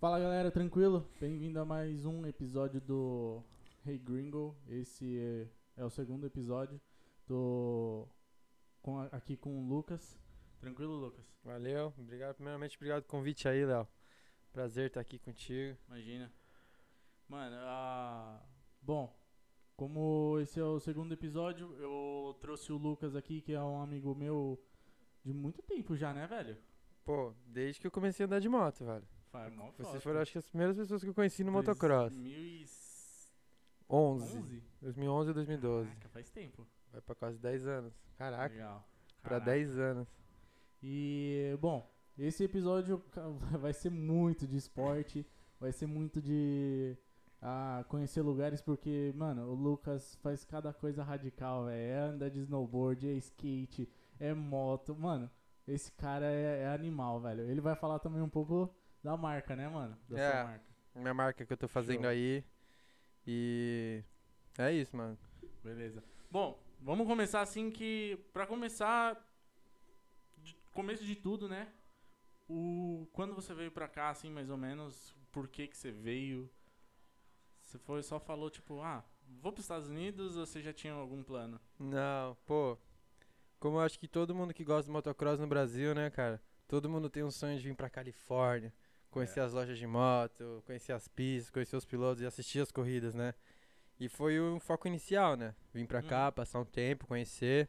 Fala galera, tranquilo? Bem-vindo a mais um episódio do Hey Gringo. Esse é, é o segundo episódio. Tô com aqui com o Lucas. Tranquilo, Lucas? Valeu, obrigado. Primeiramente, obrigado pelo convite aí, Léo. Prazer estar aqui contigo. Imagina. Mano, ah, bom, como esse é o segundo episódio, eu trouxe o Lucas aqui, que é um amigo meu de muito tempo já, né, velho? Pô, desde que eu comecei a andar de moto, velho. Mó Vocês foram, acho que, as primeiras pessoas que eu conheci no motocross. 11. 2011? 2011 ou 2012. Caraca, faz tempo. Vai pra quase 10 anos. Caraca, Legal. pra Caraca. 10 anos. E, bom, esse episódio vai ser muito de esporte, vai ser muito de ah, conhecer lugares, porque, mano, o Lucas faz cada coisa radical, velho. É andar de snowboard, é skate, é moto. Mano, esse cara é, é animal, velho. Ele vai falar também um pouco da marca, né, mano? Da É. sua marca. Minha marca que eu tô fazendo Show. aí. E. É isso, mano. Beleza. Bom, vamos começar assim que. Pra começar. começo de tudo, né? O. Quando você veio pra cá, assim, mais ou menos, por que que você veio? Você foi só falou, tipo, ah, vou pros Estados Unidos ou você já tinha algum plano? Não, pô. Como eu acho que todo mundo que gosta de motocross no Brasil, né, cara? Todo mundo tem um sonho de vir pra Califórnia, conhecer É. as lojas de moto, conhecer as pistas, conhecer os pilotos e assistir as corridas, né? E foi o foco inicial, né? Vim pra cá, Uhum. passar um tempo, conhecer.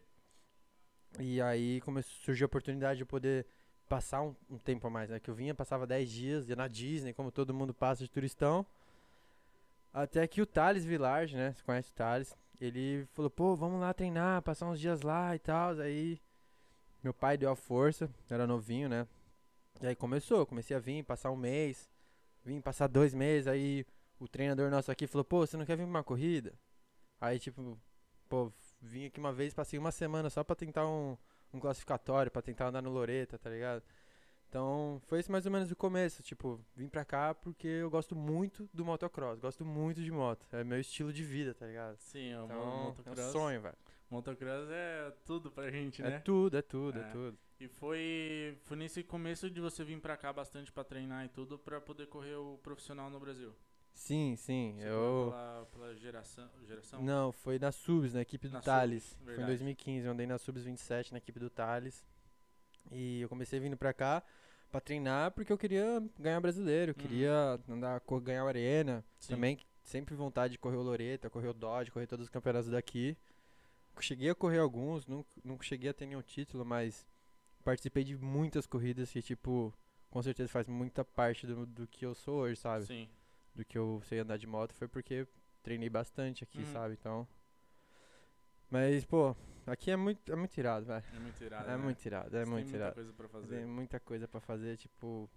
E aí começou, surgiu a oportunidade de poder passar um, um tempo a mais, né? Que eu vinha, passava 10 dias, ia na Disney, como todo mundo passa de turistão. Até que o Thales Village, né? Você conhece o Thales? Ele falou, pô, vamos lá treinar, passar uns dias lá e tal. Aí meu pai deu a força, era novinho, né? E aí começou, comecei a vir, passar um mês, vim passar dois meses, aí o treinador nosso aqui falou, pô, você não quer vir pra uma corrida? Aí tipo, pô, vim aqui uma vez, passei uma semana só pra tentar um, um classificatório, pra tentar andar no Loreta, tá ligado? Então, foi esse mais ou menos o começo, tipo, vim pra cá porque eu gosto muito do motocross, gosto muito de moto, é meu estilo de vida, tá ligado? Sim, o Então, é um motocross. sonho, velho. Motocross é tudo pra gente, É né? tudo, é tudo, é, É. tudo. E foi, foi nesse começo de você vir pra cá bastante pra treinar e tudo, pra poder correr o profissional no Brasil. Sim, sim, Você eu... pela, pela geração, geração? Não, foi na Subs, na equipe do Na Thales. Subs, Foi em verdade. 2015, eu andei na Subs 27 na equipe do Thales. E eu comecei vindo pra cá pra treinar porque eu queria ganhar brasileiro, eu Uhum. queria andar, co- ganhar o Arena. Sim. Também sempre vontade de correr o Loreta, correr o Dodge, correr todos os campeonatos daqui. Cheguei a correr alguns, nunca, nunca cheguei a ter nenhum título, mas participei de muitas corridas que, tipo, com certeza faz muita parte do, do que eu sou hoje, sabe? Sim. do que eu sei andar de moto foi porque treinei bastante aqui, Uhum. sabe? Então. Mas, pô, aqui é muito, é muito irado, velho. É muito irado. É né? muito irado, é Você muito tem muita irado. coisa pra Tem fazer. muita coisa pra fazer, tipo.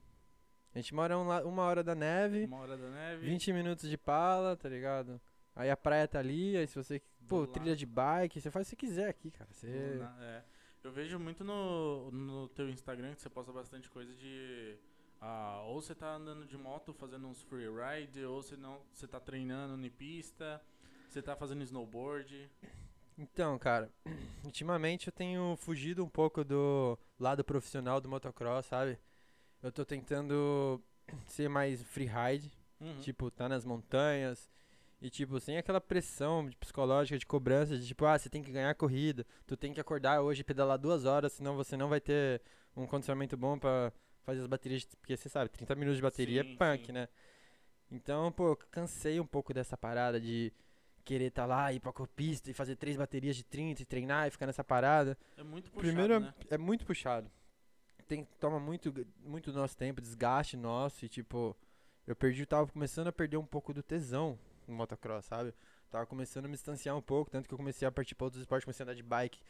A gente mora um uma hora da neve, Uma hora da neve. 20 minutos de pala, tá ligado? Aí a praia tá ali, aí se você. Pô, trilha de bike, você faz o que você quiser aqui, cara. Você. Na- é. Eu vejo muito no, no teu Instagram que você posta bastante coisa de. ah, ou você tá andando de moto fazendo uns freeride, ou você não, você tá treinando em pista, você tá fazendo snowboard. Então, cara, ultimamente eu tenho fugido um pouco do lado profissional do motocross, sabe? Eu tô tentando ser mais freeride, Uhum. tipo, tá nas montanhas e, tipo, sem aquela pressão psicológica de cobrança, de tipo, ah, você tem que ganhar a corrida, tu tem que acordar hoje e pedalar duas horas, senão você não vai ter um condicionamento bom pra fazer as baterias, porque você sabe, 30 minutos de bateria Sim, é punk, sim. né? Então, pô, eu cansei um pouco dessa parada de querer tá lá, ir pra copista e fazer três baterias de 30 e treinar e ficar nessa parada. É muito puxado, Primeiro, né? é muito puxado. Tem, toma muito, muito do nosso tempo, desgaste nosso e, tipo, eu perdi, tava começando a perder um pouco do tesão motocross, sabe? Tava começando a me distanciar um pouco, tanto que eu comecei a partir pra outros esportes, comecei a andar de bike.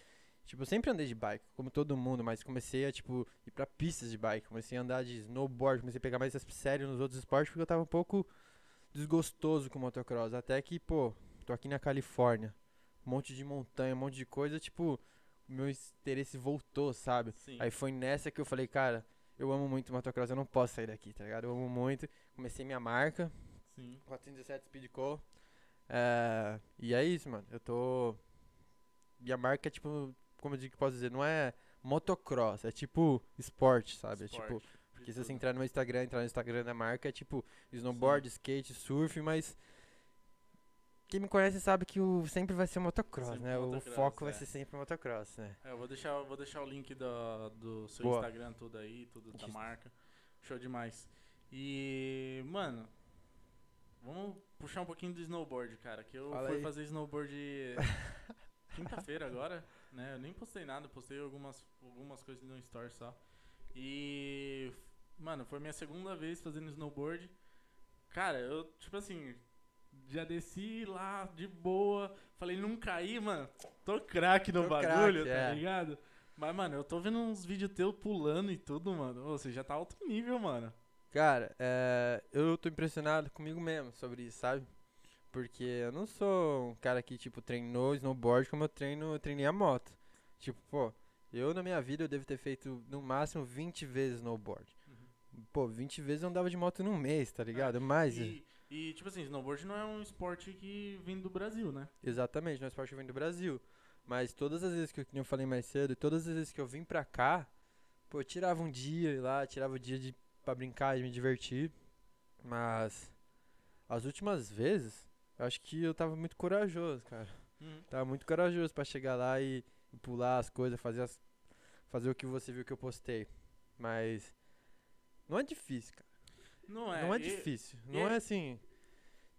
Tipo, eu sempre andei de bike, como todo mundo, mas comecei a, tipo, ir pra pistas de bike, comecei a andar de snowboard, comecei a pegar mais sério nos outros esportes, porque eu tava um pouco desgostoso com o motocross. Até que, pô, tô aqui na Califórnia, um monte de montanha, um monte de coisa, tipo, o meu interesse voltou, sabe? Sim. Aí foi nessa que eu falei, cara, eu amo muito motocross, eu não posso sair daqui, tá ligado? Eu amo muito. Comecei minha marca, Sim. 417 Speed Co. É, e é isso, mano. Eu tô. Minha marca é tipo, como eu digo que posso dizer, não é motocross, é tipo esporte, sabe? É tipo, Esporte. porque se você tudo. entrar no meu Instagram, entrar no Instagram da marca, é tipo snowboard, skate, surf, mas quem me conhece sabe que o sempre vai ser motocross, Sempre né? motocross, o foco vai é. ser sempre motocross, né? É, eu vou deixar, eu vou deixar o link do, do seu Boa. Instagram, tudo aí, tudo da marca. Show demais. E, mano, vamos puxar um pouquinho do snowboard, cara. Que eu Fala fui aí. fazer snowboard quinta-feira agora, né? Eu nem postei nada, postei algumas, algumas coisas no Story só. E, mano, foi minha segunda vez fazendo snowboard. Cara, eu, tipo assim, já desci lá de boa. Falei, não caí, mano. Tô craque no Tô bagulho, craque, tá é. ligado? Mas, mano, eu tô vendo uns vídeos teus pulando e tudo, mano. Ô, Você já tá alto nível, mano. Cara, é, eu tô impressionado comigo mesmo sobre isso, sabe? Porque eu não sou um cara que, tipo, treinou snowboard como eu treino, eu treinei a moto. Tipo, pô, eu na minha vida eu devo ter feito no máximo 20 vezes snowboard. Pô, 20 vezes eu andava de moto num mês, tá ligado? Mas, E, e, tipo assim, snowboard não é um esporte que vem do Brasil, né? exatamente, não é esporte que vem do Brasil. Mas todas as vezes que eu, eu falei mais cedo, todas as vezes que eu vim pra cá, pô, eu tirava um dia lá, tirava o dia de, pra brincar e me divertir. Mas as últimas vezes, eu acho que eu tava muito corajoso, cara. Tava muito corajoso pra chegar lá e, e pular as coisas, fazer, as, fazer o que você viu que eu postei. Mas não é difícil, cara. Não é. não é e- difícil. e Não é- é assim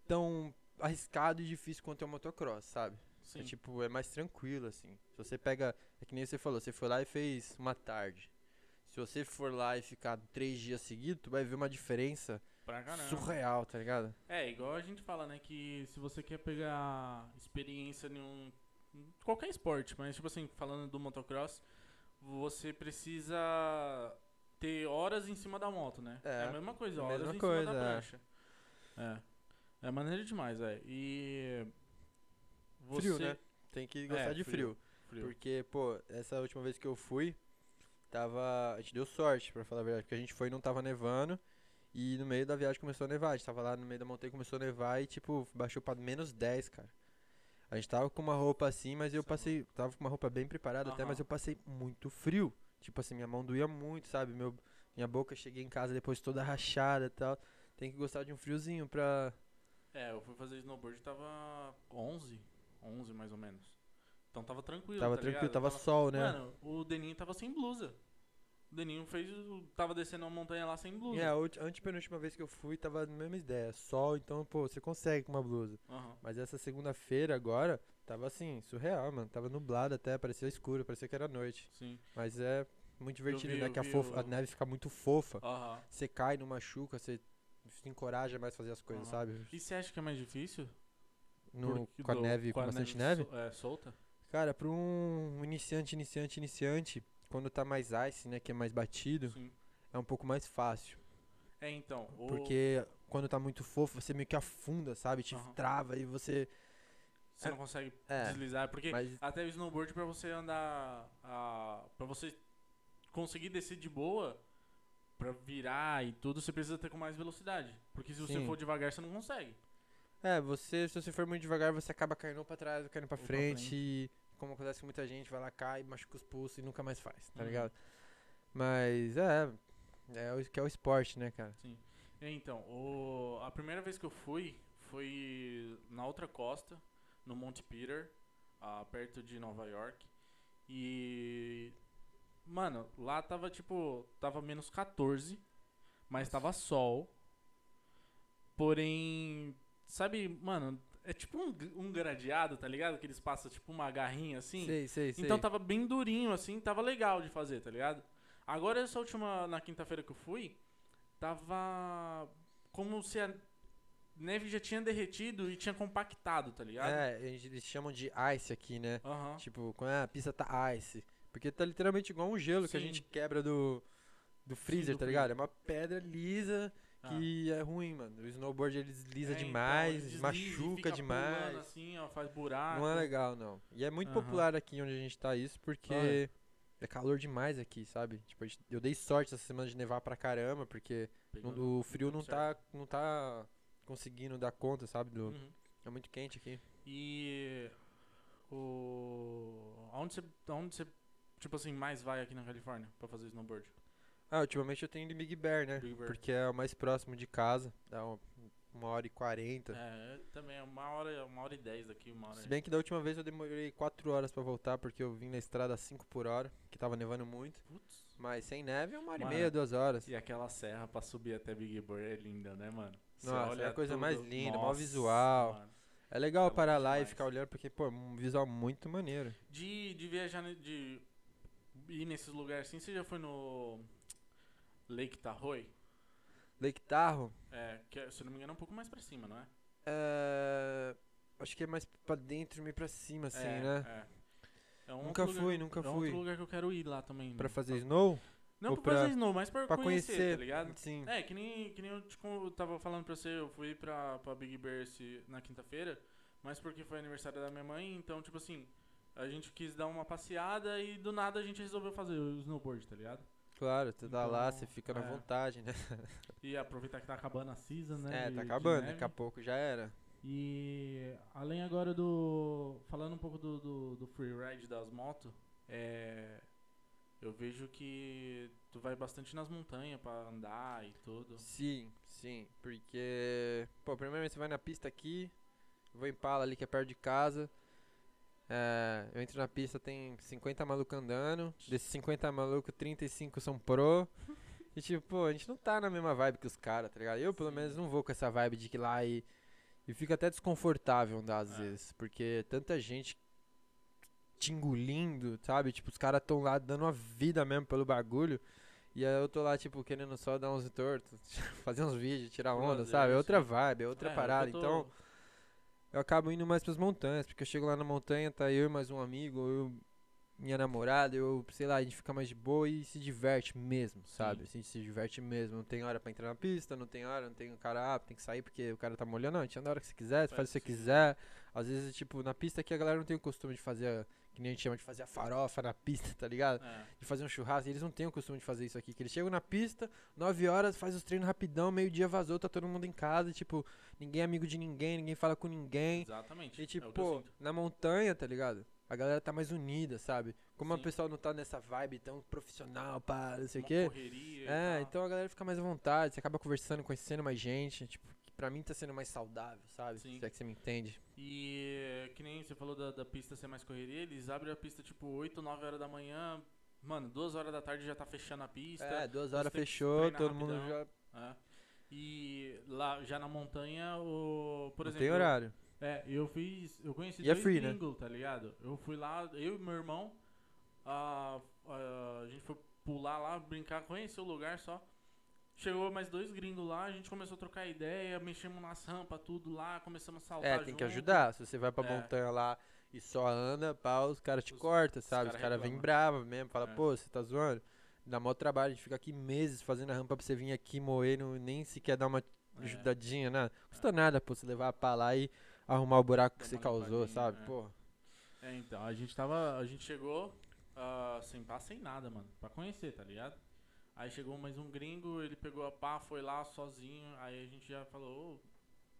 tão arriscado e difícil quanto é o motocross, sabe? Sim. É tipo, é mais tranquilo, assim. Se você pega. É que nem você falou, você foi lá e fez uma tarde. Se você for lá e ficar três dias seguidos, tu vai ver uma diferença surreal, tá ligado? É, igual a gente fala, né, que se você quer pegar experiência em um qualquer esporte, mas tipo assim, falando do motocross, você precisa ter horas em cima da moto, né? É, a mesma coisa, horas mesma em coisa, cima da é. prancha. É. É maneiro demais, é. E você Frio, né? Tem que gostar É, de frio. Frio. Porque, pô, essa última vez que eu fui, tava. A gente deu sorte, pra falar a verdade, porque a gente foi e não tava nevando. E no meio da viagem começou a nevar. A gente tava lá no meio da montanha começou a nevar e, tipo, baixou pra menos 10, cara. A gente tava com uma roupa assim, mas eu passei. Tava com uma roupa bem preparada até, mas eu passei muito frio. Tipo assim, minha mão doía muito, sabe? Meu, minha boca, cheguei em casa depois toda rachada e tal. Tem que gostar de um friozinho pra. É, eu fui fazer snowboard tava 11, 11 mais ou menos. Então tava tranquilo, Tava tá tranquilo, ligado? tava sol, né? Mano, o Deninho tava sem blusa. O Deninho fez, tava descendo uma montanha lá sem blusa. É, a a antepenúltima vez que eu fui tava na mesma ideia. Sol, então, pô, você consegue com uma blusa. Aham. Mas essa segunda-feira agora, tava assim, surreal, mano. Tava nublado até, parecia escuro, parecia que era noite. Sim. Mas é muito divertido, vi- né? eu Que a, fofa- a o- neve fica muito fofa. Aham. Você cai, não machuca, você se encoraja mais a fazer as coisas, Aham. sabe? E você acha que é mais difícil? No, Porque com a neve, com, a bastante neve. sol- é, solta? Cara, pra um iniciante, iniciante, iniciante, quando tá mais ice, né? Que é mais batido, Sim. é um pouco mais fácil. É, então. o- Porque quando tá muito fofo, você meio que afunda, sabe? Te Aham. trava e você. Você não consegue É. deslizar. Porque Mas até o snowboard, pra você andar. A, pra você conseguir descer de boa, pra virar e tudo, você precisa ter com mais velocidade. Porque se você Sim. for devagar, você não consegue. É, você, se você for muito devagar, você acaba caindo pra trás, caindo pra Ou pra frente, frente. e como acontece com muita gente, vai lá, cai, machuca os pulsos e nunca mais faz, tá Uhum. ligado? Mas é, é o que é o esporte, né, cara? É, Então, o, a primeira vez que eu fui foi na outra costa, no Monte Peter, ah, perto de Nova York. E. Mano, lá tava tipo. Tava menos 14, mas tava sol. Porém. Sabe, mano, é tipo um, um gradeado, tá ligado? Que eles passam tipo uma garrinha assim. Sei, sei, sei. Então tava bem durinho, assim, tava legal de fazer, tá ligado? Agora essa última, na quinta-feira que eu fui, tava como se a neve já tinha derretido e tinha compactado, tá ligado? É, eles chamam de ice aqui, né? Aham. Tipo, quando a pista tá ice. Porque tá literalmente igual um gelo que a Sim. gente quebra do, do freezer, do tá ligado? É uma pedra lisa Ah. que é ruim, mano. O snowboard ele desliza É, então, demais, ele desliza machuca demais. pulando assim, ó, faz buraco. Não é legal, não. E é muito Aham. popular aqui onde a gente tá isso, porque Ah, é calor demais aqui, sabe? Tipo, eu dei sorte essa semana de nevar pra caramba, porque Pegou não- o frio não tá, não tá conseguindo dar conta, sabe? Do, Uhum. É muito quente aqui. E o aonde você, aonde você tipo assim mais vai aqui na Califórnia pra fazer snowboard? Ah, ultimamente eu tenho em Big Bear, né? Big Bear. Porque é o mais próximo de casa. Dá um- uma hora e quarenta. É, também é uma hora, uma hora e dez daqui, uma hora Se bem que da última vez eu demorei 4 horas pra voltar, porque eu vim na estrada a 5 por hora, que tava nevando muito. Putz. Mas sem neve é uma hora Mano, e meia, duas horas. E aquela serra pra subir até Big Bear é linda, né, mano? Você Nossa, é a coisa tudo- mais linda, mó visual. mano. É legal É parar lá e demais. ficar olhando, porque, pô, um visual muito maneiro. De, de viajar, de ir nesses lugares assim, você já foi no Lake Tahoe? Lake Tahoe, É, que é, se não me engano é um pouco mais pra cima, não é? é... acho que é mais pra dentro, meio pra cima, assim, é, né? É. É um Nunca outro fui, lugar- nunca é fui. outro lugar que eu quero ir lá também. Pra fazer Pra- snow? Não ou pra fazer snow, mas pra, Pra conhecer, conhecer, tá ligado? Sim. É, que nem, que nem eu, con- eu tava falando pra você, eu fui pra, pra Big Bear na quinta-feira, mas porque foi aniversário da minha mãe, então, tipo assim, a gente quis dar uma passeada e do nada a gente resolveu fazer o snowboard, tá ligado? Claro, você tá lá, Então, você fica na é. vontade, né? E aproveitar que tá acabando a season, né? É, de- tá de acabando, neve. daqui a pouco já era. E além agora do. Falando um pouco do, do, do freeride das motos, é. Eu vejo que tu vai bastante nas montanhas pra andar e tudo. Sim, sim, porque, pô, primeiramente você vai na pista aqui, vou em Pala ali que é perto de casa, é, eu entro na pista, tem 50 malucos andando, desses 50 malucos, 35 são pro, e tipo, pô, a gente não tá na mesma vibe que os caras, tá ligado? Eu, pelo menos, não vou com essa vibe de que lá e, e fica até desconfortável andar às É. vezes, porque tanta gente te engolindo, sabe? Tipo, os caras tão lá dando uma vida mesmo pelo bagulho. E aí eu tô lá, tipo, querendo só dar uns tortos, fazer uns vídeos, tirar onda, sabe? É outra vibe, é outra É, eu parada. tô- Então, eu acabo indo mais pras montanhas, porque eu chego lá na montanha, tá eu e mais um amigo, eu, minha namorada, eu, sei lá, a gente fica mais de boa e se diverte mesmo, sabe? A gente se diverte mesmo. Não tem hora pra entrar na pista, não tem hora, não tem o cara, ah, tem que sair porque o cara tá molhando. Não, a gente anda a hora que você quiser, você faz o que você quiser. Às vezes, tipo, na pista aqui a galera não tem o costume de fazer, a- que nem a gente chama de fazer a farofa na pista, tá ligado? É, de fazer um churrasco. Eles não têm o costume de fazer isso aqui. Que eles chegam na pista, 9 horas, faz os treinos rapidão, meio-dia vazou, tá todo mundo em casa, tipo, ninguém é amigo de ninguém, ninguém fala com ninguém. exatamente. E tipo, é o pô, sinto. na montanha, tá ligado? A galera tá mais unida, sabe? Como o Sim. pessoal não tá nessa vibe tão profissional, pá, não sei o quê. correria É, então a galera fica mais à vontade, você acaba conversando, conhecendo mais gente. Tipo, pra mim tá sendo mais saudável, sabe? Sim. Se é que você me entende. E que nem você falou da, da pista ser mais correria, eles abrem a pista tipo 8, 9 horas da manhã. Mano, 2 horas da tarde já tá fechando a pista. É, duas você horas tem que fechou, todo mundo rapidão. já. É. E lá já na montanha, o, por não exemplo. tem horário. É, eu fiz. Eu conheci E é dois free, né? tá ligado? Eu fui lá, eu e meu irmão. A, a, a gente foi pular lá, brincar, conhecer o lugar só. Chegou mais dois gringos lá, a gente começou a trocar ideia, mexemos nas rampas, tudo lá, começamos a saltar. É, tem que junto. ajudar. Se você vai pra É. montanha lá e só anda, pá, os caras te cortam, sabe? Os cara caras vêm reclama. brava mesmo, fala, É. pô, você tá zoando? Dá mó trabalho, a gente fica aqui meses fazendo a rampa pra você vir aqui moer, não, nem sequer dar uma É. ajudadinha, né? Custa nada, pô, você levar pra lá e arrumar o buraco que você causou, sabe? é. Pô, É, então, a gente tava. A gente chegou ah, sem pá, sem nada, mano. Pra conhecer, tá ligado? Aí chegou mais um gringo, ele pegou a pá, foi lá sozinho. Aí a gente já falou, ô,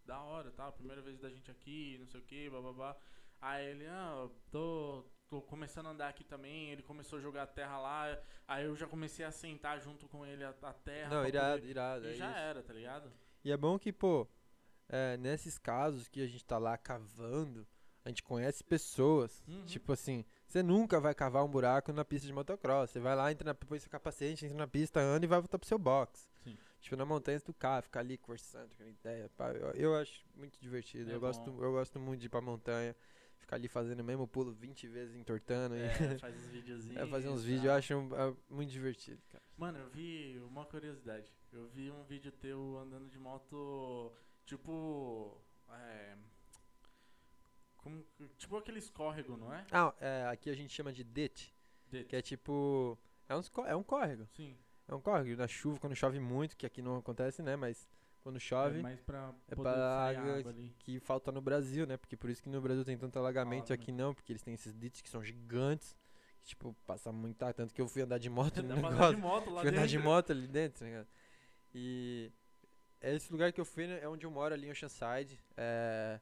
da hora, tá? Primeira vez da gente aqui, não sei o que, bababá. Aí ele, ah, tô, tô começando a andar aqui também. Ele começou a jogar a terra lá. Aí eu já comecei a sentar junto com ele a, a terra. não, irado, poder- irado, é E já isso. era, tá ligado? E é bom que, pô, é, nesses casos que a gente tá lá cavando, a gente conhece pessoas. Uhum. Tipo assim, você nunca vai cavar um buraco na pista de motocross. Você vai lá, entra na, põe seu capacete, entra na pista, anda e vai voltar pro seu box. Sim. Tipo, na montanha do carro, ficar ali conversando, trocando ideia. pá, eu, eu acho muito divertido. É eu, gosto, eu gosto muito de ir pra montanha. Ficar ali fazendo o mesmo pulo 20 vezes, entortando. É, e faz uns videozinhos. é, fazer uns tá? vídeos, eu acho é muito divertido, cara. Mano, eu vi uma curiosidade. Eu vi um vídeo teu andando de moto, tipo. É. Como, tipo aqueles córrego, não é? Ah, é, aqui a gente chama de ditch, De- que é tipo. É, có- é um córrego. Sim. É um córrego. Na chuva, quando chove muito, que aqui não acontece, né? Mas quando chove. É mais pra é pra água que falta no Brasil, né? Porque por isso que no Brasil tem tanto alagamento Alagamento. aqui não, porque eles têm esses ditches que são gigantes, que tipo, passa muita, tanto que eu fui andar de moto no pra andar negócio, de moto lá fui andar de dentro. moto ali dentro, né? E esse lugar que eu fui né, é onde eu moro ali em Oceanside, é,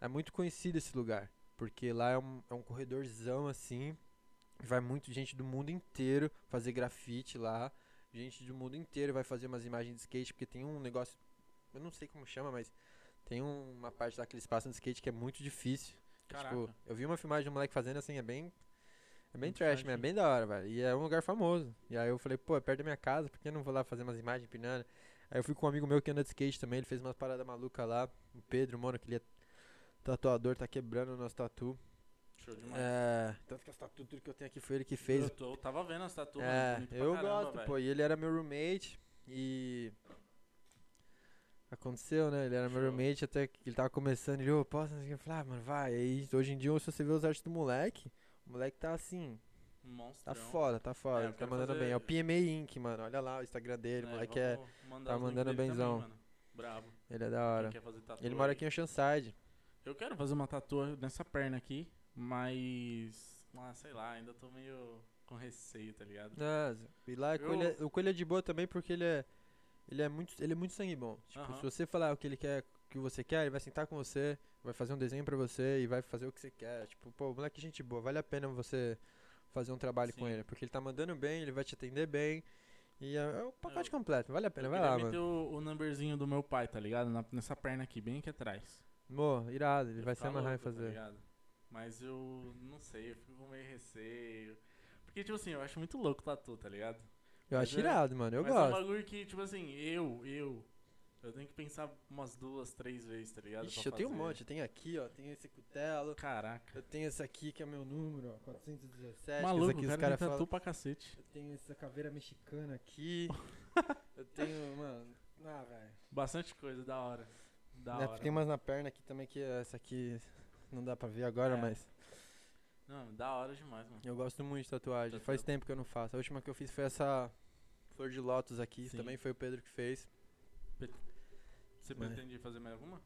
é muito conhecido esse lugar, porque lá é um, é um corredorzão assim, vai muito gente do mundo inteiro fazer grafite lá, gente do mundo inteiro vai fazer umas imagens de skate, porque tem um negócio, eu não sei como chama, mas tem um- uma parte lá que eles passam de skate que é muito difícil. Caraca. Tipo, eu vi uma filmagem de um moleque fazendo assim, é bem. É bem Muito trash, mas é bem da hora, velho. E é um lugar famoso. E aí eu falei, pô, é perto da minha casa, por que eu não vou lá fazer umas imagens empinando? Aí eu fui com um amigo meu que anda de skate também, ele fez umas paradas malucas lá. O Pedro, mano, que ele é tatuador, tá quebrando o nosso tatu. Show demais. É. Tanto que as tatu, tudo que eu tenho aqui foi ele que fez. Eu, tô- eu tava vendo as tatuas, É, eu caramba, gosto, velho. pô. E ele era meu roommate e. Aconteceu, né? Ele era meu Show. roommate até que ele tava começando. Ele, ô, posso? Eu falei, ah, mano, vai. Aí hoje em dia, se você vê os artes do moleque, o moleque tá assim, monstro. tá foda, tá foda. É, ele tá mandando fazer- bem. É o PMA Inc, mano. Olha lá o Instagram dele, o moleque é. tá mandando benzão. Brabo. Ele é da hora. Tatu Ele mora aqui em Oceanside. Eu quero fazer uma tatu nessa perna aqui, mas. Ah, sei lá, ainda tô meio com receio, tá ligado? Ah, e lá é Eu- coelho é- o coelho é de boa também porque ele é. Ele é muito, ele é muito sangue bom. Tipo, Aham. se você falar o que ele quer, o que você quer, ele vai sentar com você, vai fazer um desenho pra você e vai fazer o que você quer. Tipo, pô, moleque é gente boa, vale a pena você fazer um trabalho com Sim. ele, porque ele tá mandando bem, ele vai te atender bem. E é, é o pacote Eu- completo, vale a pena, Eu vai lá, mano. o, o numberzinho do meu pai, tá ligado? Na- nessa perna aqui, bem aqui atrás. Mo, irado, ele vai se ficar amarrar em tá fazer. Mas eu não sei, eu fico com meio receio. Porque, tipo assim, eu acho muito louco tatu, tá ligado? eu Mas acho é- irado, mano, eu Mas é um gosto. bagulho que, tipo assim, eu, eu, eu tenho que pensar umas duas, três vezes, tá ligado? Ixi, eu tenho um monte, eu tenho aqui, ó, tenho esse cutelo. Caraca. Eu tenho esse aqui que é meu número, ó, 417. Maluco, aqui o os cara tatu pra cacete. Eu tenho essa caveira mexicana aqui. eu tenho, mano. Ah, velho. Bastante coisa, da hora. Da Né, hora. Tem umas na perna aqui também que essa aqui não dá pra ver agora, É. mas Não, da hora demais, mano. eu gosto muito de tatuagem. Tatu- Faz tempo que eu não faço. A última que eu fiz foi essa flor de lótus aqui, Sim. também foi o Pedro que fez. Você Mas- pretende fazer mais alguma?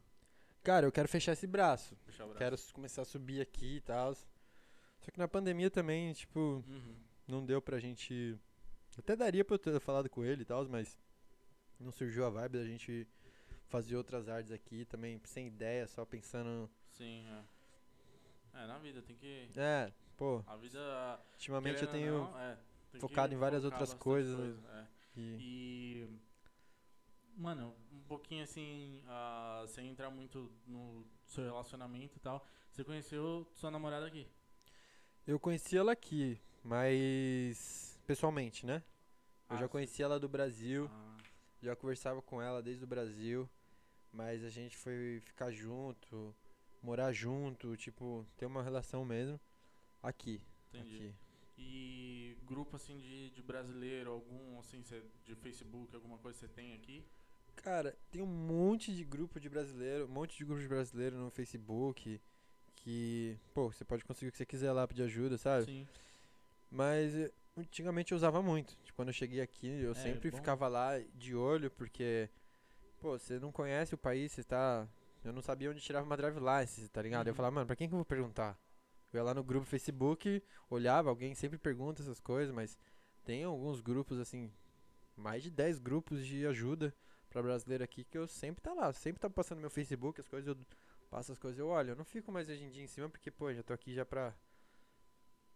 Cara, eu quero fechar esse braço. Fechar o braço. Quero começar a subir aqui e tal. Só que na pandemia também, tipo, Uhum. não deu pra gente. Até daria pra eu ter falado com ele e tal, mas não surgiu a vibe da gente fazer outras artes aqui também, sem ideia, só pensando. Sim, é. É, na vida tem que. É, pô, A vida. ultimamente eu tenho. não, é, focado em várias outras coisas, coisa, é. e- E. Mano, um pouquinho assim, ah, sem entrar muito no seu relacionamento e tal. Você conheceu sua namorada aqui? Eu conheci ela aqui, mas. pessoalmente, né? Eu Ah, já sim. conheci ela do Brasil, Ah, já conversava com ela desde o Brasil, mas a gente foi ficar junto, morar junto, tipo, ter uma relação mesmo aqui. entendi. Aqui. E grupo assim de, de brasileiro, algum assim, cê- de Facebook, alguma coisa você tem aqui? Cara, tem um monte de grupo de brasileiro, um monte de grupo de brasileiro no Facebook que, pô, você pode conseguir o que você quiser lá pedir ajuda, sabe? Sim. Mas eh, antigamente eu usava muito. Tipo, Quando eu cheguei aqui, eu É, sempre bom. ficava lá de olho, porque, pô, você não conhece o país, você tá. Eu não sabia onde tirava uma drive license, tá ligado? Eu Uhum. falava, mano, pra quem que eu vou perguntar? Eu ia lá no grupo Facebook, olhava, alguém sempre pergunta essas coisas, mas tem alguns grupos, assim, mais de 10 grupos de ajuda pra brasileiro aqui que eu sempre tá lá, sempre tá passando meu Facebook, as coisas, eu passo as coisas, eu olho. Eu não fico mais hoje em dia em cima, porque, pô, já tô aqui já pra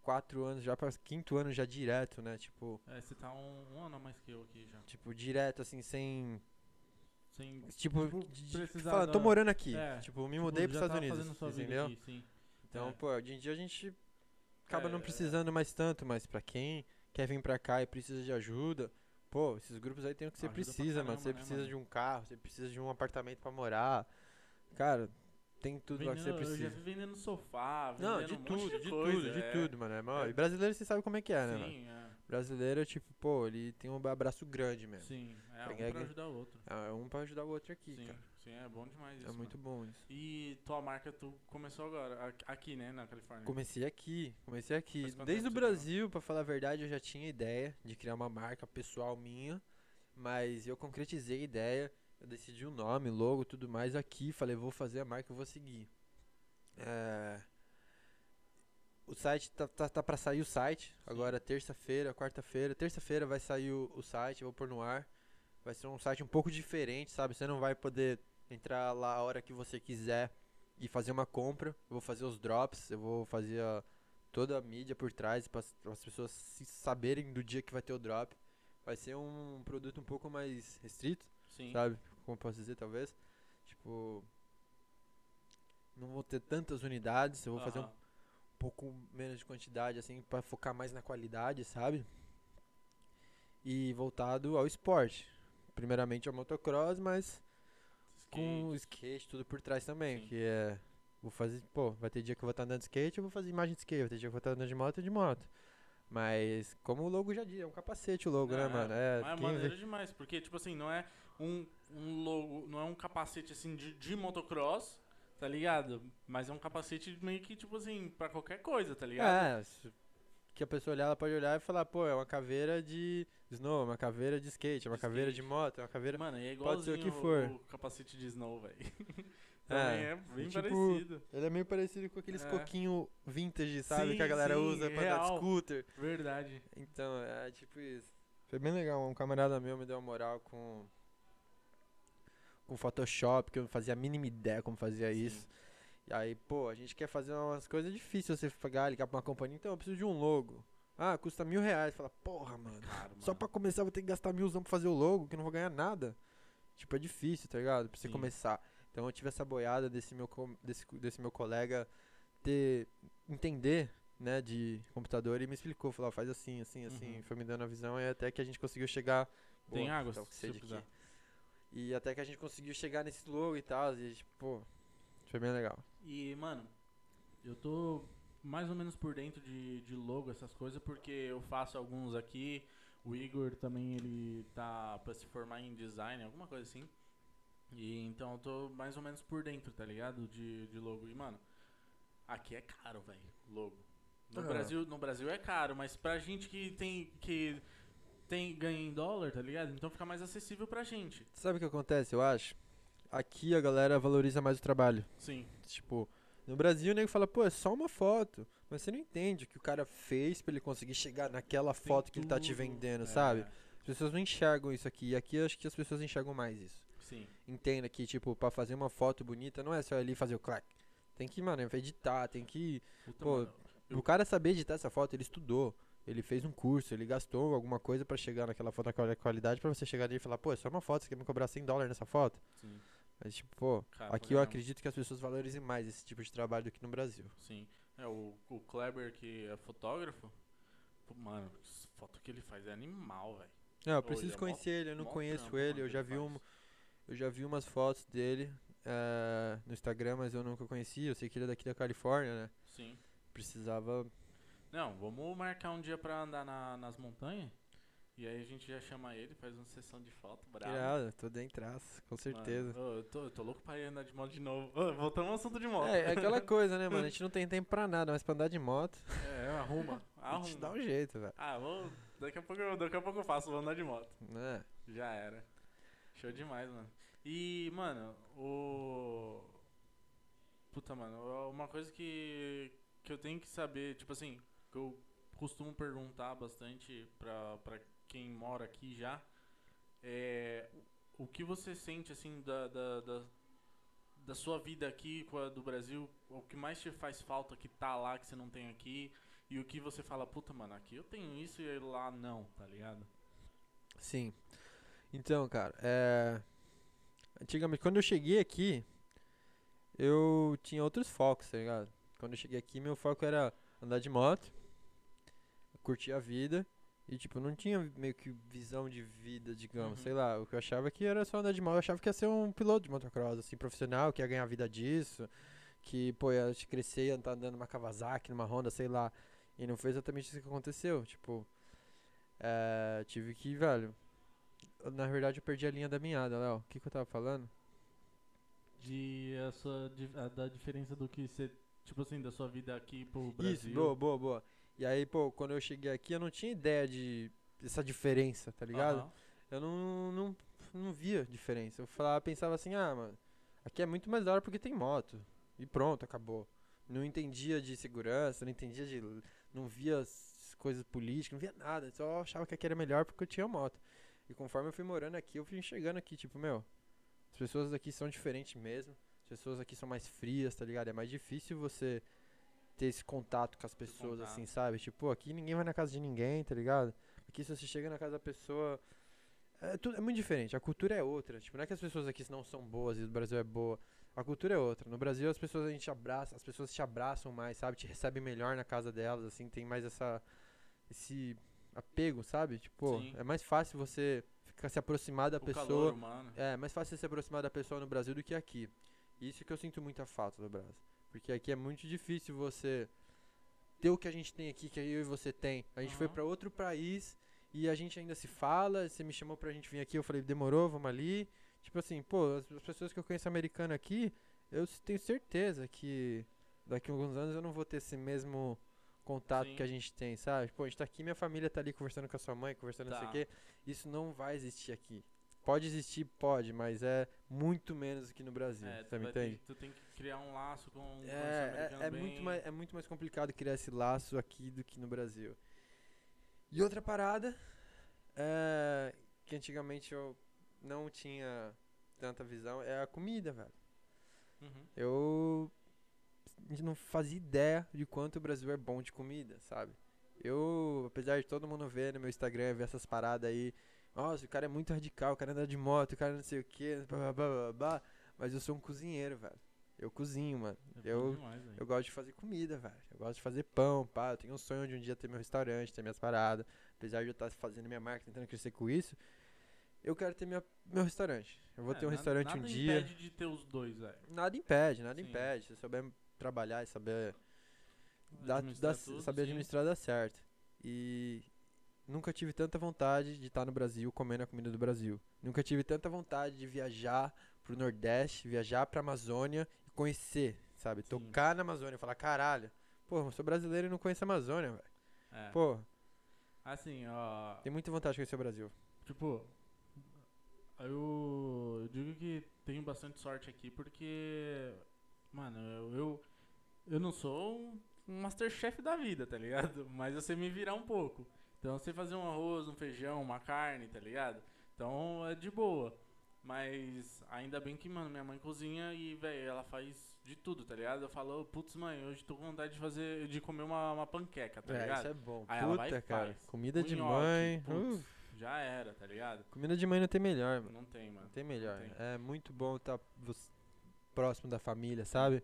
quatro anos, já pra quinto ano já direto, né? Tipo, É, você tá um, um ano a mais que eu aqui já. tipo, direto, assim, sem. Sem. Tipo, Tipo, de- precisar falando, tô morando aqui. É, tipo, me tipo, mudei pros já Estados Unidos. Entendeu? aqui, sim. Então, É. pô, hoje em dia a gente acaba não É, precisando mais tanto, mas pra quem quer vir pra cá e precisa de ajuda, pô, esses grupos aí tem o que você precisa, mano. caramba, Você né, precisa mano? de um carro, você precisa de um apartamento pra morar. Cara, tem tudo lá que você Vendendo- Eu já precisa. vi vendendo sofá, vendendo Não, de um monte tudo, de, de coisa, tudo, de é. tudo, mano. É mó- É. E brasileiro você sabe como é que é, né, mano? Sim, é. Brasileiro, tipo, pô, ele tem um abraço grande mesmo. Sim, é um pra aqui. ajudar o outro. É um pra ajudar o outro aqui, Sim, cara. sim, é bom demais isso. É muito mano. bom isso. E tua marca, tu começou agora, aqui- né, na Califórnia? Comecei aqui, comecei aqui. Desde o? Brasil, pra falar a verdade, eu já tinha ideia de criar uma marca pessoal minha, mas eu concretizei a ideia, eu decidi o nome, logo, tudo mais aqui, falei, vou fazer a marca, eu vou seguir. É, O site tá, tá, tá pra sair o site, agora terça-feira, quarta-feira. Terça-feira vai sair o, o site, vou pôr no ar. Vai ser um site um pouco diferente, sabe? Você não vai poder entrar lá a hora que você quiser e fazer uma compra. Eu vou fazer os drops, eu vou fazer a- toda a mídia por trás para as pessoas se saberem do dia que vai ter o drop. vai ser um produto um pouco mais restrito, Sim. sabe? Como posso dizer, talvez. Tipo, não vou ter tantas unidades, eu vou fazer um. Pouco menos de quantidade, assim, pra focar mais na qualidade, sabe? E voltado ao esporte. Primeiramente ao motocross, mas com o skate tudo por trás também, Sim. que é vou fazer, pô, vai ter dia que eu vou estar andando de skate, eu vou fazer imagem de skate, vai ter dia que eu vou estar andando de moto, de moto. Mas como o logo já diz, é um capacete o logo, né, mano? É, mas é maneiro demais, porque, tipo assim, não é um, um logo, não é um capacete assim de, de motocross, tá ligado? Mas é um capacete meio que, tipo assim, pra qualquer coisa, tá ligado? É, que a pessoa olhar, ela pode olhar e falar, pô, é uma caveira de snow, é uma caveira de skate, é uma De caveira skate. de moto, é uma caveira. Mano, é pode ser o que for. o capacete de snow, velho. Também é, bem tipo, parecido. Ele é meio parecido com aqueles É. coquinho vintage, sabe? Sim, que a galera sim, usa pra real. scooter. Verdade. Então, é tipo isso. Foi bem legal. Um camarada meu me deu uma moral com. Com Photoshop, que eu não fazia a mínima ideia como fazia Sim. isso. E aí, pô, a gente quer fazer umas coisas difíceis você pagar, ligar pra uma companhia, então eu preciso de um logo. Ah, custa mil reais. Fala, porra, mano. Só mano. pra começar eu vou ter que gastar milzão pra fazer o logo, que eu não vou ganhar nada. Tipo, é difícil, tá ligado? Pra você Sim. começar. Então eu tive essa boiada desse meu, desse, desse meu colega ter. entender, né, de computador e me explicou. Falou, faz assim, assim, assim. Uhum. Foi me dando a visão e até que a gente conseguiu chegar. Tem água, com se aqui. E até que a gente conseguiu chegar nesse logo e tal. E, tipo, pô, foi bem legal. E, mano, eu tô mais ou menos por dentro de, de logo, essas coisas, porque eu faço alguns aqui. O Igor também, ele tá pra se formar em design, alguma coisa assim. E então eu tô mais ou menos por dentro, tá ligado? De, de logo. E, mano, aqui é caro, velho, logo. No, Ah. Brasil, no Brasil é caro, mas pra gente que tem. que tem ganha em dólar, tá ligado? Então fica mais acessível pra gente. Sabe o que acontece, eu acho? Aqui a galera valoriza mais o trabalho. Sim. Tipo, no Brasil o nego fala, pô, é só uma foto. Mas você não entende o que o cara fez pra ele conseguir chegar naquela Tem foto que ele tá te vendendo, É, sabe? As pessoas não enxergam isso aqui. E aqui eu acho que as pessoas enxergam mais isso. Sim. Entenda que, tipo, pra fazer uma foto bonita não é só ali fazer o clack. Tem que, mano, editar, tem que. Puta, Pô, mano, eu- O cara saber editar essa foto, ele estudou. Ele fez um curso, ele gastou alguma coisa pra chegar naquela foto naquela qualidade pra você chegar ali e falar, pô, é só uma foto, você quer me cobrar 100 dólares nessa foto? Sim. Mas, tipo, pô, Cara, aqui eu acredito que as pessoas valorizem mais esse tipo de trabalho do que no Brasil. Sim. É, o, o Kleber, que é fotógrafo, pô, mano, foto que ele faz é animal, velho. Não, eu preciso ele é mó- conhecer ele, eu não conheço trampo, ele, mano, eu já vi um, faz. eu já vi umas fotos dele eh, no Instagram, mas eu nunca conheci, eu sei que ele é daqui da Califórnia, né? Sim. Precisava. Não, vamos marcar um dia pra andar na- nas montanhas. E aí a gente já chama ele, faz uma sessão de foto, bravo. Irado, tô dentro, com certeza. Mano, ô, eu, tô, eu tô louco pra ir andar de moto de novo. Ô, voltamos ao assunto de moto. É, é aquela coisa, né, mano? A gente não tem tempo pra nada, mas pra andar de moto, É, arruma. a gente Arruma. dá um jeito, velho. Ah, vou, daqui, a pouco, eu- daqui a pouco eu faço, vou andar de moto. Né? Já era. Show demais, mano. E, mano, o. Puta, mano, uma coisa que, que eu tenho que saber, tipo assim, que eu costumo perguntar bastante pra quem mora aqui já, é o que você sente, assim, da, da, da, da sua vida aqui com a do Brasil, o que mais te faz falta que tá lá que você não tem aqui, e o que você fala, puta, mano, aqui eu tenho isso e lá não, tá ligado? Sim. Então, cara, é. Antigamente, quando eu cheguei aqui, eu tinha outros focos, tá ligado? Quando eu cheguei aqui, meu foco era andar de moto, curtir a vida. E, tipo, não tinha meio que visão de vida, digamos. Uhum. Sei lá, o que eu achava que era só andar de moto. Eu achava que ia ser um piloto de motocross, assim, profissional, que ia ganhar vida disso. Que, pô, ia crescer, ia estar andando numa Kawasaki, numa Honda, sei lá. E não foi exatamente isso que aconteceu. Tipo, é, tive que, velho. Na verdade, eu perdi a linha da meada, Léo. O que, que eu tava falando? De a sua a- da diferença do que você, tipo assim, da sua vida aqui pro Brasil. Isso, boa, boa, boa. E aí, pô, quando eu cheguei aqui, eu não tinha ideia de dessa diferença, tá ligado? Aham. Eu não, não, não via diferença. Eu falava, pensava assim, ah, mano, aqui é muito mais da hora porque tem moto. E pronto, acabou. Não entendia de segurança, não entendia de. Não via as coisas políticas, não via nada. Só achava que aqui era melhor porque eu tinha moto. E conforme eu fui morando aqui, eu fui enxergando aqui, tipo, meu, as pessoas aqui são diferentes mesmo. As pessoas aqui são mais frias, tá ligado? É mais difícil você ter esse contato com as pessoas, assim, sabe? Tipo, aqui ninguém vai na casa de ninguém, tá ligado? Aqui se você chega na casa da pessoa. É, tudo, é muito diferente. A cultura é outra. Tipo, não é que as pessoas aqui não são boas e o Brasil é boa. A cultura é outra. No Brasil as pessoas a gente abraça, as pessoas te abraçam mais, sabe? Te recebem melhor na casa delas, assim, tem mais essa esse apego, sabe? Tipo, Sim. é mais fácil você ficar se aproximar da O pessoa. calor humano. É, mais fácil você se aproximar da pessoa no Brasil do que aqui. Isso que eu sinto muita falta do Brasil. Porque aqui é muito difícil você ter o que a gente tem aqui, que eu e você tem. A gente foi Aham. pra outro país e a gente ainda se fala. Você me chamou pra gente vir aqui, eu falei, demorou, vamos ali. Tipo assim, pô, as, as pessoas que eu conheço americano aqui, eu tenho certeza que daqui a alguns anos eu não vou ter esse mesmo contato Sim. que a gente tem, sabe? Pô, a gente tá aqui, minha família tá ali conversando com a sua mãe, conversando não sei o Tá. quê. Isso não vai existir aqui. Pode existir, pode, mas é muito menos que no Brasil. É, você me entende? tu tem que criar um laço com, com É, americano é, é muito mais, é muito mais complicado criar esse laço aqui do que no Brasil. E outra parada, é, que antigamente eu não tinha tanta visão, é a comida, velho. Uhum. Eu não fazia ideia de quanto o Brasil é bom de comida, sabe? Eu, apesar de todo mundo ver no meu Instagram, ver essas paradas aí, nossa, o cara é muito radical, o cara anda de moto, o cara não sei o que, blá, blá, blá, blá, mas eu sou um cozinheiro, velho. Eu cozinho, mano. É Eu, demais, eu gosto de fazer comida, velho. Eu gosto de fazer pão, pá. Eu tenho um sonho de um dia ter meu restaurante, ter minhas paradas. Apesar de eu estar fazendo minha marca, tentando crescer com isso, eu quero ter minha, meu restaurante. Eu vou É, ter um nada- restaurante um nada dia. impede de ter os dois, velho. Nada impede, nada Sim. impede. Se eu souber trabalhar e saber, Administrar dar- tudo, saber sim. administrar, dá certo. E nunca tive tanta vontade de estar no Brasil comendo a comida do Brasil. Nunca tive tanta vontade de viajar pro Nordeste, viajar pra Amazônia e conhecer, sabe? Sim. Tocar na Amazônia e falar, caralho, pô, eu sou brasileiro e não conheço a Amazônia, velho. É. Pô, Assim, ó. tenho muita vontade de conhecer o Brasil. Tipo, eu, eu digo que tenho bastante sorte aqui porque, mano, eu, eu, eu não sou um masterchef da vida, tá ligado? Mas eu sei me virar um pouco. Então sei fazer um arroz, um feijão, uma carne, tá ligado? Então é de boa. Mas ainda bem que, mano, minha mãe cozinha e, velho, ela faz de tudo, tá ligado? Eu falo, putz, mãe, hoje tô com vontade de fazer, de comer uma, uma panqueca, tá é, ligado? isso é bom. Aí ela vai Puta, cara. faz. Comida Um de nhoque, mãe. putz, Já era, tá ligado? comida de mãe não tem melhor, mano. Não tem, mano. Não tem melhor. tem. É muito bom estar próximo da família, sabe?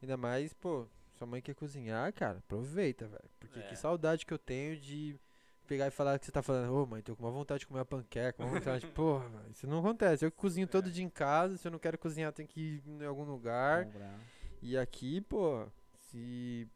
Ainda mais, pô, sua mãe quer cozinhar, cara, aproveita, velho. Porque É. que saudade que eu tenho de pegar e falar que você tá falando, ô mãe, tô com uma vontade de comer uma panqueca, uma vontade, porra, velho, isso não acontece. Eu cozinho todo É. dia em casa, se eu não quero cozinhar, tenho que ir em algum lugar. Comprar. E aqui, pô, se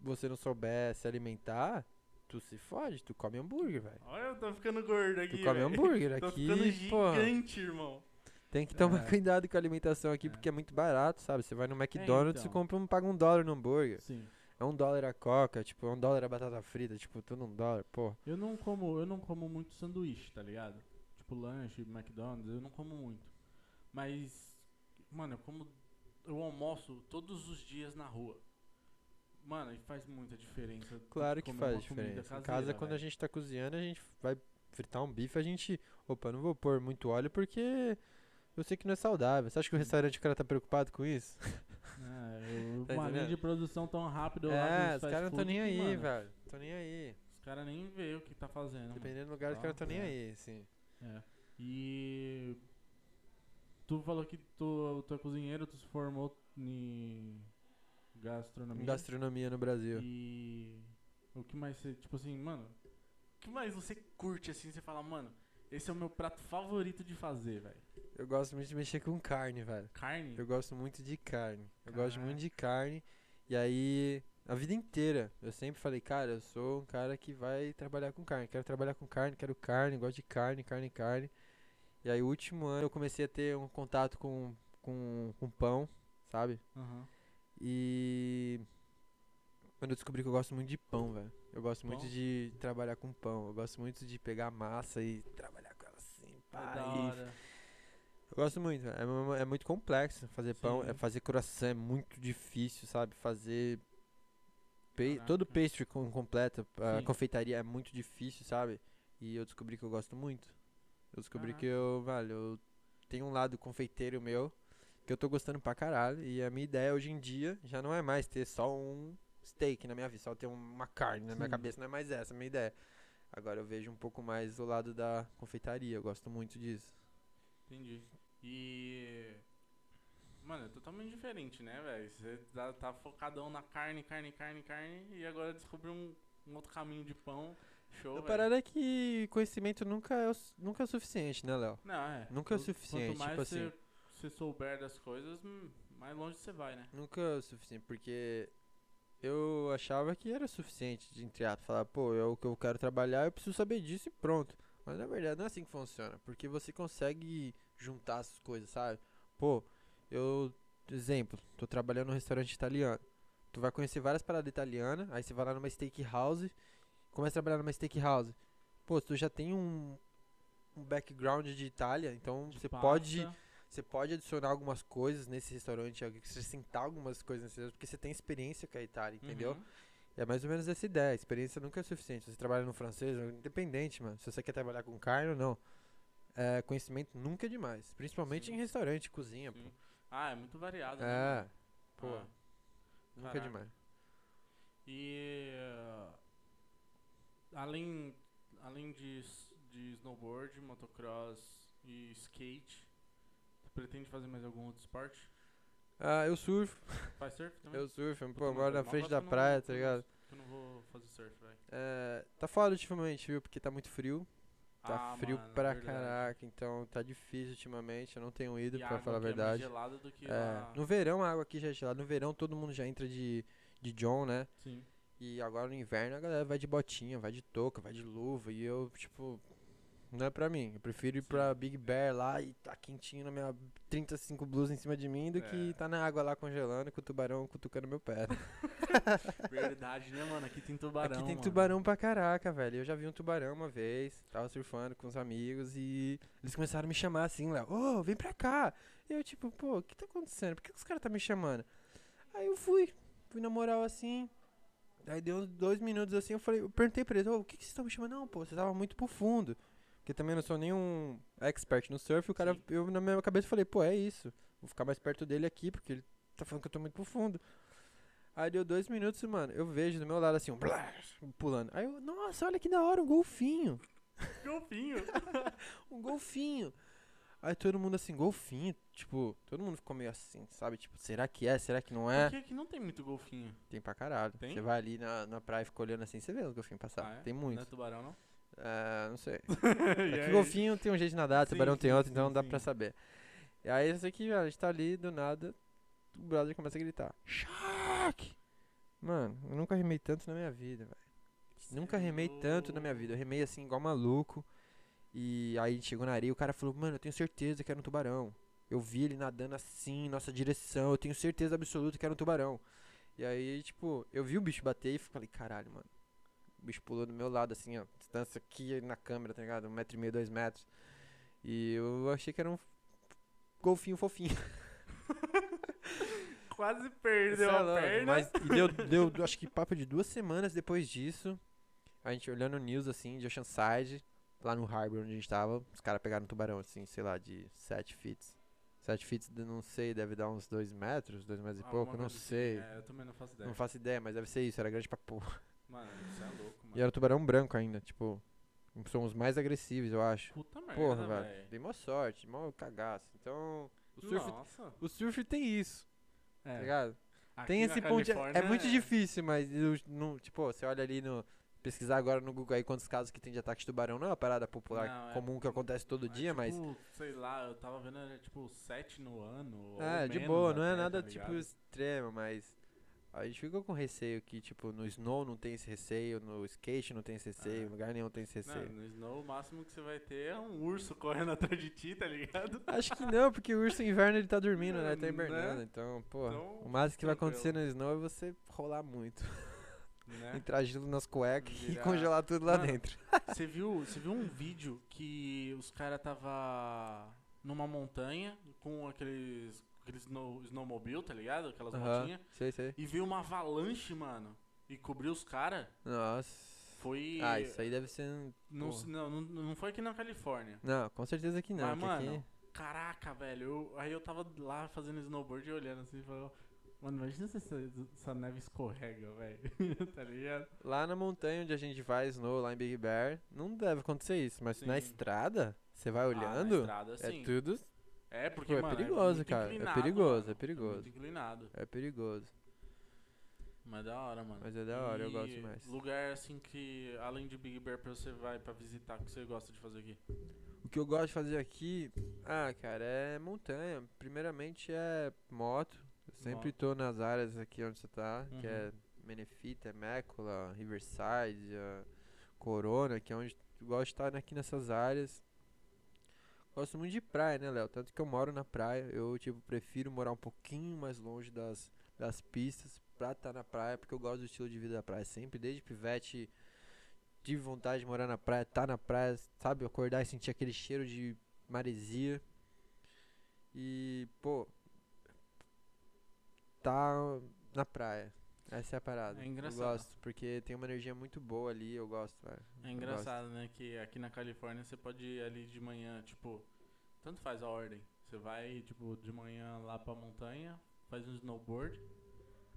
você não souber se alimentar, tu se fode, tu come hambúrguer, velho. Olha, eu tô ficando gordo aqui. Tu come velho. hambúrguer Tô aqui, ficando pô. gigante, irmão. Tem que tomar É. cuidado com a alimentação aqui, É. porque é muito barato, sabe? Você vai no McDonald's e então. compra um, paga um dólar no hambúrguer. Sim. É um dólar a coca, tipo, é um dólar a batata frita, tipo, tudo um dólar, pô. Eu não como, eu não como muito sanduíche, tá ligado? Tipo lanche, McDonald's, eu não como muito. Mas, mano, eu como eu almoço todos os dias na rua. Mano, e faz muita diferença. Claro que faz diferença. Em caseira, casa, quando a gente tá cozinhando, a gente vai fritar um bife, a gente, opa, não vou pôr muito óleo porque eu sei que não é saudável. Você acha que o restaurante o cara tá preocupado com isso? É, eu- Tá uma linha de produção tão rápido lá é, os caras não tão food nem aí, mano, velho. Tão nem aí. Os caras nem vê o que tá fazendo. mano. Dependendo do lugar, os Tá, caras não tão nem é. aí, assim. É. E tu falou que tu, tu é cozinheiro, tu se formou em gastronomia. Gastronomia no Brasil. E o que mais você, tipo assim, mano, o que mais você curte assim, você fala, mano, esse é o meu prato favorito de fazer, velho. Eu gosto muito de mexer com carne, velho. Carne? Eu gosto muito de carne. Eu gosto muito de carne. E aí, a vida inteira, eu sempre falei, cara, eu sou um cara que vai trabalhar com carne. Quero trabalhar com carne, quero carne, gosto de carne, carne, carne. E aí, o último ano, eu comecei a ter um contato com, com, com pão, sabe? Aham. E. Quando eu descobri que eu gosto muito de pão, velho. Eu gosto muito Pão? de trabalhar com pão. Eu gosto muito de pegar massa e trabalhar com ela assim, É pá, e hora. Eu gosto muito, é, mu- é muito complexo fazer pão, Sim. é fazer coração é muito difícil, sabe? Fazer pe- Caraca. todo pastry com completo, a Sim. confeitaria é muito difícil, sabe? E eu descobri que eu gosto muito. Eu descobri que eu, velho, eu tenho um lado confeiteiro meu que eu tô gostando pra caralho e a minha ideia hoje em dia já não é mais ter só um steak na minha vida, só ter uma carne na minha Sim. cabeça, não é mais essa a minha ideia. Agora eu vejo um pouco mais do lado da confeitaria, eu gosto muito disso. Entendi. E. Mano, é totalmente diferente, né, velho? Você tá, tá focadão na carne, carne, carne, carne, e agora descobriu um, um outro caminho de pão. Show, A parada é que conhecimento nunca é o, nunca é o suficiente, né, Léo? Não, é. Nunca é o suficiente, Quanto mais tipo você, assim. você souber das coisas, hum, mais longe você vai, né? Nunca é o suficiente, porque eu achava que era suficiente, de entre aspas, falar, pô, é o que eu quero trabalhar, eu preciso saber disso e pronto. Mas na verdade não é assim que funciona, porque você consegue juntar as coisas, sabe? Pô, eu, exemplo, tô trabalhando num restaurante italiano. Tu vai conhecer várias paradas italianas, aí você vai lá numa steakhouse, começa a trabalhar numa steakhouse. Pô, tu já tem um, um background de Itália, então De você pasta. pode você pode adicionar algumas coisas nesse restaurante, acrescentar algumas coisas nesse restaurante, porque você tem experiência com a Itália, entendeu? Uhum. É mais ou menos essa ideia. A experiência nunca é suficiente. Você trabalha no francês, independente, mano. Se você quer trabalhar com carne ou não. É, conhecimento nunca é demais. Principalmente Sim. em restaurante, cozinha, Sim. pô. Ah, é muito variado, né? É, mano? pô. Ah. Nunca é Caraca. demais. E uh, além, além de, de snowboard, motocross e skate, pretende fazer mais algum outro esporte? Ah, eu surfo. Faz surf também? Eu surfo, pô, moro na frente da praia, tá ligado? Eu não vou fazer surf, velho. É, tá foda ultimamente, viu? Porque tá muito frio. Tá Ah, frio mano, pra verdade. caraca, então tá difícil ultimamente. Eu não tenho ido, E pra falar a aqui é mais verdade. do que É, lá. no verão a água aqui já é gelada. No verão todo mundo já entra de, de John, né? Sim. E agora no inverno a galera vai de botinha, vai de touca, vai de luva. E eu, tipo, não é pra mim. Eu prefiro ir pra Big Bear lá e tá quentinho na minha 35 blusas em cima de mim do que É. tá na água lá congelando com o tubarão cutucando meu pé. Verdade, né, mano? Aqui tem tubarão. Aqui tem mano. tubarão pra caraca, velho. Eu já vi um tubarão uma vez, tava surfando com os amigos e eles começaram a me chamar assim, Léo, ô, vem pra cá. E eu, tipo, pô, o que tá acontecendo? Por que os caras tá me chamando? Aí eu fui, fui na moral assim. Aí deu uns dois minutos assim, eu falei, eu perguntei pra eles, ô, o que, que vocês estão me chamando? Não, pô, você tava muito pro fundo. Porque também não sou nenhum expert no surf, o cara, Sim. eu na minha cabeça falei, pô, é isso. Vou ficar mais perto dele aqui, porque ele tá falando que eu tô muito pro fundo. Aí deu dois minutos, mano, eu vejo do meu lado assim, um blá, pulando. Aí eu, nossa, olha que da hora, um golfinho. Golfinho. Um golfinho. Aí todo mundo assim, golfinho, tipo, todo mundo ficou meio assim, sabe? Tipo, será que é? Será que não é? Porque aqui não tem muito golfinho. Tem pra caralho. Tem? Você vai ali na, na praia e fica olhando assim, você vê os golfinhos passar. Ah, é? Tem Não muitos. é tubarão, não? É, não sei. E É golfinho tem um jeito de nadar, tubarão tem outro, então sim, dá sim. pra saber. E aí eu sei que a gente tá ali, do nada, o brother começa a gritar. Shark! Mano, eu nunca remei tanto na minha vida, velho. Nunca remei tanto na minha vida. Eu remei assim, igual maluco. E aí chegou na areia e o cara falou, mano, eu tenho certeza que era um tubarão. Eu vi ele nadando assim, nossa direção, eu tenho certeza absoluta que era um tubarão. E aí, tipo, eu vi o bicho bater e falei, caralho, mano. O bicho pulou do meu lado, assim, ó. Distância aqui na câmera, tá ligado? Um metro e meio, dois metros. E eu achei que era um golfinho fofinho. Quase perdeu Sei a lá, perna. Mas e deu, deu, acho que papo de duas semanas depois disso. A gente olhando o news assim, de Oceanside, lá no Harbor onde a gente tava, os caras pegaram um tubarão assim, sei lá, de 7 feet. 7 feet, não sei, deve dar uns 2 metros, 2 metros e Alguma pouco, não assim. sei. É, eu também não faço ideia. Não faço ideia, mas deve ser isso, era grande pra porra. Mano, isso é louco, mano. E era um tubarão branco ainda, tipo, são os mais agressivos, eu acho. Puta merda, Porra, velho. velho. Dei mó sorte, mó cagaço. Então, o surf, Nossa. o surf tem isso, tá É. ligado? Aqui Tem esse ponto. de- É muito difícil, mas eu não, tipo, você olha ali no. Pesquisar agora no Google aí quantos casos que tem de ataque de tubarão. Não é uma parada popular Não, é- comum que acontece todo É dia, mas. tipo, Sei lá, eu tava vendo, era tipo 7 no ano. É, de boa, não é até, nada tá tipo extremo, mas. A gente fica com receio que, tipo, no snow não tem esse receio, no skate não tem esse receio, Ah. em lugar nenhum tem esse Não, receio. no Snow, o máximo que você vai ter é um urso correndo atrás de ti, tá ligado? Acho que não, porque o urso no inverno ele tá dormindo, né? Ele tá Né? hibernando. Então, pô, Então, o máximo que vai acontecer no snow é você rolar muito. Né? Entrar gelo nas cuecas e congelar tudo lá Mano, dentro. Você viu, você viu um vídeo que os caras tava numa montanha com aqueles, aqueles snow, snowmobile, tá ligado? Aquelas Aham, motinhas. sei, sei. E veio uma avalanche, mano. E cobriu os caras. Nossa. Foi. Ah, isso aí deve ser. Não, não, não, não foi aqui na Califórnia. Não, com certeza que não. Mas, mano, aqui... Caraca, velho. eu- aí eu tava lá fazendo snowboard e olhando assim, falando, Mano, imagina se essa, essa neve escorrega, velho. tá ligado? Lá na montanha onde a gente vai snow, lá em Big Bear, não deve acontecer isso. Mas na Sim. estrada, você vai Ah, na olhando, estrada, é tudo. É, porque, Pô, é mano, perigoso, muito cara. É perigoso, mano. é perigoso. muito inclinado. É perigoso. Mas da hora, mano. Mas é da hora, eu E gosto mais. Lugar assim que, além de Big Bear, pra você vai pra visitar, o que você gosta de fazer aqui? O que eu gosto de fazer aqui, ah, cara, é montanha. Primeiramente é moto. Eu sempre Moto. tô nas áreas aqui onde você tá, Uhum. que é Menefita, Mécola, Riverside, Corona, que é onde eu gosto de estar aqui nessas áreas. Gosto muito de praia, né, Léo? Tanto que eu moro na praia. Eu, tipo, prefiro morar um pouquinho mais longe das, das pistas pra estar na praia, porque eu gosto do estilo de vida da praia. Sempre, desde pivete, tive vontade de morar na praia, estar na praia, sabe? Acordar e sentir aquele cheiro de maresia. E, pô, tá na praia. Essa é a parada. É engraçado. Eu gosto, porque tem uma energia muito boa ali, eu gosto, velho. É engraçado, né? Que aqui na Califórnia você pode ir ali de manhã, tipo, tanto faz a ordem. Você vai, tipo, de manhã lá pra montanha, faz um snowboard.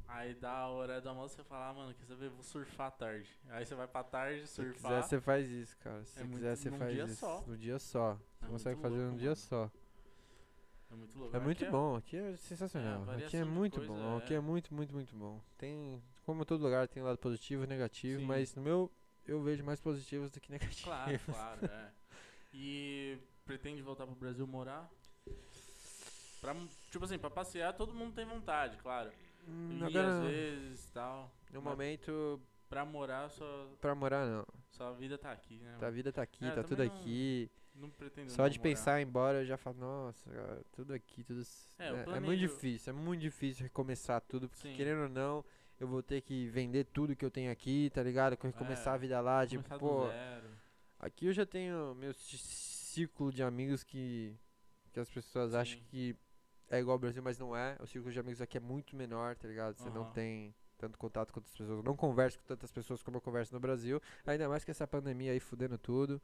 Aí dá a hora do almoço você fala, ah, mano, quer saber? Vou surfar à tarde. Aí você vai pra tarde, Se quiser, surfar. você faz isso, cara. Se É muito- quiser, você num faz dia isso. só. No dia só. Você É consegue muito fazer louco, num dia só. É muito louco. É Aqui muito bom, aqui é sensacional. aqui variação é muito coisa, bom, aqui é. é muito, muito, muito bom. Tem, como todo lugar, tem lado positivo e negativo, Sim. mas no meu, eu vejo mais positivos do que negativos. Claro, claro, é. E pretende voltar pro Brasil morar? Pra, tipo assim, pra passear todo mundo tem vontade, claro. Hum, E agora, às vezes tal. no momento, Pra morar, sua, pra morar não. sua vida tá aqui, né? A mano? vida tá aqui, É, tá tudo não- aqui. Não pretendo Só não de morar. pensar em embora, eu já falo, nossa, cara, tudo aqui, tudo. É, eu é, é muito difícil, é muito difícil recomeçar tudo, porque Sim. querendo ou não, eu vou ter que vender tudo que eu tenho aqui, tá ligado? Recomeçar É, a vida lá, tipo, pô, aqui eu já tenho meu círculo de amigos que, que as pessoas acham Sim. que é igual ao Brasil, mas não é. O círculo de amigos aqui é muito menor, tá ligado? Você não Aham. tem tanto contato com outras pessoas. Não converso com tantas pessoas como eu converso no Brasil, ainda mais que essa pandemia aí fudendo tudo.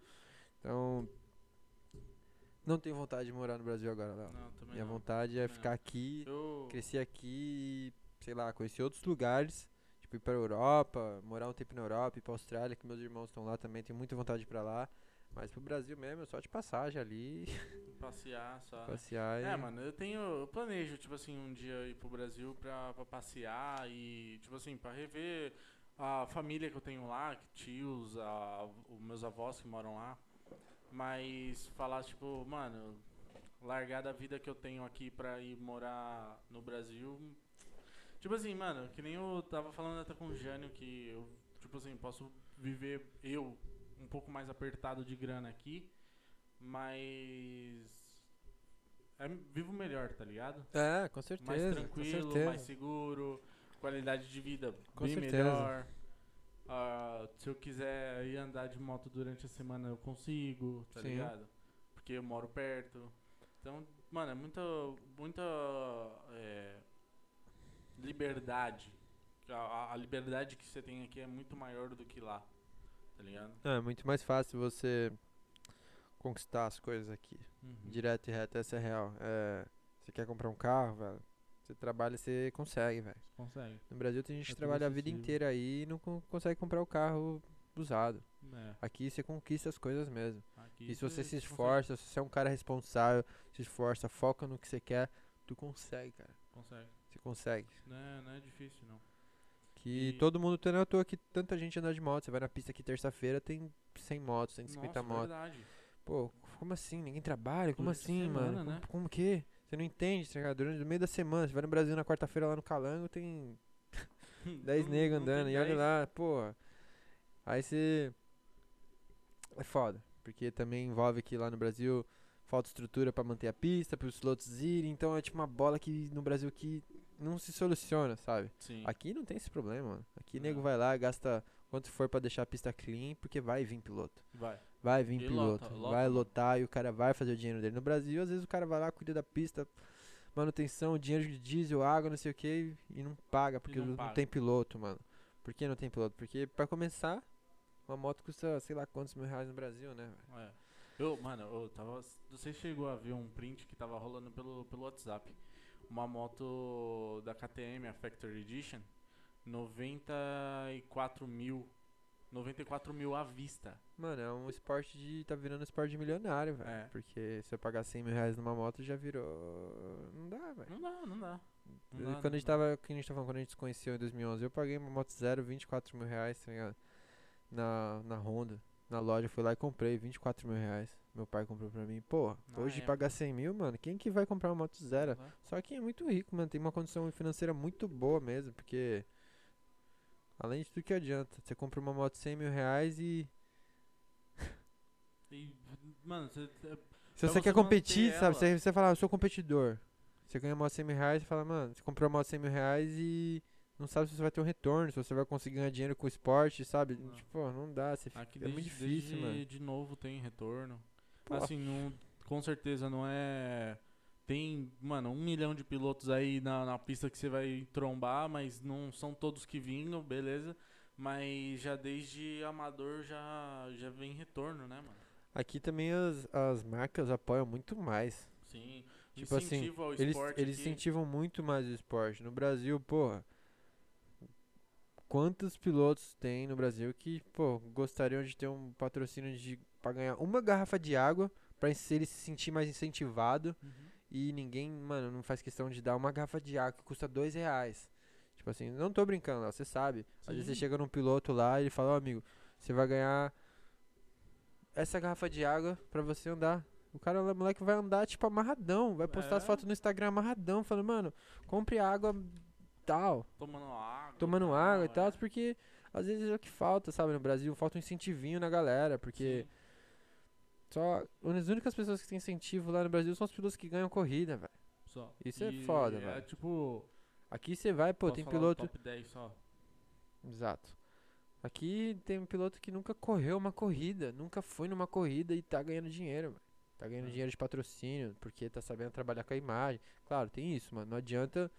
Então, não tenho vontade de morar no Brasil agora, Léo. Não, também Minha não. vontade é ficar não. aqui, Eu... crescer aqui sei lá, conhecer outros lugares. Tipo, ir pra Europa, morar um tempo na Europa, ir pra Austrália, que meus irmãos estão lá também, tenho muita vontade de ir pra lá. Mas pro Brasil mesmo, é só de passagem ali, Passear só. né? passear e... É, mano, eu tenho. Eu planejo, tipo assim, um dia ir pro Brasil pra, pra passear e, tipo assim, pra rever a família que eu tenho lá, que tios, a, os meus avós que moram lá. Mas falar, tipo, mano, largar da vida que eu tenho aqui pra ir morar no Brasil. Tipo assim, mano, que nem eu tava falando até com o Jânio que eu, tipo assim, posso viver eu um pouco mais apertado de grana aqui, mas é, vivo melhor, tá ligado? É, com mais certeza, com tranquilo, certeza. mais seguro, qualidade de vida Com bem certeza. melhor. Ah, se eu quiser ir andar de moto durante a semana, eu consigo, tá Sim. ligado? Porque eu moro perto. Então, mano, é muita, muita é, liberdade. A, a- liberdade que você tem aqui é muito maior do que lá, tá ligado? Não, é muito mais fácil você conquistar as coisas aqui. Uhum. Direto e reto, essa é real. É, você quer comprar um carro, velho? Você trabalha você consegue, velho. Consegue. No Brasil tem gente É que tudo trabalha a vida inteira aí e não con- consegue comprar o carro usado. É, Aqui você conquista as coisas mesmo. aqui E se você se consegue. esforça, se você é um cara responsável, se esforça, foca no que você quer, tu consegue, cara. Consegue. Você consegue. Não é, não é difícil, não. Que E- todo mundo tem, é à toa que tanta gente anda de moto. Você vai na pista aqui terça-feira, tem 100 motos, 150 Nossa, motos. verdade. Pô, como assim? Ninguém trabalha? Como a assim, semana, mano? né? Como, como que? Você não entende, tá ligado? Durante o meio da semana, você vai no Brasil na quarta-feira lá no Calango, tem 10 Não- negros andando. E olha 10. lá, pô. Aí você. É foda. Porque também envolve que lá no Brasil falta estrutura pra manter a pista, pros pilotos irem. Então é tipo uma bola que no Brasil que não se soluciona, sabe? Sim. Aqui não tem esse problema, mano. Aqui nego Não. vai lá, gasta quanto for pra deixar a pista clean, porque vai vir piloto. Vai. Vai vir E piloto, lota, vai lotar e o cara vai fazer o dinheiro dele. No Brasil, às vezes o cara vai lá, cuida da pista, manutenção, dinheiro de diesel, água, não sei o que, e não paga, porque não não, paga. tem piloto, mano. Por que não tem piloto? Porque, pra começar, uma moto custa sei lá quantos mil reais no Brasil, né? É. Eu, mano, eu tava. Você chegou a ver um print que tava rolando pelo, pelo WhatsApp. uma moto da KTM, a Factory Edition, 94 mil. 94 mil à vista. Mano, é um esporte de. tá virando esporte de milionário, velho. É. Porque se eu pagar 100 mil reais numa moto já virou. Não dá, velho. Não dá, não dá. Não dá, Quando a não gente dá. tava. Que a gente tá falando, quando a gente se conheceu em 2011, eu paguei uma moto zero, 24 mil reais, tá ligado? Na, na Honda. Na loja, fui lá e comprei 24 mil reais. Meu pai comprou pra mim. Porra, Na hoje época. pagar 100 mil, mano, quem que vai comprar uma moto zero? Dá. Só quem é muito rico, mano, tem uma condição financeira muito boa mesmo, porque. Além de tudo que adianta, você compra uma moto de 100 mil reais e. E, mano, você. Se Pra você quer competir, sabe? Você, você fala, ah, eu sou competidor. Você ganha uma moto de 100 mil reais e fala, mano, você comprou uma moto de 100 mil reais e não sabe se você vai ter um retorno, se você vai conseguir ganhar dinheiro com o esporte, sabe? Não. Tipo, não dá. Você, Aqui é desde, muito difícil, mano. de novo tem retorno. Pô. Assim, não, com certeza não é. Tem, mano, um milhão de pilotos aí na, na pista que você vai trombar, mas não são todos que vingam, beleza. Mas já desde amador já, já vem retorno, né, mano? Aqui também as, as marcas apoiam muito mais. Sim. Tipo assim, ao Eles, esporte eles aqui. incentivam muito mais o esporte. No Brasil, porra. Quantos pilotos tem no Brasil que, pô, gostariam de ter um patrocínio de pra ganhar uma garrafa de água pra se ele se sentir mais incentivado Uhum. E ninguém, mano, não faz questão de dar uma garrafa de água que custa dois reais. Tipo assim, não tô brincando, Léo, você sabe. Às vezes você Sim. chega num piloto lá e ele fala, ó amigo, você vai ganhar essa garrafa de água pra você andar. O cara, o moleque vai andar tipo amarradão, vai postar as É. fotos no Instagram amarradão, falando, mano, compre água tal, Tomando água. tomando água e tal, é. porque às vezes é o que falta, sabe, no Brasil, falta um incentivinho na galera, porque Sim. Só as únicas pessoas que têm incentivo lá no Brasil são os pilotos que ganham corrida, velho. Só. Isso é E foda, É velho. tipo. Aqui você vai, pô, tem piloto Top 10 só. Exato. Aqui tem um piloto que nunca correu uma corrida, nunca foi numa corrida e tá ganhando dinheiro, velho. Tá ganhando É. dinheiro de patrocínio, porque tá sabendo trabalhar com a imagem. Claro, tem isso, mano. Não adianta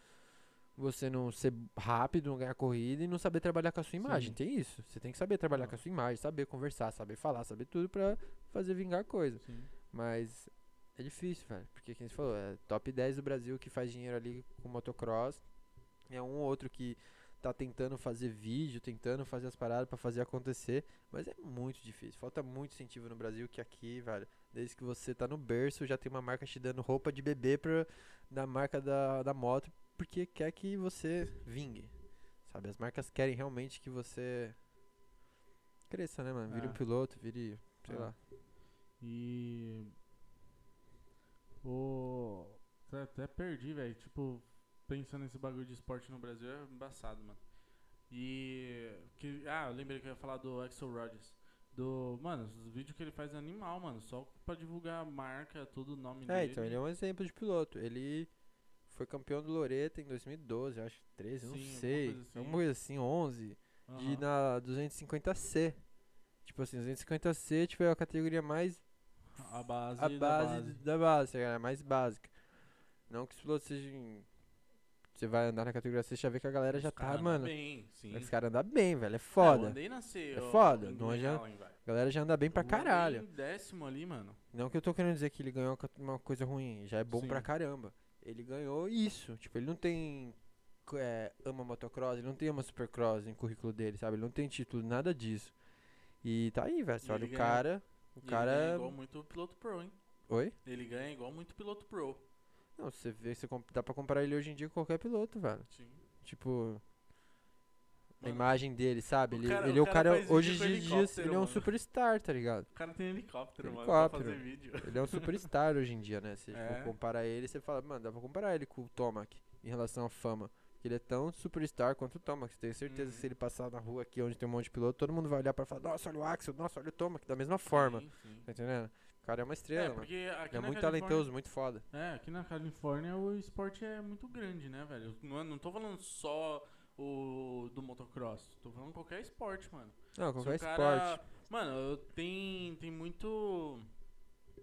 você não ser rápido, não ganhar corrida e não saber trabalhar com a sua imagem. Sim. Tem isso. Você tem que saber trabalhar com a sua imagem, saber conversar, saber falar, saber tudo pra fazer vingar coisa. Sim. Mas é difícil, velho. Porque, quem você falou, é top 10 do Brasil que faz dinheiro ali com motocross. É um ou outro que tá tentando fazer vídeo, tentando fazer as paradas pra fazer acontecer. Mas é muito difícil. Falta muito incentivo no Brasil que aqui, velho. Desde que você tá no berço, já tem uma marca te dando roupa de bebê pra, da marca da, da moto. Porque quer que você vingue. Sabe? As marcas querem realmente que você cresça, né, mano? Vire É. um piloto, vire. sei É. lá. E. O. Até- Até perdi, velho. Tipo, pensando nesse bagulho de esporte no Brasil é embaçado, mano. E. Que, ah, eu lembrei que eu ia falar do Axel Rodgers. Do. Mano, os vídeos que ele faz é animal, mano. Só pra divulgar a marca, tudo o nome É, dele. então ele é um exemplo de piloto. Ele foi campeão do Loreto em 2012, eu acho, 13, eu Sim, não alguma sei. coisa assim. Alguma coisa assim, 11, de Aham. na 250C. Tipo assim, 250C tipo, é a categoria mais A base, a da base, base. da base, a mais básica. Não que os pilotos sejam você vai andar na categoria C, já vê que a galera já Os tá, mano. Bem, sim. Os caras andam bem, velho, é É, eu foda. andei na C, É foda, não velho. A galera já anda bem pra caralho. em décimo ali, mano. Não que eu tô querendo dizer que ele ganhou uma coisa ruim, já é bom Sim. pra caramba. Ele ganhou isso, tipo, ele não tem é, ama motocross, ele não tem uma supercross no currículo dele, sabe? Ele não tem título, nada disso. E tá aí, velho, você olha o ganha- cara, o E ele cara... ganha igual muito piloto pro, hein? Oi? Ele ganha igual muito piloto pro. Não, você vê, você dá pra comparar ele hoje em dia com qualquer piloto, velho. Sim. Tipo, a Mano, imagem dele, sabe? Ele, cara- ele o é o cara cara, hoje em dia, ele é um mano. superstar, tá ligado? O cara tem helicóptero, mano, Helicóptero. pra fazer vídeo. Ele é um superstar hoje em dia, né? Se É. for comparar ele, você fala, mano, dá pra comparar ele com o Tomac em relação à fama. Que ele é tão superstar quanto o Tomac. Tenho certeza que Uhum. se ele passar na rua aqui onde tem um monte de piloto, todo mundo vai olhar pra falar, nossa, olha o Axel, nossa, olha o Tomac, da mesma forma. Sim, sim. Tá entendendo? O cara é uma É, estrela, mano. aqui Ele é muito Califórnia- talentoso, muito foda. É, aqui na Califórnia o esporte é muito grande, né, velho? Não, não tô falando só o do motocross. Tô falando qualquer esporte, mano. Não, qualquer cara- esporte. Mano, tem, tem muito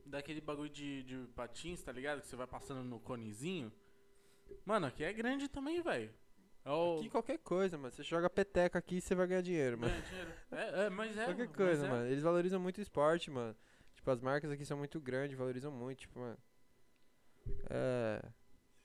daquele bagulho de, de patins, tá ligado? Que você vai passando no conezinho. Mano, aqui é grande também, velho. É o... Aqui qualquer coisa, mano. Você joga peteca aqui você vai ganhar dinheiro, mano. ganha dinheiro. É, é, mas é. Qualquer coisa, é. mano. Eles valorizam muito o esporte, mano. Tipo, as marcas aqui são muito grandes, valorizam muito, tipo, mano. É.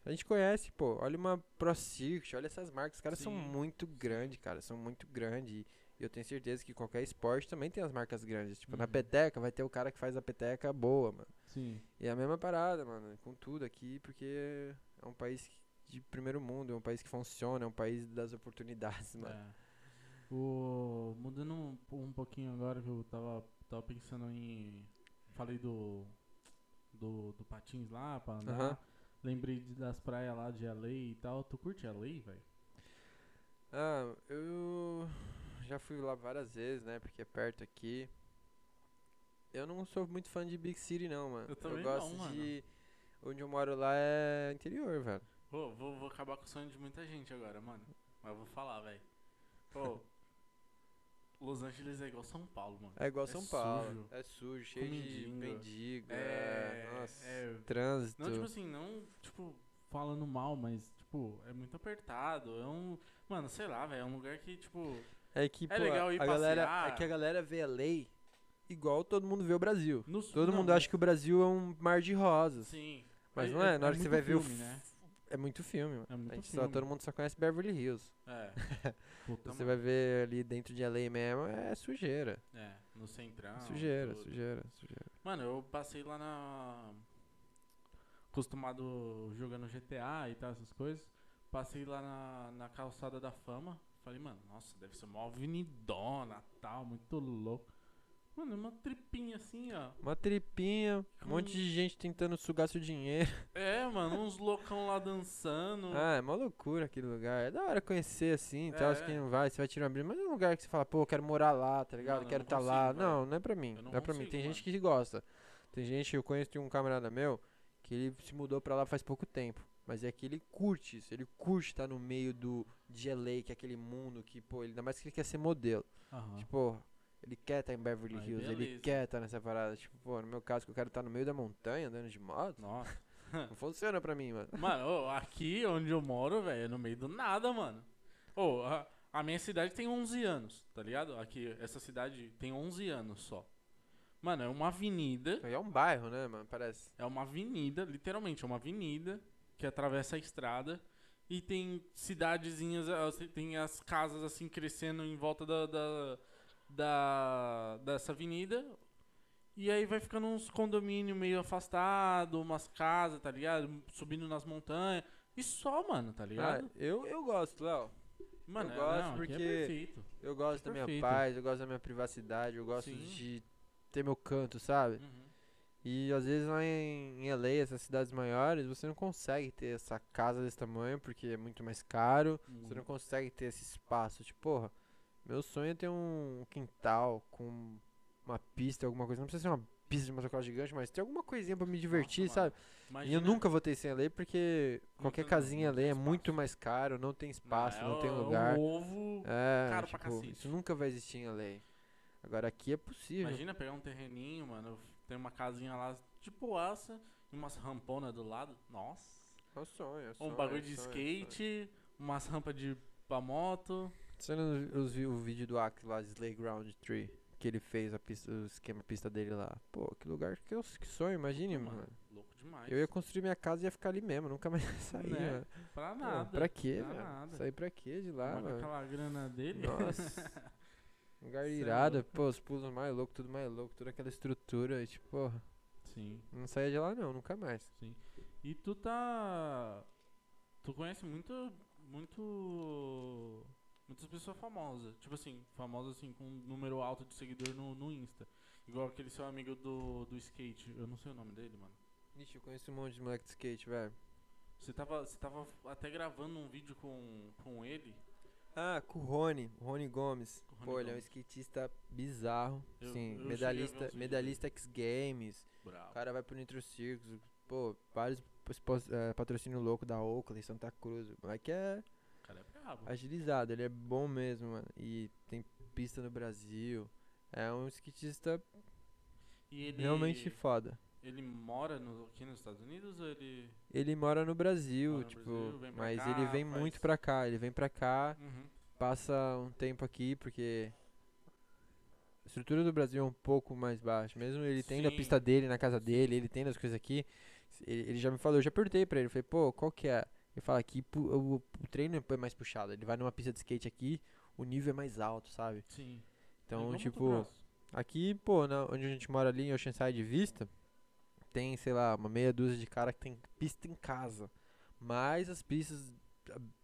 A gente conhece, pô. Olha uma Pro Circuit, olha essas marcas. Os caras são Sim. muito grandes, cara. São muito grandes. E eu tenho certeza que qualquer esporte também tem as marcas grandes. Tipo, na Uhum. peteca vai ter o cara que faz a peteca boa, mano. Sim. E é a mesma parada, mano. Com tudo aqui, porque é um país de primeiro mundo, é um país que funciona, é um país das oportunidades, mano. É. O, mudando um, um pouquinho agora que eu tava, tava pensando em. Falei do. Do, do patins lá pra andar. Aham. Lembrei das praias lá de LA e tal. Tu curte LA, velho? Ah, eu já fui lá várias vezes, né? Porque é perto aqui. Eu não sou muito fã de Big City, não, mano. Eu também gosto não, mano. de. Onde eu moro lá é interior, velho. Pô, vou, vou acabar com o sonho de muita gente agora, mano. Mas eu vou falar, velho. Pô, Los Angeles é igual São Paulo, mano. É igual É São Paulo. sujo. É sujo, cheio de mendigo. É, É, nossa. é. Trânsito. Não, tipo assim, não, tipo, Falando mal, mas, tipo, é muito apertado. É um. Mano, sei lá, velho. É um lugar que, tipo. É que, É pô, legal ir a galera, passear. é que a galera vê a lei igual todo mundo vê o Brasil. no sul- Todo não, mundo acha que o Brasil é um mar de rosas. Sim. Mas É- não é, é- na hora é que você vai ver o filme, né? É muito filme, mano. É muito a gente filme. só, todo mundo só conhece Beverly Hills. É. Puta, Você mano. vai ver ali dentro de LA mesmo, é sujeira. É, no centrão. sujeira, tudo. sujeira, sujeira. Mano, eu passei lá na. acostumado jogando GTA e tal, essas coisas. Passei lá na, na calçada da fama. Falei, mano, nossa, deve ser uma avenidona. Tal, muito louco. Mano, uma tripinha assim, ó. Uma tripinha, um monte de gente tentando sugar seu dinheiro. É, mano, uns loucão lá dançando. Ah, é uma loucura aquele lugar. É da hora conhecer assim, tal, É. se quem não vai, você vai tirar uma brisa, mas é um lugar que você fala, pô, eu quero morar lá, tá ligado? Mano, quero estar lá. consigo, velho. Não, não é pra mim. Eu Não, não é pra mim. Tem mano. gente que gosta. Tem gente, eu conheço um camarada meu que ele se mudou pra lá faz pouco tempo. Mas é que ele curte isso, ele curte estar no meio do de LA, que é aquele mundo que, pô, ele- ainda mais que ele quer ser modelo. Aham. Tipo, ele quer estar em Beverly Aí, Hills, ele quer estar nessa parada. Tipo, pô, no meu caso, que eu quero estar no meio da montanha, andando de moto, Nossa. não funciona pra mim, mano. Mano, aqui onde eu moro, velho, é no meio do nada, mano. Ô, a, a minha cidade tem 11 anos, tá ligado? Aqui, essa cidade tem 11 anos só. Mano, é uma avenida. É um bairro, né, mano? Parece. É uma avenida, literalmente, é uma avenida que atravessa a estrada. E tem cidadezinhas, eh, tem as casas assim crescendo em volta da, da, da- dessa avenida. E aí vai ficando uns condomínios meio afastado, umas casas, tá ligado? Subindo nas montanhas. E só, mano, tá Ah, ligado? eu, eu gosto, Léo. mano, eu é- gosto não, é porque- perfeito. Eu gosto da minha paz, eu gosto da minha privacidade, eu gosto Sim. de ter meu canto, sabe? Uhum. E às vezes lá em, em LA, essas cidades maiores, você não consegue ter essa casa desse tamanho porque é muito mais caro. Você não consegue ter esse espaço. Tipo, porra, meu sonho é ter um quintal com uma pista, alguma coisa. Não precisa ser uma pista de motocross gigante, mas ter alguma coisinha pra me divertir, mano. sabe? E Imagina- eu nunca vou ter isso em LA porque qualquer casinha não LA é muito mais caro, não tem espaço, não, é tem o- lugar. O ovo. É, caro pra tipo, cacete. isso nunca vai existir em LA. Agora aqui é possível. Imagina pegar um terreninho, mano. Tem uma casinha lá de poaça e umas ramponas do lado. Nossa. É um sonho, é um Um sonho, bagulho é um de sonho, é um sonho. skate, umas rampas de pra moto. Você não os vi- o vídeo do Axe lá de Slayground Tree? Que ele fez a pista, o esquema pista dele lá. Pô, que lugar que, eu, que sonho, imagine, mano. Louco demais. Eu ia construir minha casa e ia ficar ali mesmo, nunca mais ia sair, Né? mano. Pra Pô, nada. pra quê, pra nada. Sair pra quê de lá, Mas mano? aquela grana dele. Nossa. Lugar é irado, louco. pô, os pulos mais loucos, tudo mais louco, toda aquela estrutura, e tipo, porra, Sim. não saía de lá não, nunca mais. E tu tá. Tu conhece muito. Muito. Muitas pessoas famosas. Tipo assim, famosas assim, com um número alto de seguidor no, no Insta. Igual aquele seu amigo do, do skate. Eu não sei o nome dele, mano. Ixi, eu conheço um monte de moleque de skate, velho. Você tava, você tava até gravando um vídeo com, com ele. Ah, com o Rony, o Rony Gomes. O Rony Pô, ele é um skatista bizarro. Eu- Sim, eu medalhista, medalhista X Games. O Bravo. cara vai pro Nitro Circus. Pô, vários eh, patrocínio louco da Oakley, Santa Cruz. O moleque O é brabo. agilizado, ele é bom mesmo, mano. E tem pista no Brasil. É um skatista ele. realmente foda. Ele mora no, aqui nos Estados Unidos ou ele. Ele mora no Brasil, Mora no tipo, Brasil, mas cá, ele vem muito pra cá. Ele vem pra cá, Uhum. passa um tempo aqui, porque a estrutura do Brasil é um pouco mais baixa. Mesmo ele tendo a pista dele na casa dele, ele tendo as coisas aqui, Ele, ele já me falou, eu já perguntei pra ele, falei, pô, qual que é? Ele fala que pu- o, o treino é mais puxado. Ele vai numa pista de skate aqui, o nível é mais alto, sabe? Sim. Então, tipo, aqui, pô, na, onde a gente mora ali em Oceanside Vista, tem, sei lá, uma meia dúzia de cara que tem pista em casa. Mais as pistas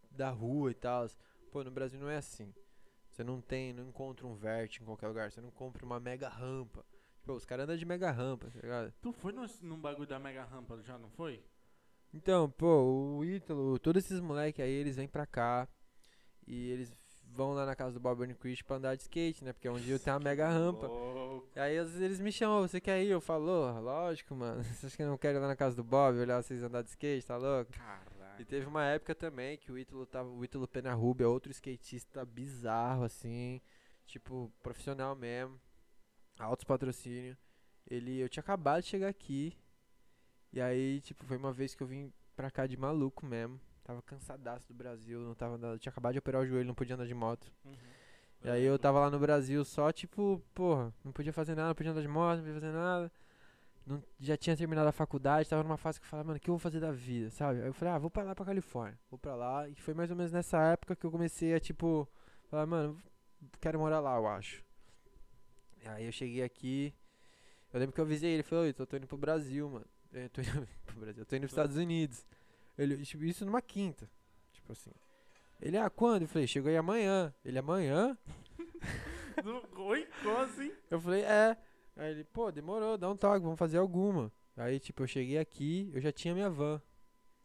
da- rua e tal. Pô, no Brasil não é assim. Você não tem, não encontra um vert em qualquer lugar. Você não compra uma mega rampa. Pô, os caras andam de mega rampa, tá ligado? Tu foi num, num bagulho da Mega Rampa já, não foi? Então, pô, o Ítalo, todos esses moleque aí, eles vêm pra cá e eles vão lá na casa do Bob Burnquist pra andar de skate, né? Porque é onde eu tenho a mega rampa. Louco. E aí às vezes eles me chamam, você quer ir? Eu falo, "Ô, lógico, mano. Você acha que eu não quero ir lá na casa do Bob, olhar vocês andar de skate, tá louco? E Caralho. teve uma época também que o Ítalo tava. O Ítalo Penarrubia, outro skatista bizarro, assim. Tipo, profissional mesmo. Altos patrocínio. Ele. Eu tinha acabado de chegar aqui. E aí, tipo, foi uma vez que eu vim pra cá de maluco mesmo. Tava cansadaço do Brasil, não tava andando. Tinha acabado de operar o joelho, não podia andar de moto. Uhum. E aí eu tava lá no Brasil só, tipo, porra, não podia fazer nada, não podia andar de moto, não podia fazer nada. Não, já tinha terminado a faculdade, tava numa fase que eu falava, mano, o que eu vou fazer da vida, sabe? Aí eu falei, ah, vou pra lá pra Califórnia. Vou pra lá. E foi mais ou menos nessa época que eu comecei a, tipo, falar, mano, quero morar lá, eu acho. E aí eu cheguei aqui. Eu lembro que eu avisei ele, falou, eu tô indo pro Brasil, mano. Eu tô indo pro Brasil, eu tô indo pros Estados Unidos. Ele, tipo, isso numa quinta. Tipo assim. Ele, ah, quando? Eu falei, chegou aí amanhã. Ele, amanhã? Oi? Como assim? Eu falei, é. Aí ele, pô, demorou, dá um toque, vamos fazer alguma. Aí, tipo, eu cheguei aqui, eu já tinha minha van.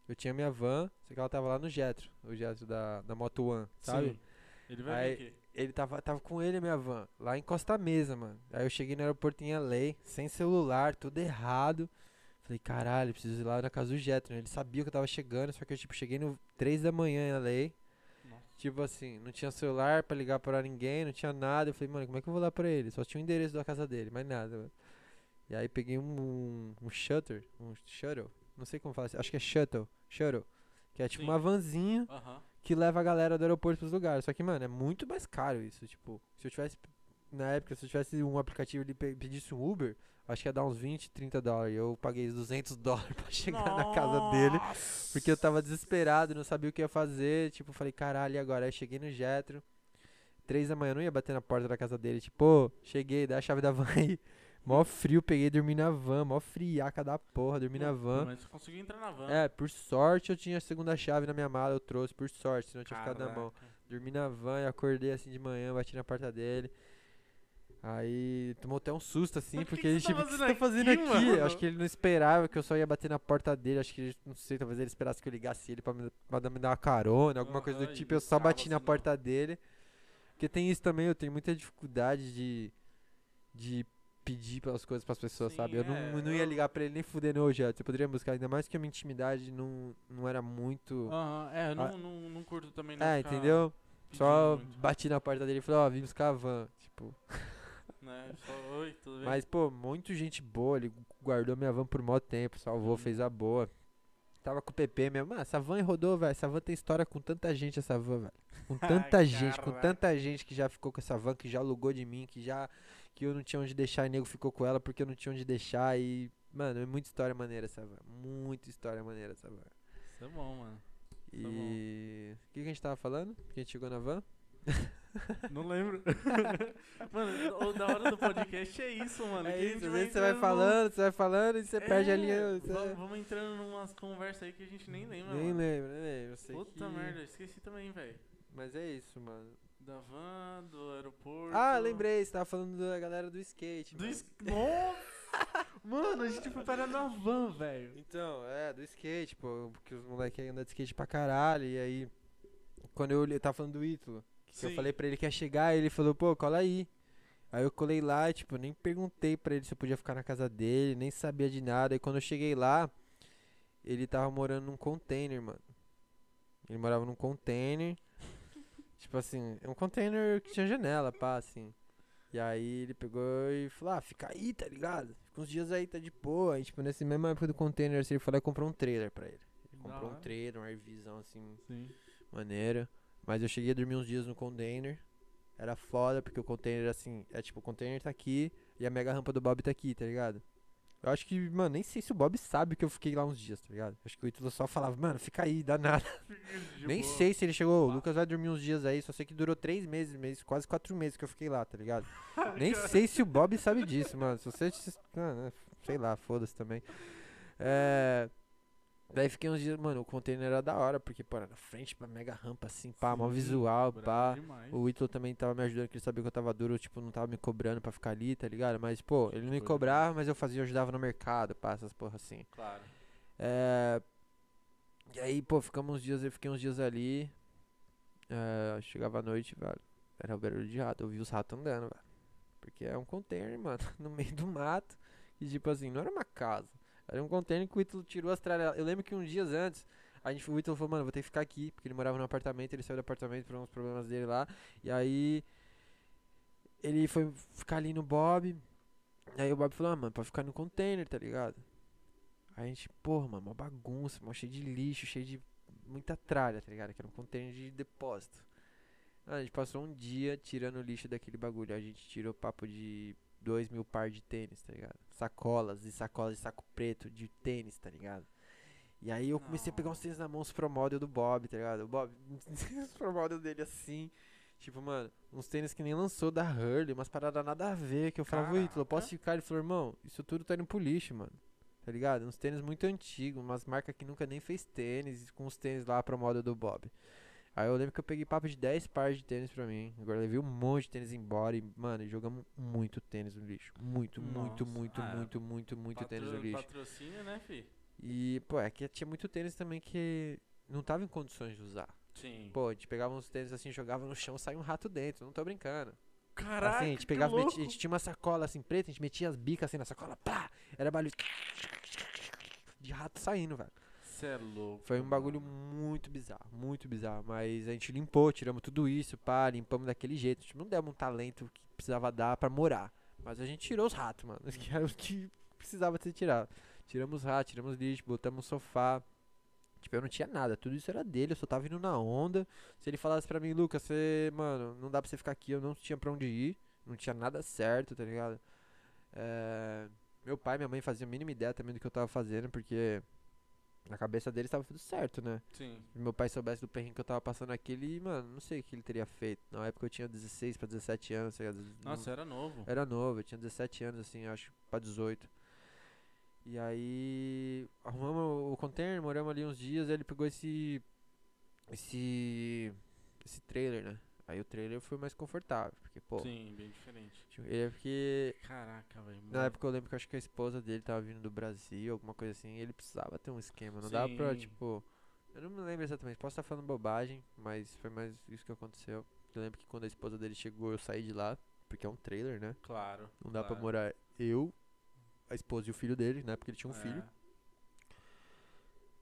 Eu tinha minha van, só que ela tava lá no Jetro, o Jetro da, da Moto One, sabe? Sim. Ele vai Aí- aqui. Ele tava, tava com ele a minha van, lá em Costa Mesa, mano. Aí eu cheguei no aeroporto em LA, sem celular, tudo errado. Falei, caralho, preciso ir lá na casa do Jetro. né? Ele sabia que eu tava chegando, só que eu, tipo, cheguei no 3 da manhã em LA. Nossa. Tipo assim, não tinha celular pra ligar pra ninguém, não tinha nada. Eu falei, mano, como é que eu vou lá pra ele? Só tinha o endereço da casa dele, mais nada, mano. E aí peguei um, um, um shutter, um shuttle, não sei como fala, assim, acho que é shuttle, shuttle. Que é tipo Sim. uma vanzinha que leva a galera do aeroporto pros lugares. Só que, mano, é muito mais caro isso. Tipo, se eu tivesse, na época, se eu tivesse um aplicativo e pe- pedisse um Uber, acho que ia dar uns 20, 30 dólares. Eu paguei 200 dólares pra chegar na casa dele. Nossa. Porque eu tava desesperado, não sabia o que ia fazer. Tipo, falei, caralho, e agora? Aí cheguei no Jetro. Três da manhã, não ia bater na porta da casa dele. Tipo, cheguei, dá a chave da van aí. Mó frio, peguei, dormi na van. Mó friaca da porra, dormi na van. Mas você conseguiu entrar na van. É, por sorte eu tinha a segunda chave na minha mala, eu trouxe, por sorte, senão eu tinha ficado na mão. Caraca. Dormi na van e acordei assim de manhã, bati na porta dele. Aí tomou até um susto assim, porque que ele tipo, tá o que você tá fazendo aqui, aqui? mano?" Acho que ele não esperava que eu só ia bater na porta dele, acho que não sei, talvez ele esperasse que eu ligasse ele pra me, pra dar- me dar uma carona, alguma coisa do tipo, eu só bati na assim, porta dele. Porque tem isso também, eu tenho muita dificuldade de, de pedir pelas coisas pras pessoas, Sim, sabe? Eu não, é, eu não ia ligar pra ele nem fuder no objeto, você poderia buscar, ainda mais que a minha intimidade não, não era muito... Aham, é, eu não, não, não curto também não É, entendeu? Só muito, bati na porta dele e falei, ó, vim buscar a van. Tipo, Né? Só, oi, tudo bem? mas, pô, muito gente boa, ele guardou minha van por mó tempo, salvou, Uhum. fez a boa. Tava com o PP mesmo, mano, essa van rodou, velho, essa van tem história com tanta gente, essa van, velho. Com tanta gente, com Caraca. tanta gente que já ficou com essa van, que já alugou de mim, que já, que eu não tinha onde deixar e nego ficou com ela porque eu não tinha onde deixar e, mano, é muita história maneira essa van, muita história maneira essa van. Isso é bom, mano. E, bom. o que, que a gente tava falando? Que a gente chegou na van? Não lembro. mano, o da hora do podcast é isso, mano. É isso, às vezes você vai falando, você vai falando e você num- perde a É, linha. você- va- Vamos entrando numas conversas aí que a gente nem lembra, Nem mano. lembro, nem lembro. sei Puta que- merda, esqueci também, velho. Mas é isso, mano. Da van, do aeroporto. Ah, lembrei, você tava falando da galera do skate. Do es... Nossa! Mano, a gente foi parar na van, velho. Então, é, do skate, pô, porque os moleques andam de skate pra caralho. E aí, quando eu, olhei- eu tava falando do Ítalo, que eu falei pra ele que ia chegar, ele falou, pô, cola aí. Aí eu colei lá e, tipo, nem perguntei pra ele se eu podia ficar na casa dele, nem sabia de nada. E quando eu cheguei lá, ele tava morando num container, mano. Ele morava num container. tipo assim, é um container que tinha janela, pá, assim. E aí ele pegou e falou, ah, fica aí, tá ligado? Fica uns dias aí, tá de boa. Aí, tipo, nesse mesma época do container, assim, ele falou e comprou um trailer pra ele. Ele comprou um hora. trailer, um RVzão, assim, Sim. maneiro. Mas eu cheguei a dormir uns dias no container. Era foda, porque o container, assim, é tipo, o container tá aqui e a mega rampa do Bob tá aqui, tá ligado? Eu acho que, mano, nem sei se o Bob sabe que eu fiquei lá uns dias, tá ligado? Acho que o Ítalo só falava, mano, fica aí, dá nada. Nem boa. sei se ele chegou, o Pá. Lucas vai dormir uns dias aí, só sei que durou três meses, meses quase quatro meses que eu fiquei lá, tá ligado? nem sei se o Bob sabe disso, mano. Se você. ah, né, sei lá, foda-se também. É. Daí fiquei uns dias, mano, o container era da hora, porque, pô, era na frente, pra mega rampa assim, pá, mó Sim, visual, brabo pá. demais. O Ítalo também tava me ajudando, que ele sabia que eu tava duro, tipo, não tava me cobrando pra ficar ali, tá ligado? Mas, pô, ele não me de cobrava, mas eu fazia, eu ajudava no mercado, pá, essas porra assim. Claro. É... E aí, pô, ficamos uns dias, eu fiquei uns dias ali. É, chegava à noite, velho. Era o barulho de rato, eu vi os ratos andando, velho. Porque é um container, mano, no meio do mato. E tipo assim, não era uma casa. Era um container que o Ítalo tirou as tralhas. Eu lembro que uns dias antes, a gente, o Ítalo falou, mano, vou ter que ficar aqui. Porque ele morava num apartamento, ele saiu do apartamento por uns problemas dele lá. E aí, ele foi ficar ali no Bob. Aí o Bob falou, ah, mano, pode ficar no container, tá ligado? Aí a gente, porra, mano, uma bagunça, mano, cheio de lixo, cheio de muita tralha, tá ligado? Que era um container de depósito. A gente passou um dia tirando o lixo daquele bagulho. A gente tirou papo de dois mil par de tênis, tá ligado? Sacolas e sacolas de saco preto de tênis, tá ligado? E aí eu comecei a pegar uns tênis na mão, os Pro Model do Bob, tá ligado? O Bob, os Pro Model dele assim. Tipo, mano, uns tênis que nem lançou da Hurley, umas paradas nada a ver. Que eu falava, Ítalo, eu posso ficar? Ele falou, irmão, isso tudo tá indo pro lixo, mano. Tá ligado? Uns tênis muito antigos, umas marcas que nunca nem fez tênis, com os tênis lá pro model do Bob. Aí eu lembro que eu peguei papo de 10 pares de tênis pra mim. Agora levei um monte de tênis embora e, mano, jogamos muito tênis no lixo. Muito, muito, Nossa. muito, Ah, muito, muito, muito tênis no lixo. Patrocínio, né, fi? E, pô, é que tinha muito tênis também que não tava em condições de usar. Sim. Pô, a gente pegava uns tênis assim, jogava no chão, saia um rato dentro. Não tô brincando. Caraca, assim, a gente que pegava, louco. metia- a gente tinha uma sacola assim preta, a gente metia as bicas assim na sacola, pá! Era barulho de rato saindo, velho. Cê é louco. Foi um bagulho muito bizarro, muito bizarro. Mas a gente limpou, tiramos tudo isso, pá, limpamos daquele jeito. Tipo, não demos um talento que precisava dar pra morar. Mas a gente tirou os ratos, mano. Que era os que precisava ser tirado. Tiramos os ratos, tiramos lixo, botamos sofá. Tipo, eu não tinha nada, tudo isso era dele, eu só tava indo na onda. Se ele falasse pra mim, Lucas, você, mano, não dá pra você ficar aqui, eu não tinha pra onde ir. Não tinha nada certo, tá ligado? É, Meu pai e minha mãe faziam a mínima ideia também do que eu tava fazendo, porque na cabeça deles tava tudo certo, né? Sim. Se meu pai soubesse do perrengue que eu tava passando aqui, ele, mano, não sei o que ele teria feito. Na época eu tinha 16 pra 17 anos, tá ligado? Nossa, era novo. Era novo, eu tinha 17 anos, assim, acho, pra 18. E aí, arrumamos o container, moramos ali uns dias, ele pegou esse, esse, esse trailer, né? Aí o trailer foi mais confortável, porque, pô, Sim, bem diferente. tipo, ele é porque, Caraca, velho. na época eu lembro que eu acho que a esposa dele tava vindo do Brasil, alguma coisa assim, e ele precisava ter um esquema, não dava pra, Sim. tipo, eu não me lembro exatamente, posso estar falando bobagem, mas foi mais isso que aconteceu. Eu lembro que quando a esposa dele chegou, eu saí de lá, porque é um trailer, né? Claro. Não dá pra claro. morar eu, a esposa e o filho dele, né? Porque ele tinha um É. filho.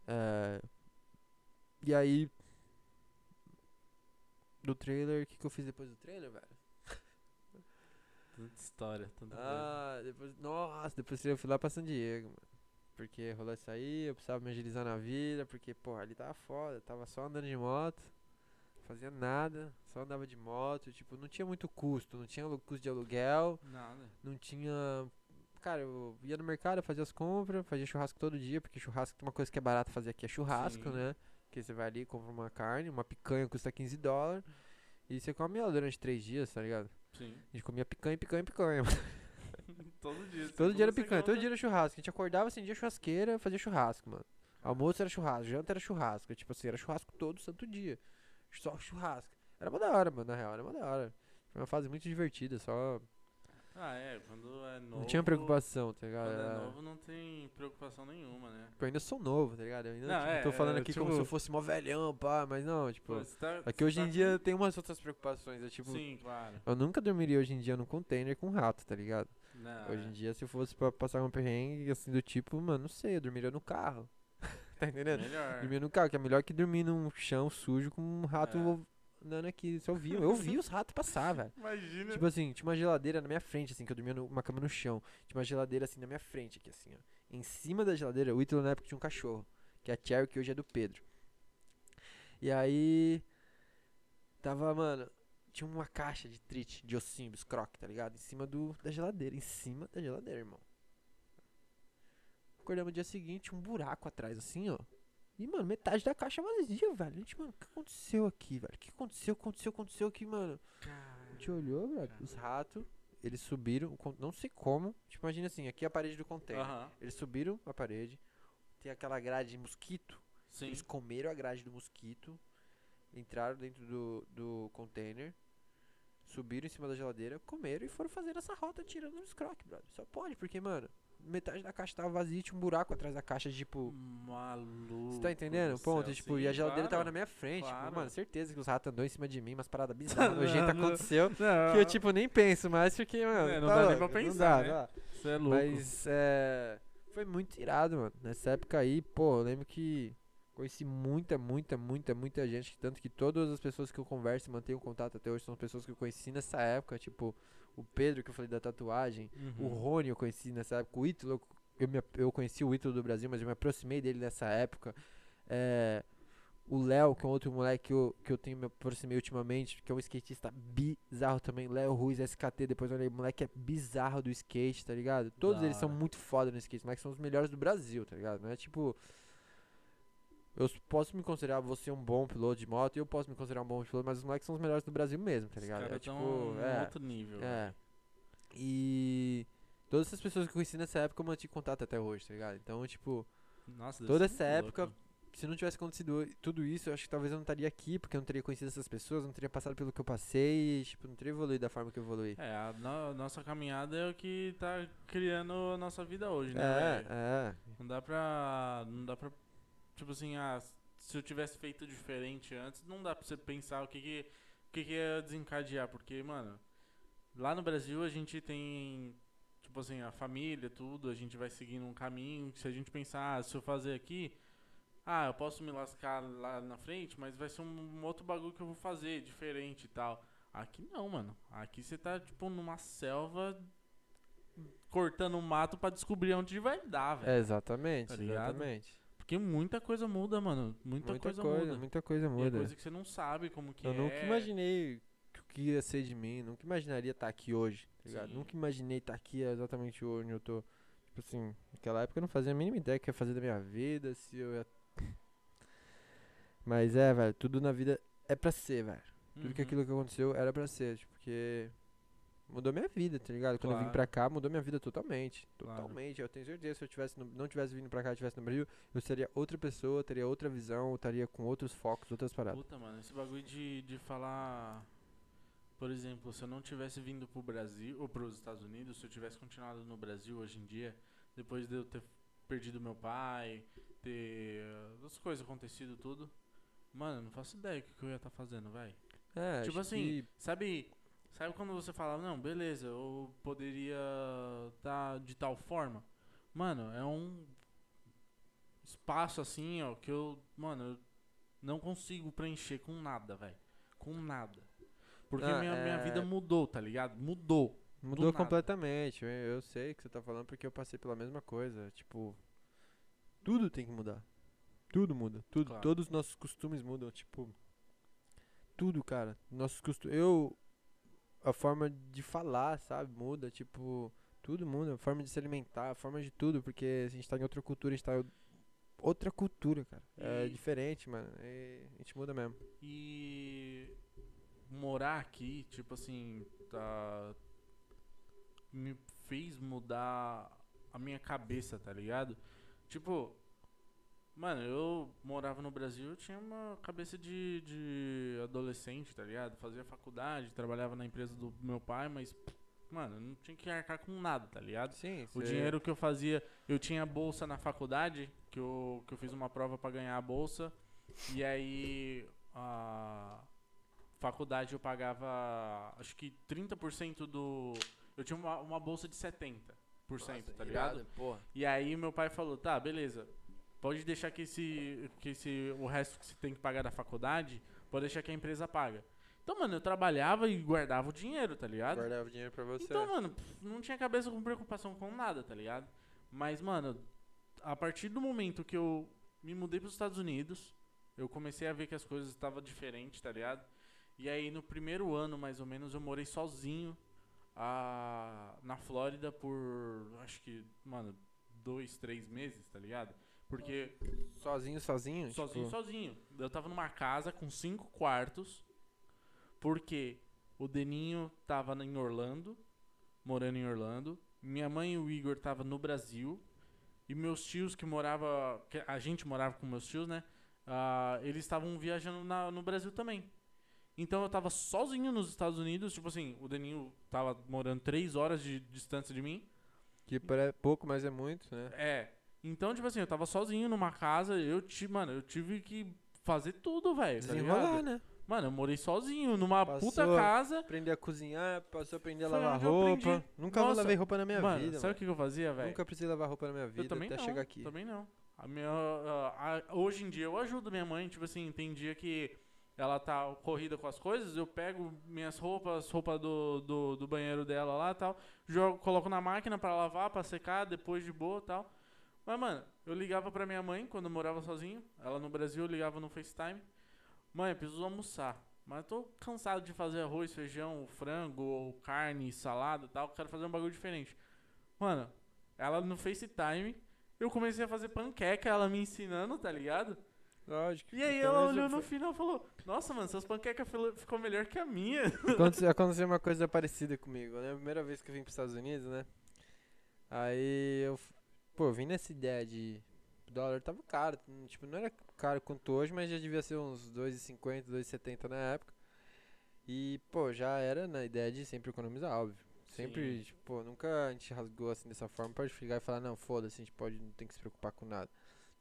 É, E aí. Do trailer, o que, que eu fiz depois do trailer, velho? Tanta história, tanta coisa. Ah, depois. Nossa, depois eu fui lá pra San Diego, mano. Porque rolou isso aí, eu precisava me agilizar na vida, porque, porra, ali tava foda, tava só andando de moto, fazia nada, só andava de moto, tipo, não tinha muito custo, não tinha custo de aluguel, Nada. não tinha. Cara, eu ia no mercado, fazia as compras, fazia churrasco todo dia, porque churrasco, uma coisa que é barata fazer aqui é churrasco, Sim. né? Porque você vai ali, compra uma carne, uma picanha custa 15 dólares, e você come ela durante três dias, tá ligado? Sim. A gente comia picanha, picanha, picanha. todo dia. todo dia era segunda, picanha, todo segunda. dia era churrasco. A gente acordava, acendia churrasqueira, fazia churrasco, mano. Almoço era churrasco, janta era churrasco. Tipo assim, era churrasco todo santo dia. Só churrasco. Era uma da hora, mano, na real, era uma da hora. Foi uma fase muito divertida, só. Ah, é. Quando é novo. Não tinha preocupação, tá ligado? Quando é Era- novo não tem preocupação nenhuma, né? Eu ainda sou novo, tá ligado? Eu ainda Não, tipo, é, tô falando é, aqui como se eu tipo- fosse mó velhão, pá, mas não, tipo. Pô, tá- É que você hoje tá em dia tem umas outras preocupações, é tipo. Sim, claro. Eu nunca dormiria hoje em dia num container com rato, tá ligado? Não, Hoje é. em dia, se eu fosse pra passar um perrengue assim do tipo, mano, não sei, eu dormiria no carro. tá entendendo? Melhor. Dormir no carro, que é melhor que dormir num chão sujo com um rato É. andando aqui. Você ouviu? Eu vi os ratos passar, velho. Imagina. Tipo assim, tinha uma geladeira na minha frente, assim, que eu dormia numa cama no chão. Tinha uma geladeira assim na minha frente, aqui, assim, ó. Em cima da geladeira, o Ítalo na época tinha um cachorro, que é a Cherry, que hoje é do Pedro. E aí. Tava, mano. Tinha uma caixa de trite, de ossinho, biscroque, tá ligado? Em cima do, da geladeira. Em cima da geladeira, irmão. acordamos no dia seguinte, um buraco atrás, assim, ó. E, mano, metade da caixa vazia, velho. A gente, mano, o que aconteceu aqui, velho? O que aconteceu, aconteceu, aconteceu aqui, mano? A gente olhou, velho. Os ratos, eles subiram, não sei como. Tipo, imagina assim, aqui é a parede do container. Eles subiram a parede, tem aquela grade de mosquito. Sim. Eles comeram a grade do mosquito, entraram dentro do, do container, subiram em cima da geladeira, comeram e foram fazendo essa rota tirando os croques, brother. Só pode, porque, mano, metade da caixa tava vazia e tinha um buraco atrás da caixa, tipo. Maluco. Você tá entendendo? do Ponto. céu. e, tipo, e Sim, a geladeira tava claro. na minha frente. Tipo, claro. mano, certeza que os ratos andou em cima de mim, umas paradas bizarras, não. aconteceu. Não, Que eu, tipo, nem penso mais, porque, mano. É, não tá dá nem pra pensar, dá, né? dá. Você é louco. Mas é, foi muito irado, mano. Nessa época aí, pô, eu lembro que conheci muita, muita, muita, muita gente. Tanto que todas as pessoas que eu converso e mantenho contato até hoje são pessoas que eu conheci nessa época. Tipo, o Pedro, que eu falei da tatuagem. O Uhum. Rony eu conheci nessa época. O Ítalo, eu- me, eu conheci o Ítalo do Brasil, mas eu me aproximei dele nessa época. É, o Léo, que é um outro moleque que eu, que eu tenho me aproximei ultimamente, que é um skatista bizarro também. Léo Ruiz, SKT, depois eu olhei, o moleque é bizarro do skate, tá ligado? Todos Da eles são hora. muito foda no skate, moleques são os melhores do Brasil, tá ligado? Não é tipo. Eu posso me considerar você um bom piloto de moto e eu posso me considerar um bom piloto, mas os moleques são os melhores do Brasil mesmo, tá Os ligado? caras É tipo. num é, outro nível. é. velho. E todas essas pessoas que eu conheci nessa época eu mantive contato até hoje, tá ligado? Então, tipo, Nossa, toda essa época, louco. se não tivesse acontecido tudo isso, eu acho que talvez eu não estaria aqui, porque eu não teria conhecido essas pessoas, não teria passado pelo que eu passei, e, tipo, não teria evoluído da forma que eu evoluí. É, a no- nossa caminhada é o que tá criando a nossa vida hoje, né? É, velho? é. Não dá pra. Não dá pra. Tipo assim, ah, se eu tivesse feito diferente antes, não dá pra você pensar o que que, o que, que ia desencadear. Porque, mano, lá no Brasil a gente tem. Tipo assim, a família, tudo, a gente vai seguindo um caminho. que Se a gente pensar, ah, se eu fazer aqui. Ah, eu posso me lascar lá na frente, mas vai ser um, outro bagulho que eu vou fazer, diferente e tal. Aqui não, mano. Aqui você tá, tipo, numa selva cortando o mato pra descobrir onde vai dar, velho. É, exatamente, Tá exatamente. Porque muita coisa muda, mano. Muita, Muita coisa, coisa, muda. muita coisa E é muda. coisa que você não sabe como que eu é. nunca imaginei que o que ia ser de mim, nunca imaginaria estar aqui hoje, tá ligado? Sim. Nunca imaginei estar aqui exatamente onde eu tô. Tipo assim, naquela época eu não fazia a mínima ideia que ia fazer da minha vida, se eu ia. Mas é, velho, tudo na vida é pra ser, velho. Tudo que Uhum. aquilo que aconteceu era pra ser, tipo, porque mudou minha vida, tá ligado? Quando eu vim Claro. pra cá, mudou minha vida totalmente. Claro. Totalmente. Eu tenho certeza, se eu tivesse no- não tivesse vindo pra cá, tivesse no Brasil, eu seria outra pessoa, teria outra visão, estaria com outros focos, outras paradas. Puta, mano, esse bagulho de, de falar. Por exemplo, se eu não tivesse vindo pro Brasil, ou pros Estados Unidos, se eu tivesse continuado no Brasil hoje em dia, depois de eu ter perdido meu pai, ter uh, as coisas acontecido tudo, mano, eu não faço ideia do que, que eu ia estar fazendo, velho. É, Tipo assim, que- Sabe, sabe quando você fala, não, beleza, eu poderia estar de tal forma? Mano, é um espaço assim, ó, que eu, mano, eu não consigo preencher com nada, velho. Com nada. Porque Ah, minha, minha é- vida mudou, tá ligado? Mudou. Mudou completamente. Eu, eu sei que você tá falando porque eu passei pela mesma coisa. Tipo, tudo tem que mudar. Tudo muda. Tudo. Claro. Todos os nossos costumes mudam. Tipo, tudo, cara. Nossos costumes. Eu. A forma de falar, sabe? Muda. Tipo, tudo muda. A forma de se alimentar, a forma de tudo. Porque a gente tá em outra cultura, a gente tá em outra cultura, cara. É E- diferente, mano. É, a gente muda mesmo. E morar aqui, tipo assim, tá me fez mudar a minha cabeça, tá ligado? Tipo, mano, eu morava no Brasil, eu tinha uma cabeça de, de adolescente, tá ligado? Fazia faculdade, trabalhava na empresa do meu pai, mas mano, não tinha que arcar com nada, tá ligado? Sim, O dinheiro que eu fazia, eu tinha bolsa na faculdade, que eu, que eu fiz uma prova pra ganhar a bolsa. E aí a faculdade eu pagava acho que 30% do. Eu tinha uma, uma bolsa de 70%, tá ligado? Porra. E aí meu pai falou, tá, beleza. Pode deixar que esse. que esse. o resto que você tem que pagar da faculdade, pode deixar que a empresa paga. Então, mano, eu trabalhava e guardava o dinheiro, tá ligado? Guardava dinheiro pra você. Então, mano, não tinha cabeça com preocupação com nada, tá ligado? Mas, mano, a partir do momento que eu me mudei pros Estados Unidos, eu comecei a ver que as coisas estavam diferentes, tá ligado? E aí, no primeiro ano, mais ou menos, eu morei sozinho ah, na Flórida por, acho que, mano, dois, três meses, tá ligado? Porque Sozinho, sozinho? sozinho, tipo, sozinho. Eu tava numa casa com cinco quartos, porque o Deninho tava em Orlando, morando em Orlando. Minha mãe e o Igor tava no Brasil. E meus tios que morava, que a gente morava com meus tios, né? ah, eles estavam viajando na- no Brasil também. Então eu tava sozinho nos Estados Unidos, tipo assim, o Deninho tava morando três horas de distância de mim. Que é pouco, mas é muito, né? É. Então, tipo assim, eu tava sozinho numa casa, eu tive, mano, eu tive que fazer tudo, velho. Tá Desenrolar, ligado? né? Mano, eu morei sozinho numa Passou puta casa. Aprender a cozinhar, passou a aprender a Foi lavar roupa. Nunca Nossa, lavei roupa na minha mano, vida. sabe o que eu fazia, velho? Nunca precisei lavar roupa na minha vida Eu também até não. chegar aqui. Também não. A minha, a- a- hoje em dia eu ajudo minha mãe, tipo assim, tem dia que ela tá corrida com as coisas, eu pego minhas roupas, roupa do, do, do banheiro dela lá e tal, jogo, coloco na máquina pra lavar, pra secar, depois de boa e tal. Mas, mano, eu ligava pra minha mãe quando eu morava sozinho, ela no Brasil, eu ligava no FaceTime. Mãe, eu preciso almoçar. Mas eu tô cansado de fazer arroz, feijão, frango, ou carne, salada e tal. Quero fazer um bagulho diferente. Mano, ela no FaceTime, eu comecei a fazer panqueca, ela me ensinando, tá ligado? Lógico. E aí ela olhou no final e falou: Nossa, mano, suas panquecas ficou melhor que a minha. Aconteceu, aconteceu uma coisa parecida comigo, né? A primeira vez que eu vim pros Estados Unidos, né? Aí eu, pô, vim nessa ideia de o dólar tava caro, hum, tipo, não era caro quanto hoje, mas já devia ser uns 2,50, 2,70 na época. E, pô, já era na ideia de sempre economizar, óbvio. Sempre, Sim. tipo, nunca a gente rasgou assim dessa forma pra chegar e falar, não, foda-se, a gente pode, não tem que se preocupar com nada.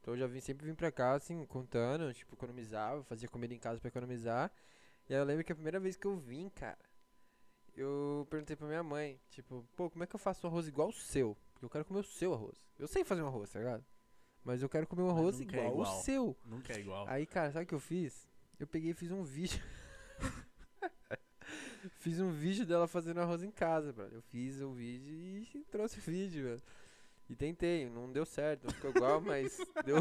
Então eu já vim, sempre vim pra cá, assim, contando, tipo, economizava, fazia comida em casa pra economizar. E aí eu lembro que a primeira vez que eu vim, cara, eu perguntei pra minha mãe, tipo, pô, como é que eu faço um arroz igual o seu? Porque eu quero comer o seu arroz. Eu sei fazer um arroz, tá ligado? Mas eu quero comer um arroz nunca é igual, igual. o seu. Nunca é igual. Aí, cara, sabe o que eu fiz? Eu peguei e fiz um vídeo. fiz um vídeo dela fazendo arroz em casa, brother. Eu fiz o vídeo e trouxe o vídeo, velho. E tentei, não deu certo, não ficou igual, mas deu.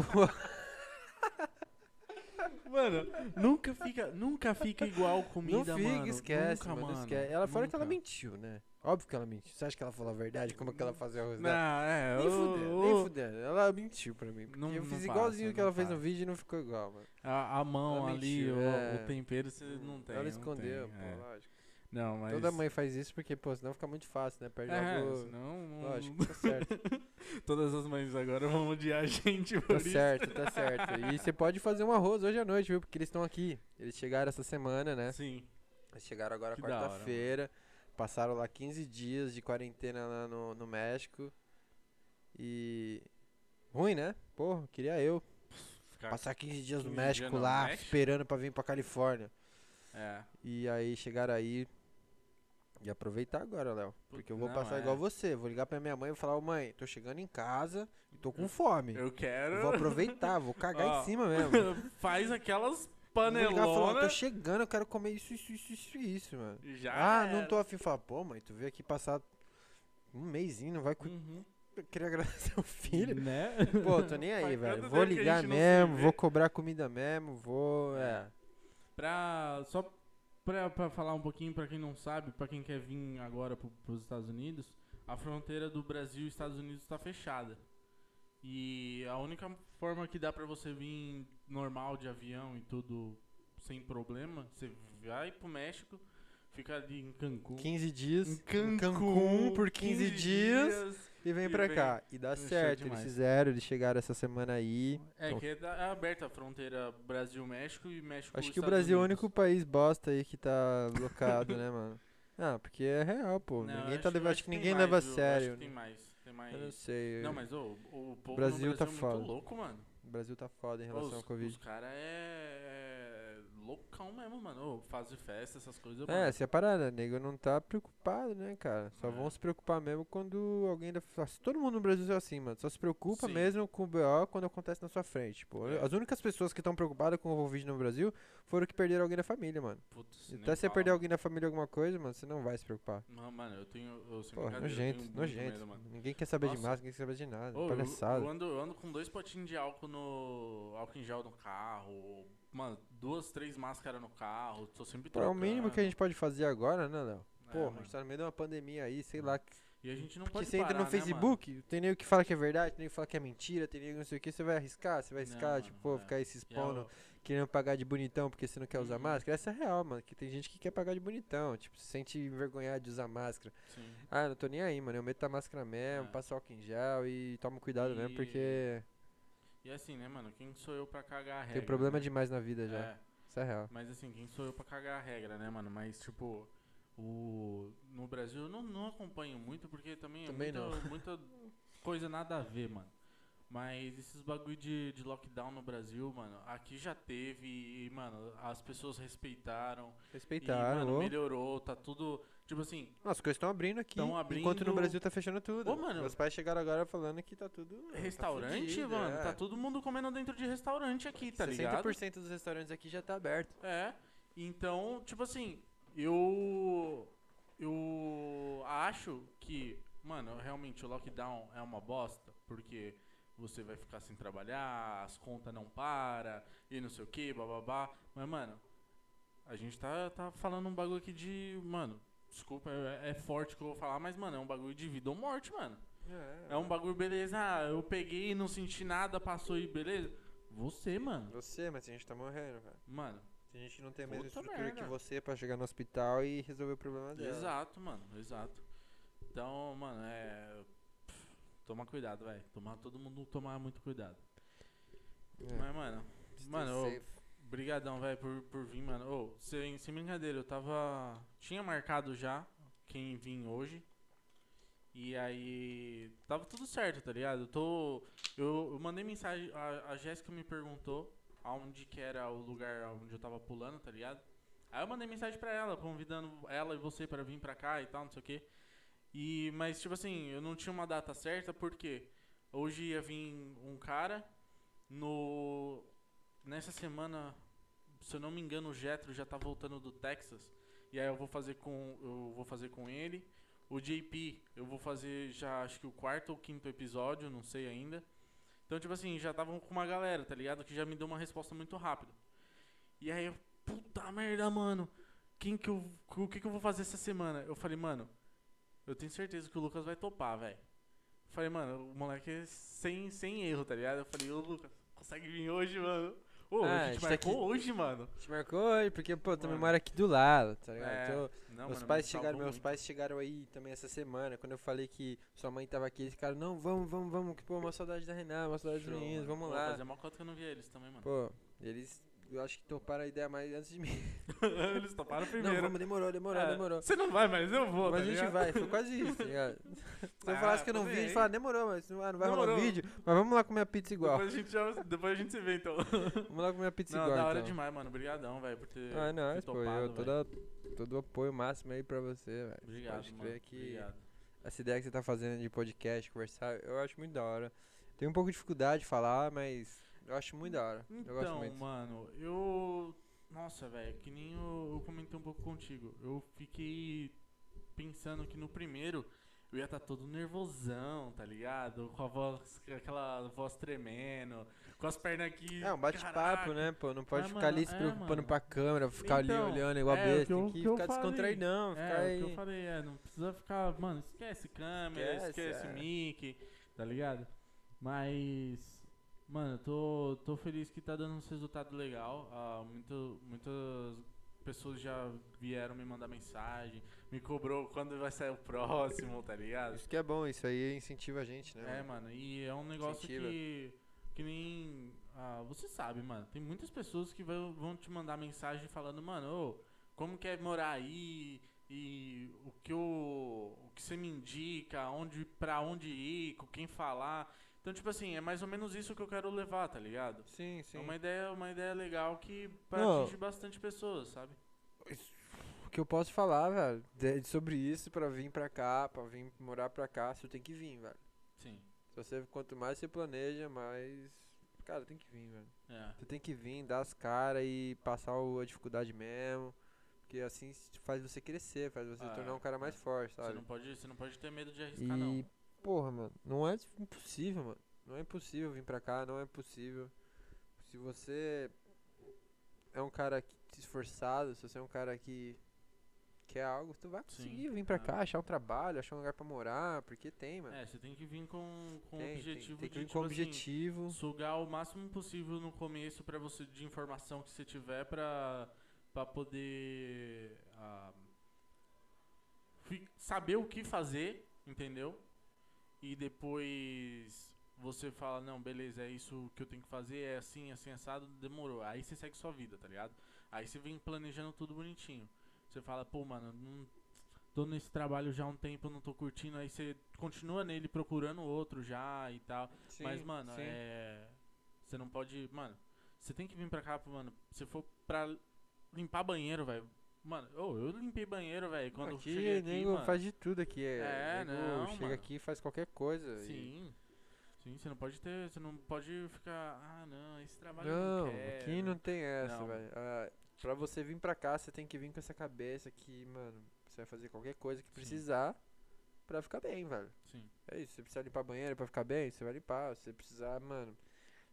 Mano, nunca fica, nunca fica igual comida, não fica, mano. esquece, nunca, mano, esquece. Ela fora que ela mentiu, né? Óbvio que ela mentiu. Você acha que ela falou a verdade? Como é que ela fazia arroz Não, dela? é, Nem fudendo, nem fudendo. Ela mentiu pra mim. Não- eu não fiz passa, igualzinho o que não ela fez no passa. vídeo e não ficou igual, mano. A, a mão Ela ali, mentiu, o, é. o tempero, você não tem. Ela não escondeu, tem, pô, é. lógico. Não, mas... Toda mãe faz isso porque, pô, senão fica muito fácil, né? Perde É, algo. senão... não- Lógico, tá certo. Todas as mães agora vão odiar a gente por Tá isso. certo, tá certo. E você pode fazer um arroz hoje à noite, viu? Porque eles estão aqui. Eles chegaram essa semana, né? Sim. Eles chegaram agora quarta-feira. Passaram lá 15 dias de quarentena lá no, no México. E. Ruim, né? Porra, queria eu. Ficar... Passar 15 dias no 15 México dias no lá, México? esperando pra vir pra Califórnia. É. E aí chegaram aí. E aproveitar agora, Léo. Porque eu vou Não, passar é. igual você. Vou ligar pra minha mãe e falar, ô mãe, tô chegando em casa e tô com fome. Eu quero... Vou aproveitar, vou cagar Ó, em cima mesmo. Faz aquelas Vou ligar e falar, ó, tô chegando, eu quero comer isso, isso, isso, isso, isso, mano. Já ah, não era. tô afim. Falar, pô, mãe, tu veio aqui passar um mêsinho, não vai cu- Uhum. querer agradecer o filho. Né? Pô, tô nem aí, velho. Vou ligar não mesmo, vou cobrar comida mesmo, vou. É. Pra, só pra, pra falar um pouquinho pra quem não sabe, pra quem quer vir agora pro, pros Estados Unidos, a fronteira do Brasil e Estados Unidos tá fechada. E a única forma que dá pra você vir normal de avião e tudo sem problema, você vai pro México, fica ali em Cancún. 15 dias. Em Cancún, por 15, dias, e vem e pra vem. cá. E dá certo, eles fizeram, eles chegaram essa semana aí. É Então, que é, da- é aberta a fronteira Brasil-México e México Acho que o Brasil é o Unidos. único país bosta aí que tá locado, né, mano? Ah, porque é real, pô. Não, ninguém acho- tá levando, acho que ninguém mais, leva a sério. Acho que tem mais, tem mais. Eu não sei. Não, mas ô, o povo Brasil tá Brasil é foda. muito louco, mano. O Brasil tá foda em relação os, ao Covid. Os caras é, é loucão mesmo, mano. Ô, fazer festa, essas coisas. É, se a parada, nego não tá preocupado, né, cara? Só É. vão se preocupar mesmo quando alguém da. Todo mundo no Brasil é assim, mano. Só se preocupa Sim. mesmo com o BO quando acontece na sua frente. Tipo, É. as únicas pessoas que estão preocupadas com o Covid no Brasil foram que perderam alguém da família, mano. Putz, nem Até você fala. perder alguém da família alguma coisa, mano, você não vai se preocupar. Não, mano, eu tenho. Eu, sem Porra, brincadeira, eu nojento, tenho muito nojento. medo, mano. Ninguém quer saber de Nossa. máscara, ninguém quer saber de nada. Ô, eu, palhaçada. eu ando, eu ando com dois potinhos de álcool no. álcool em gel no carro. Mano, duas, três máscaras no carro. Tô sempre Pô, é o mínimo que a trocando. gente pode fazer agora, né, Léo? É, Porra, a gente tá no meio de uma pandemia aí, sei lá. E a gente não Porque pode você entra parar, no né? Facebook, tem nego que fala que é verdade, tem nego que fala que é mentira, tem que não sei o que, você vai arriscar, você vai Não, arriscar, mano, tipo, pô, é. ficar aí se é expondo, o- querendo pagar de bonitão porque você não quer usar Uhum. máscara. Essa é real, mano, que tem gente que quer pagar de bonitão, tipo, se sente envergonhado de usar máscara. Sim. Ah, não tô nem aí, mano, eu meto a máscara mesmo, É. passo álcool em gel e tomo cuidado mesmo, E- porque E assim, né, mano? Quem sou eu pra cagar a regra? tem problema né? demais na vida já. É. Isso é real. Mas assim, quem sou eu pra cagar a regra, né, mano? Mas, tipo, o... no Brasil eu não, não acompanho muito, porque também é Também muita, não. muita coisa nada a ver, mano. Mas esses bagulho de, de lockdown no Brasil, mano, aqui já teve e, mano, as pessoas respeitaram. Respeitaram, e, mano, melhorou, tá tudo. Tipo assim, as coisas estão abrindo aqui, Tão enquanto no abrindo- Brasil tá fechando tudo. Ô, mano. Meus pais chegaram agora falando que tá tudo... tá restaurante, fudido, mano, é. tá todo mundo comendo dentro de restaurante aqui, tá ligado? 60% dos restaurantes aqui já tá aberto. É. Então, tipo assim, eu. Eu acho que, mano, realmente o lockdown é uma bosta, porque você vai ficar sem trabalhar, as contas não param, e não sei o que, bababá. Mas, mano, a gente tá, tá falando um bagulho aqui de. Mano, desculpa, é, é forte que eu vou falar, mas, mano, é um bagulho de vida ou morte, mano. É um bagulho, beleza, ah, eu peguei, não senti nada, passou e beleza. Você, mano. Você, mas a gente tá morrendo, cara. Mano, A gente não tem a mesma estrutura que merda. você pra chegar no hospital e resolver o problema dela. Exato, mano, exato. Então, mano, é. Toma cuidado, velho. Tomar todo mundo tomar muito cuidado. É. Mas, mano, Stay mano, ô, safe. brigadão, velho, por, por vir, mano. Ô, sem, sem brincadeira, eu tava. Tinha marcado já quem vir hoje. E aí. Tava tudo certo, tá ligado? Eu tô. Eu, eu mandei mensagem. A, a Jéssica me perguntou aonde que era o lugar onde eu tava pulando, tá ligado? Aí eu mandei mensagem pra ela, convidando ela e você pra vir pra cá e tal, não sei o quê. E, mas, tipo assim, eu não tinha uma data certa, porque hoje ia vir um cara no. Nessa semana, se eu não me engano, o Jetro já tá voltando do Texas. E aí eu vou fazer com. Eu vou fazer com ele. O JP, eu vou fazer já acho que o quarto ou quinto episódio, não sei ainda. Então, tipo assim, já estavam com uma galera, tá ligado? Que já me deu uma resposta muito rápida. E aí eu, puta merda, mano. Quem que eu. O que que eu vou fazer essa semana? Eu falei, mano, eu tenho certeza que o Lucas vai topar, velho. Falei, mano, o moleque é sem, sem erro, tá ligado? Eu falei, ô Lucas, consegue vir hoje, mano? Ô, Ah, a gente gente tá marcou aqui- hoje, mano. A gente marcou hoje, porque, pô, também Mano. mora aqui do lado, tá ligado? É, Então, não, meus mano, pais me chegaram, meus muito. pais chegaram aí também essa semana. Quando eu falei que sua mãe tava aqui, eles ficaram, não, vamos, vamos, vamos, que pô, uma saudade da Renata, uma saudade dos Show, meninos, mano. vamos Pô, lá. Fazia mal cota que eu não via eles também, mano. Pô, eles, eu acho que toparam a ideia mais antes de mim. eles toparam Não, primeiro. vamos, demorou, demorou, É, demorou. Você não vai, mas eu vou, Mas tá a gente vai, foi quase isso, tá ligado? Se eu Ah, falasse que eu não tô vi, eles aí. falaram, demorou, mas não, ah, não vai rolar Demorou. vídeo, mas vamos lá comer a pizza igual. Depois a gente, já, depois a gente se vê, então. Vamos lá comer a pizza Não, igual, da hora então. demais, mano. Obrigadão, velho, por ter, Ah, não, ter pô, topado, eu toda, todo o apoio máximo aí pra você, velho. Obrigado, Pode mano. que Obrigado. essa ideia que você tá fazendo de podcast, conversar, eu acho muito da hora. Tenho um pouco de dificuldade de falar, mas eu acho muito da hora. eu gosto Então, muito. mano, eu. Nossa, velho, que nem eu, eu comentei um pouco contigo. Eu fiquei pensando que no primeiro eu ia estar todo nervosão, tá ligado? Com a voz, aquela voz tremendo, com as pernas aqui. É um bate-papo, né, pô? Não pode É, ficar mano, ali se é, preocupando mano. pra câmera, ficar Então, ali olhando igual é, besta. eu- Tem que que eu ficar falei. descontraidão, ficar É, aí. o que eu falei, é, não precisa ficar, mano, esquece câmera, Esquece, esquece, é. mic, tá ligado? Mas, mano, eu tô, tô feliz que tá dando uns resultados legal. Ah, muito, muitas pessoas já vieram me mandar mensagem, me cobrou quando vai sair o próximo, tá ligado? Isso que é bom, isso aí incentiva a gente, né? É, mano? e é um negócio Incentiva. que. Que nem. Ah, você sabe, mano. Tem muitas pessoas que vão, vão te mandar mensagem falando, mano, ô, como que é morar aí? E o que, eu, o que você me indica, onde, pra onde ir, com quem falar. Então, tipo assim, é mais ou menos isso que eu quero levar, tá ligado? Sim, sim. É uma ideia, uma ideia legal que Não. atingir bastante pessoas, sabe? O que eu posso falar, velho, de- sobre isso pra vir pra cá, pra vir morar pra cá, você tem que vir, velho. Sim. Se você, quanto mais você planeja, mais. Cara, tem que vir, velho. É. Você tem que vir, dar as caras e passar o- a dificuldade mesmo. Porque assim faz você crescer, faz você Ah, tornar um é, cara mais forte, Você sabe? não, pode, você não pode ter medo de E, arriscar, não. Porra, mano, não é impossível, mano. Não é impossível vir pra cá, não é possível. Se você é um cara esforçado, se você é um cara que quer algo, tu vai Sim, conseguir vir pra é. cá, achar um trabalho, achar um lugar pra morar, porque tem, mano. É, você tem que vir com, com tem, objetivo tem, tem que de, vir tipo com assim, objetivo. sugar o máximo possível no começo para você de informação que você tiver pra, pra poder fi- saber o que fazer, entendeu? E depois você fala, não, beleza, é isso que eu tenho que fazer, é assim, assim, assado, demorou. Aí você segue sua vida, tá ligado? Aí você vem planejando tudo bonitinho. Você fala, pô, mano, não tô nesse trabalho já há um tempo, não tô curtindo, aí você continua nele procurando outro já e tal. Sim, Mas, mano, sim. é. Você não pode. Mano, você tem que vir pra cá, mano. Se for pra limpar banheiro, velho. Mano, ô, eu limpei banheiro, velho. Quando eu aqui, cheguei aqui, mano. faz de tudo aqui. É, É, não, chega mano. aqui e faz qualquer coisa. e- Sim. Sim, você não pode ter. Você não pode ficar. Ah, não, esse trabalho eu Não, não quero. aqui não tem essa, velho. Ah, pra você vir pra cá, você tem que vir com essa cabeça que, mano, você vai fazer qualquer coisa que Sim. precisar pra ficar bem, velho. Sim. É isso, você precisa limpar banheiro pra ficar bem, você vai limpar. Se você precisar, mano,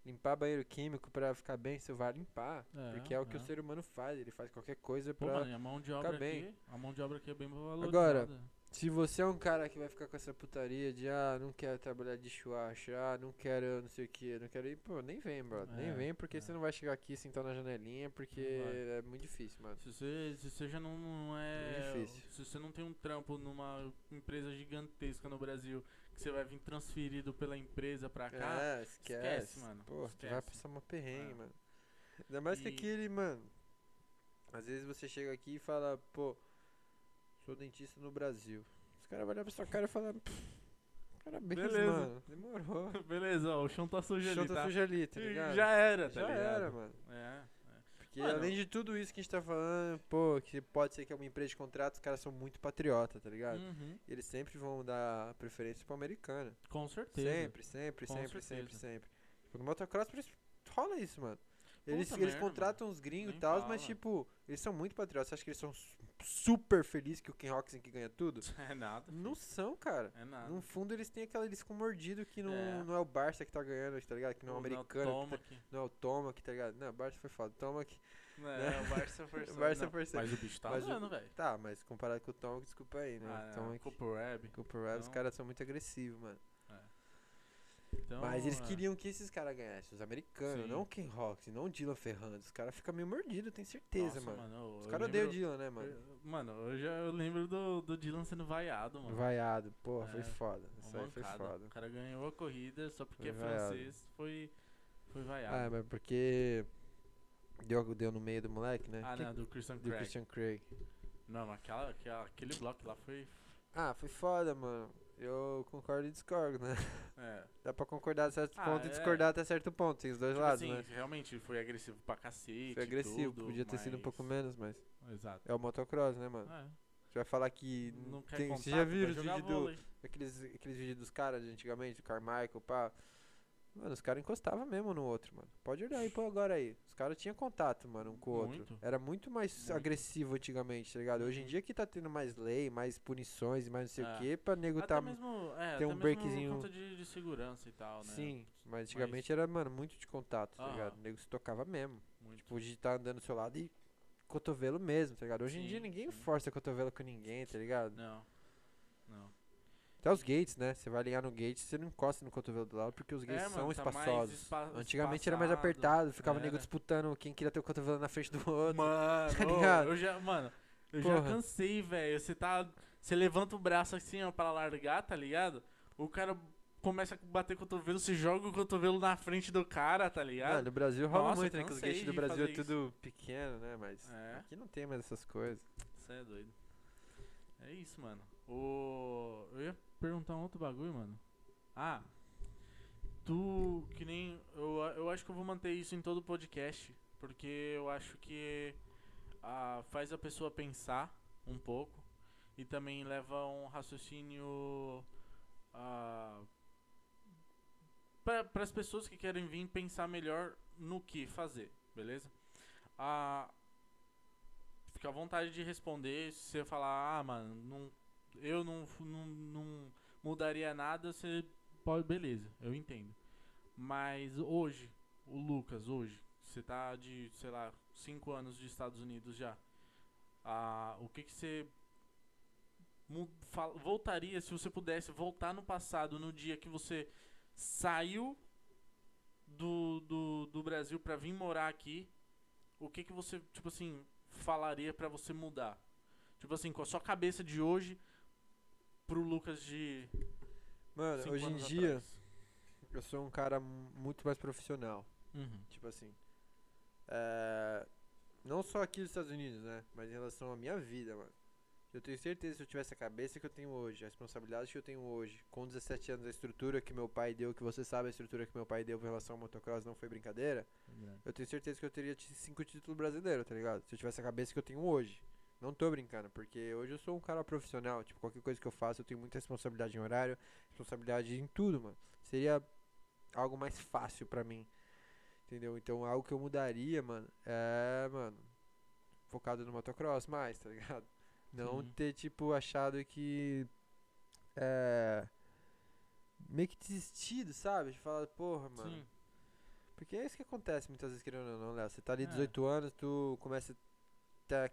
limpar banheiro químico pra ficar bem, você vai limpar. É, porque é o que é. o ser humano faz, ele faz qualquer coisa Pô, pra... mano, e a mão de obra bem. aqui. A mão de obra aqui é bem valorizada. Agora, Se você é um cara que vai ficar com essa putaria de, ah, não quero trabalhar de chuacha, ah, não quero não sei o que, não quero ir, pô, nem vem, bro. Nem É, vem, porque é. você não vai chegar aqui sentar na janelinha, porque é muito difícil, mano. Se você, se você já não, não é. Muito difícil. Se você não tem um trampo numa empresa gigantesca no Brasil, que você vai vir transferido pela empresa pra cá. É, esquece, esquece, mano, Pô, tu vai esquece. passar uma perrengue, É. mano. Ainda mais que E- aquele, mano. Às vezes você chega aqui e fala, pô, sou dentista no Brasil. Os caras vão olhar pra sua cara e falar, "Pff, parabéns, Beleza. mano. Demorou. Beleza, ó, o chão tá sujo O ali, chão tá tá? sujo ali, tá ligado? Já era, tá Já ligado? era, mano. É. Porque Mano, além de tudo isso que a gente tá falando, pô, que pode ser que é uma empresa de contrato, os caras são muito patriota, tá ligado? Uhum, E eles sempre vão dar preferência pro americano. com certeza. Sempre, sempre, Com sempre, sempre, certeza. sempre. Tipo, no motocross por isso rola isso, mano. Eles, Puta eles merda, contratam uns gringos e tal, mas tipo, eles são muito patriotas. Você acha que eles são super felizes que o Ken Roxen que ganha tudo? É nada. Não são, cara. É nada. No fundo eles têm aquela eles com mordido que não É. não é o Barça que tá ganhando, tá ligado? Que não é o Ou americano, Toma tá- não é o Toma que tá ligado? Não, o Barça foi foda. Toma que. É, o Barça forçou. O Barça não, forçou. Mas o bicho tá Mas o- andando, velho. Tá, mas comparado com o Toma, desculpa aí, né? Ah, Toma não, que. Cooper Webb. Cooper Webb, os caras são muito agressivos, mano. Então, Mas eles é. queriam que esses caras ganhassem, os americanos, Sim. não o Ken Roxy, não o Dylan Ferrando. Os caras ficam meio mordidos, tenho certeza, Nossa, mano. Os eu caras odeiam o Dylan, né, mano? eu- Mano, eu já eu lembro do, do Dylan sendo vaiado, mano. Vaiado, porra, foi É, foda. Uma Isso aí foi foda. O cara ganhou a corrida só porque Foi é francês, foi, foi vaiado. Ah, mas porque deu, deu no meio do moleque, né? Ah, Que- não, do Christian do Craig. Christian Craig. Não, mas aquela, aquela, aquele bloco lá foi. Ah, foi foda, mano. Eu concordo e discordo, né? É. Dá pra concordar até certo Ah, ponto e é. discordar até certo ponto. Tem os dois Tipo lados, assim, né? realmente foi agressivo pra cacete. Foi agressivo, tudo, podia ter sido um mas- pouco menos, mas Exato. é o motocross, né, mano? É, Você vai falar que não quer tem, contato, você já viu vai os vídeos do, aqueles, aqueles vídeos dos caras de antigamente, do Carmichael, pá. Mano, os caras encostavam mesmo no outro, mano. Pode olhar aí, pô, agora aí. Os caras tinham contato, mano, um com o outro. Era muito mais Muito. agressivo antigamente, tá ligado? Hoje em Uhum. dia que tá tendo mais lei, mais punições e mais não sei É. o que, pra nego Até tá. mesmo, é, tem um breakzinho- conta de, de segurança e tal, né? Sim, mas antigamente era, mano, muito de contato, tá ligado? O nego se tocava mesmo. Muito. Tipo, de estar andando do seu lado e cotovelo mesmo, tá ligado? Hoje em dia Sim, ninguém sim. força cotovelo com ninguém, tá ligado? Não. Não. Até os gates, né? Você vai alinhar no gate, você não encosta no cotovelo do lado porque os gates É, são mano, tá espaçosos. espa- Antigamente era mais espaçado. apertado, ficava nego Era. disputando quem queria ter o cotovelo na frente do outro. Mano, tá ligado? eu já, mano, eu Porra. já cansei, velho. Você tá. Você levanta o braço assim, ó, pra largar, tá ligado? O cara começa a bater cotovelo, você joga o cotovelo na frente do cara, tá ligado? Mano, no Brasil rola Nossa, muito, né? Que os gates do Brasil é tudo pequeno, né? Mas É. aqui não tem mais essas coisas. Você é doido. É isso, mano. O... Eu ia perguntar um outro bagulho, mano. Ah. Tu, que nem. Eu, eu acho que eu vou manter isso em todo podcast. Porque eu acho que ah, faz a pessoa pensar um pouco. E também leva um raciocínio. Ah, para as pessoas que querem vir pensar melhor no que fazer, beleza? Ah, fica à vontade de responder. Se você falar, ah, mano, não, eu não, não, não mudaria nada, você pode, beleza, eu entendo. Mas hoje, o Lucas, hoje, você tá de, sei lá, 5 anos de Estados Unidos já. Ah, o que que você voltaria se você pudesse voltar no passado, no dia que você saiu do, do, do Brasil pra vir morar aqui? O que que você, tipo assim, falaria pra você mudar? Tipo assim, com a sua cabeça de hoje pro Lucas de Mano, cinco hoje em dia, atrás. eu sou um cara mu- muito mais profissional. Uhum. Tipo assim. é, Não só aqui nos Estados Unidos, né? Mas em relação à minha vida, mano. Eu tenho certeza que se eu tivesse a cabeça que eu tenho hoje, a responsabilidade que eu tenho hoje, com 17 anos, a estrutura que meu pai deu, que você sabe a estrutura que meu pai deu em relação ao motocross não foi brincadeira, eu tenho certeza que eu teria cinco títulos brasileiros, tá ligado? Se eu tivesse a cabeça que eu tenho hoje. Não tô brincando, porque hoje eu sou um cara profissional. Tipo, qualquer coisa que eu faço, eu tenho muita responsabilidade em horário, responsabilidade em tudo, mano. Seria algo mais fácil pra mim. Entendeu? Então, algo que eu mudaria, mano, é, mano, focado no motocross mais, tá ligado? Não Sim. ter, tipo, achado que. É. Meio que desistido, sabe? De falar, porra, mano. Sim. Porque é isso que acontece muitas vezes, querendo ou não, Léo. Você tá ali É. 18 anos, tu começa a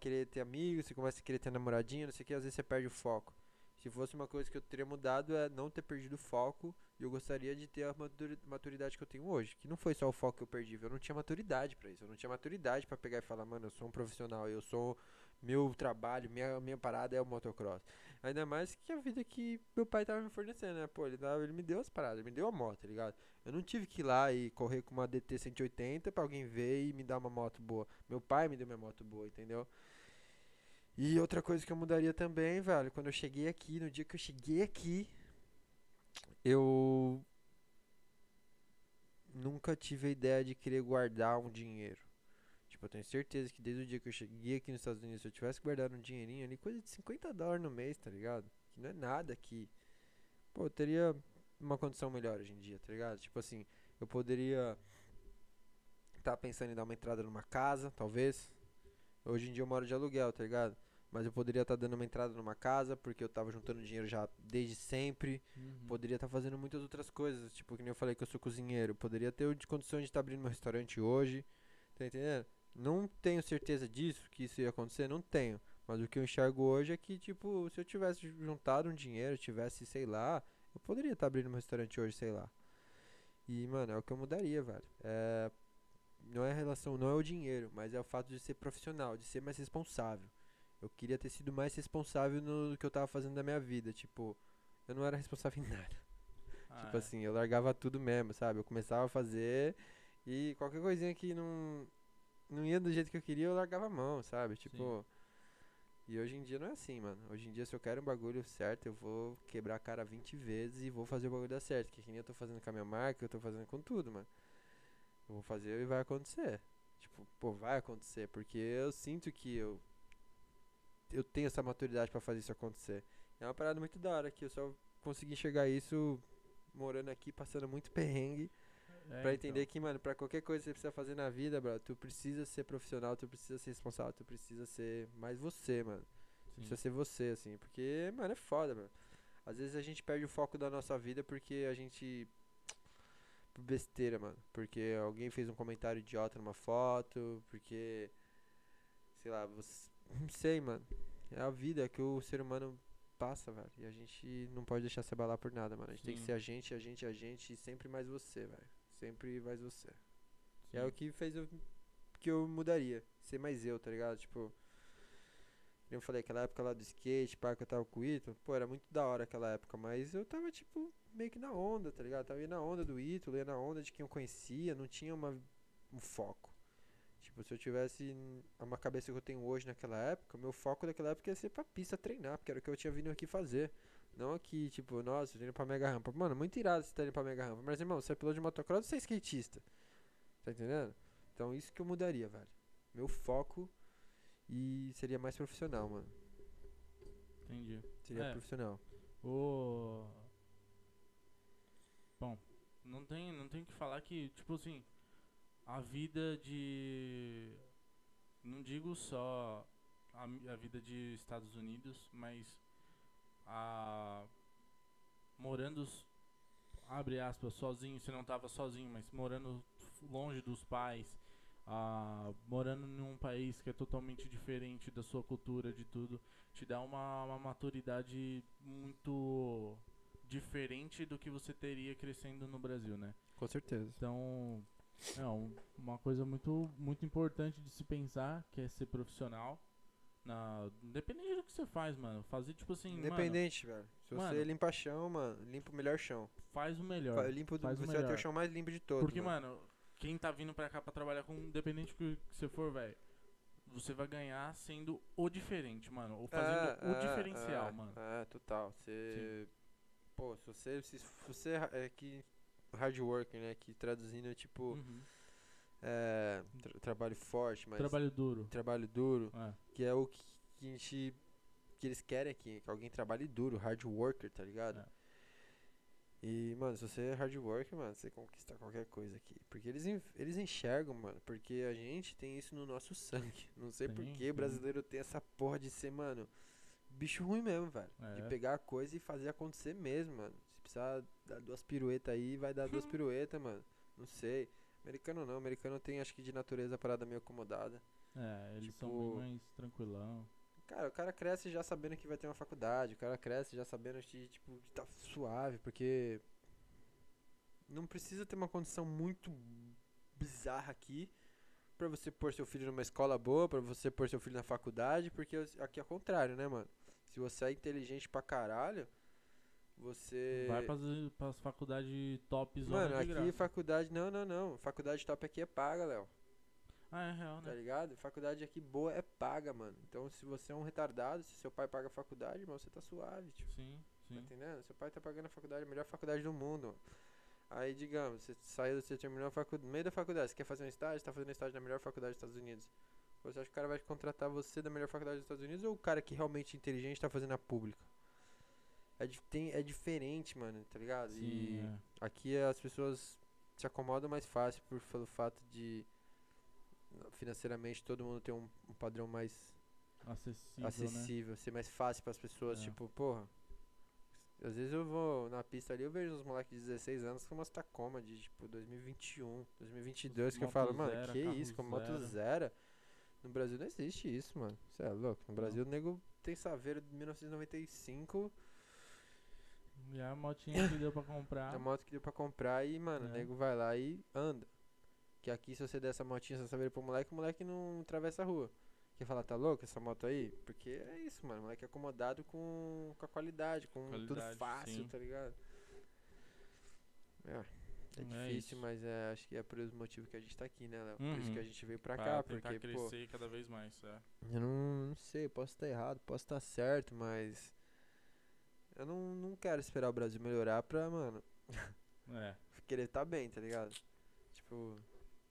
querer ter amigos, você começa a querer ter namoradinha, não sei o que, às vezes você perde o foco. Se fosse uma coisa que eu teria mudado é não ter perdido o foco e eu gostaria de ter a maturi- maturidade que eu tenho hoje. Que não foi só o foco que eu perdi, eu não tinha maturidade pra isso. Eu não tinha maturidade pra pegar e falar, mano, eu sou um profissional, eu sou meu trabalho, minha, minha parada é o motocross. Ainda mais que a vida que meu pai tava me fornecendo, né? Pô, ele, dava, ele me deu as paradas, me deu a moto, tá ligado? Eu não tive que ir lá e correr com uma DT 180 pra alguém ver e me dar uma moto boa. Meu pai me deu minha moto boa, entendeu? E outra coisa que eu mudaria também, velho, quando eu cheguei aqui, no dia que eu cheguei aqui, eu nunca tive a ideia de querer guardar um dinheiro. Tipo, eu tenho certeza que desde o dia que eu cheguei aqui nos Estados Unidos, se eu tivesse guardado um dinheirinho ali, coisa de 50 dólares no mês, tá ligado? Que não é nada aqui. Pô, eu teria uma condição melhor hoje em dia, tá ligado? Tipo assim, eu poderia estar pensando em dar uma entrada numa casa, talvez. Hoje em dia eu moro de aluguel, tá ligado? Mas eu poderia estar dando uma entrada numa casa, porque eu tava juntando dinheiro já desde sempre. Uhum. Poderia estar fazendo muitas outras coisas, tipo, que nem eu falei que eu sou cozinheiro. Poderia ter condições de estar abrindo meu restaurante hoje. Tá entendendo? Não tenho certeza disso, que isso ia acontecer, não tenho. Mas o que eu enxergo hoje é que, tipo, se eu tivesse juntado um dinheiro, tivesse, sei lá, eu poderia estar abrindo meu restaurante hoje, sei lá. E, mano, é o que eu mudaria, velho. É, não é a relação, não é o dinheiro, mas é o fato de ser profissional, de ser mais responsável. Eu queria ter sido mais responsável no que eu tava fazendo da minha vida. Tipo, eu não era responsável em nada. Ah, Tipo é. assim, eu largava tudo mesmo, sabe? Eu começava a fazer e qualquer coisinha que não, não ia do jeito que eu queria, eu largava a mão, sabe? Tipo. E hoje em dia não é assim, mano. Hoje em dia, se eu quero um bagulho certo, eu vou quebrar a cara 20 vezes e vou fazer o bagulho dar certo. Que, que nem eu tô fazendo com a minha marca, eu tô fazendo com tudo, mano. Eu vou fazer e vai acontecer. Tipo, pô, vai acontecer. Porque eu sinto que eu. Eu tenho essa maturidade pra fazer isso acontecer. É uma parada muito da hora que eu só consegui enxergar isso morando aqui, passando muito perrengue. É, Pra então. entender que, mano, pra qualquer coisa que você precisa fazer na vida, bro, tu precisa ser profissional, tu precisa ser responsável, tu precisa ser mais você, mano. Sim. Precisa ser você, assim. Porque, mano, é foda, mano. Às vezes a gente perde o foco da nossa vida porque a gente. Besteira, mano. Porque alguém fez um comentário idiota numa foto, porque. Sei lá, você. Não sei, mano. É a vida que o ser humano passa, velho. E a gente não pode deixar se abalar por nada, mano. A gente tem que Sim. ser a gente, a gente, a gente e sempre mais você, velho. Sempre mais você. É Sim. o que fez eu, que eu mudaria. Ser mais eu, tá ligado? Tipo. Eu falei, aquela época lá do skate, pá, que eu tava com o Ítalo, pô, era muito da hora aquela época, mas eu tava, tipo, meio que na onda, tá ligado? Tava na onda do Ítalo, ia na onda de quem eu conhecia, não tinha uma, um foco. Tipo, se eu tivesse uma cabeça que eu tenho hoje naquela época, meu foco daquela época ia ser pra pista treinar, porque era o que eu tinha vindo aqui fazer. Não aqui, tipo, nossa, eu tô indo pra mega rampa. Mano, muito irado você tá indo pra mega rampa. Mas, irmão, você é piloto de motocross ou você é skatista? Tá entendendo? Então isso que eu mudaria, velho. Meu foco e seria mais profissional, mano. Entendi. Seria É. profissional. O. Bom, não tem, não tem o que falar que, tipo assim, a vida de. Não digo só a, a vida de Estados Unidos, mas a. Morando, abre aspas, sozinho, você não tava sozinho, mas morando longe dos pais, ah, morando num país que é totalmente diferente da sua cultura, de tudo, te dá uma, uma maturidade muito diferente do que você teria crescendo no Brasil, né? Com certeza. Então, é um- uma coisa muito, muito importante de se pensar, que é ser profissional. Na, independente do que você faz, mano. Fazer, tipo assim, mano, Independente, velho. Se você mano. limpa chão, mano, limpa o melhor chão. faz o Fa- melhor. Limpa, o- faz o você vai ter melhor. o chão mais limpo de todos. Porque, mano, quem tá vindo pra cá pra trabalhar com, independente do que você for, velho, você vai ganhar sendo o diferente, mano. Ou fazendo o diferencial, é, mano. É, total. Você. Pô, se você. Se você é que. Hard work, né? Que traduzindo é tipo. Uhum. É, tra- trabalho forte, mas. Trabalho duro. trabalho duro. É. Que é o que, que a gente. Que eles querem aqui. Que alguém trabalhe duro, hard worker, tá ligado? É. E, mano, se você é hard worker, mano, você conquista qualquer coisa aqui. Porque eles, eles enxergam, mano. Porque a gente tem isso no nosso sangue. Não sei por que brasileiro tem essa porra de ser, mano, bicho ruim mesmo, velho. De É. pegar a coisa e fazer acontecer mesmo, mano. Se precisar dar duas piruetas aí, vai dar duas piruetas, mano. Não sei. Americano não, americano tem acho que de natureza a parada meio acomodada. É, eles são Tipo- bem mais tranquilão. Cara, o cara cresce já sabendo que vai ter uma faculdade, o cara cresce já sabendo que, tipo, que tá suave, porque não precisa ter uma condição muito bizarra aqui pra você pôr seu filho numa escola boa, pra você pôr seu filho na faculdade, porque os- aqui é o contrário, né, mano? Se você é inteligente pra caralho, você Vai pras, pras faculdades top Mano, aqui graça. faculdade, não, não, não. Faculdade top aqui é paga, Léo. Ah, é real, Tá né? ligado? Faculdade aqui boa é paga, mano. Então, se você é um retardado, se seu pai paga a faculdade, irmão, você tá suave, tipo. Sim, Tá sim. entendendo? Seu pai tá pagando a faculdade, a melhor faculdade do mundo. Aí, digamos, você saiu, você terminou a faculdade, no meio da faculdade, você quer fazer um estágio, você tá fazendo estágio na melhor faculdade dos Estados Unidos. Você acha que o cara vai contratar você da melhor faculdade dos Estados Unidos ou o cara que realmente é inteligente tá fazendo a pública? É, tem, é diferente, mano, tá ligado? Sim, e é. aqui as pessoas se acomodam mais fácil por, pelo fato de financeiramente todo mundo tem um, um padrão mais acessível, né? acessível, ser mais fácil para as pessoas, É. tipo, porra. Às vezes eu vou na pista ali, eu vejo uns moleques de 16 anos com umas Tacoma de tipo 2021, 2022, que eu falo, mano, zero, que isso, com moto zero. No Brasil não existe isso, mano. Você é louco. No Brasil o nego tem saveiro de 1995, E a motinha que deu pra comprar. a moto que deu pra comprar e, mano, o É. nego vai lá e anda. Que aqui se você der essa motinha, essa saveiro pro moleque, o moleque não atravessa a rua. Quer falar, tá louco essa moto aí? Porque é isso, mano. O moleque é acomodado com, com a qualidade, com tudo Qualidade, fácil, sim. tá ligado? É, é É difícil, isso. mas é, acho que é por esse motivo que a gente tá aqui, né, Léo? Por isso Uhum. que a gente veio pra pra cá, porque, pô, crescer cada vez mais, é. eu não, não sei, posso estar errado, posso estar certo, mas eu não, não quero esperar o Brasil melhorar pra, mano, É. querer estar bem, tá ligado? Tipo,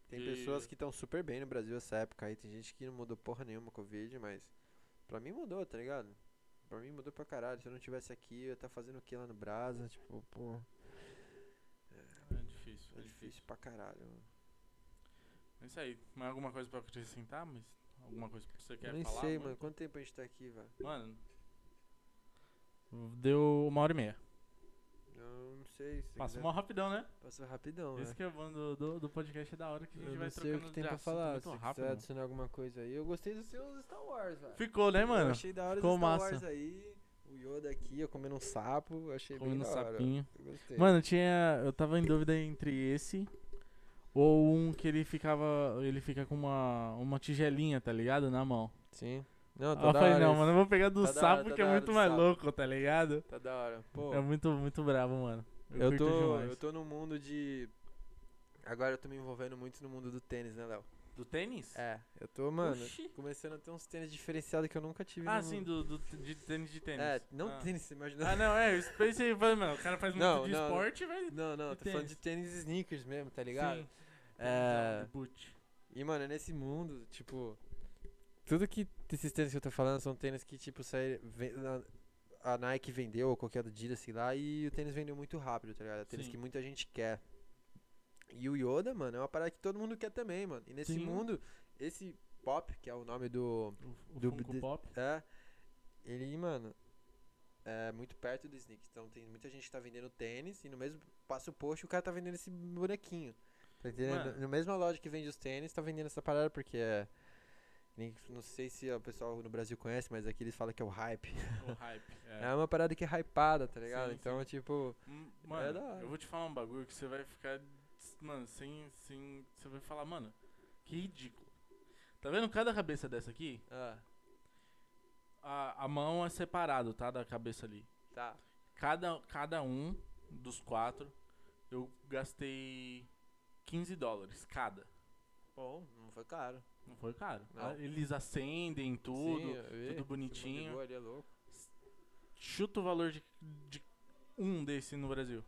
tem Que- pessoas que estão super bem no Brasil essa época aí, tem gente que não mudou porra nenhuma com o Covid, mas pra mim mudou, tá ligado? Pra mim mudou pra caralho. Se eu não tivesse aqui, eu ia estar fazendo o que lá no Brasa? Tipo, pô, É difícil, é é difícil difícil. pra caralho. É isso aí. Mais alguma coisa pra acrescentar? Mas alguma coisa que você quer eu nem falar? sei, mano? mano, quanto tempo a gente tá aqui, velho? Mano. Deu uma hora e meia. Eu não sei. Se Passou mal rapidão, né? Passou rapidão, Isso né? que é bom do, do, do podcast é da hora que a gente Eu vai não sei trocando o que tem de pra assunto falar. Se rápido. quiser adicionar alguma coisa aí. Eu gostei dos seus Star Wars, velho. Ficou, né, Eu mano? achei da hora ficou dos Star massa. Wars aí. O Yoda aqui, eu comendo um sapo. eu Achei Comendo bem da hora. sapinho. Eu gostei. Mano, tinha. Eu tava em dúvida entre esse ou um que ele ficava. Ele fica com uma, uma tigelinha, tá ligado? Na mão. Sim. Não, tá eu da falei, hora não, esse. mano, eu vou pegar do Tá sapo hora, tá que é muito mais sapo. louco, tá ligado? Tá da hora. Pô, É muito, muito bravo, mano. eu, curto tô, demais. eu tô no mundo de... Agora eu tô me envolvendo muito no mundo do tênis, né, Léo? Do tênis? É, eu tô, mano, Oxi. começando a ter uns tênis diferenciados que eu nunca tive Ah, no... sim, do, do, de tênis de tênis. É, não ah. tênis, você imagina... Ah, não, é, eu pensei, falei, mano, o cara faz muito Não, de não, esporte, velho. Não, não, tô falando de tênis sneakers mesmo, tá ligado? Sim. É... De boot. E, mano, nesse mundo, tipo. Tudo que esses tênis que eu tô falando são tênis que, tipo, na- A Nike vendeu, ou qualquer Adidas, sei lá, e o tênis vendeu muito rápido, tá ligado? É tênis Sim. que muita gente quer. E o Yoda, mano, é uma parada que todo mundo quer também, mano. E nesse Sim. mundo, esse Pop, que é o nome do. O, o Do- de- Pop. É. Ele, mano. É muito perto do sneak. Então tem muita gente que tá vendendo tênis e no mesmo passo post o cara tá vendendo esse bonequinho. Tá entendendo? Mano. Na mesma loja que vende os tênis, tá vendendo essa parada porque é. Nem- Não sei se o pessoal no Brasil conhece, mas aqui eles falam que é o hype. O hype. É, É. uma parada que é hypada, tá ligado? Sim, então, sim. é tipo. Hum, Mano, hora. eu vou te falar um bagulho que você vai ficar. Mano, sem. sem você vai falar, mano, que ridículo. Tá vendo cada cabeça dessa aqui? Ah, A, a mão é separado, tá? Da cabeça ali. tá. Cada, cada um dos quatro, eu gastei 15 dólares cada. Bom, não foi caro. Não foi caro. Não. Ah, Eles acendem tudo. Sim, vi. tudo bonitinho. ali, é louco. Chuta o valor de, de um desse no Brasil.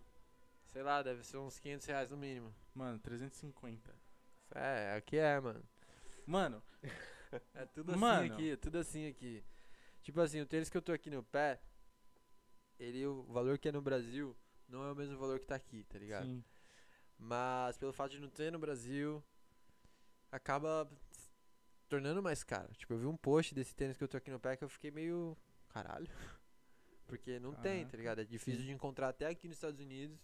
Sei lá, deve ser uns 500 reais no mínimo. Mano, 350. É, aqui é, mano. Mano, É tudo assim Mano. aqui, é tudo assim aqui. Tipo assim, o tênis que eu tô aqui no pé, ele, o valor que é no Brasil, não é o mesmo valor que tá aqui, tá ligado? sim. Mas pelo fato de não ter no Brasil, acaba tornando mais caro. Tipo, eu vi um post desse tênis que eu tô aqui no pé que eu fiquei meio. Caralho. Porque não tem, tá ligado? É difícil Sim. de encontrar até aqui nos Estados Unidos.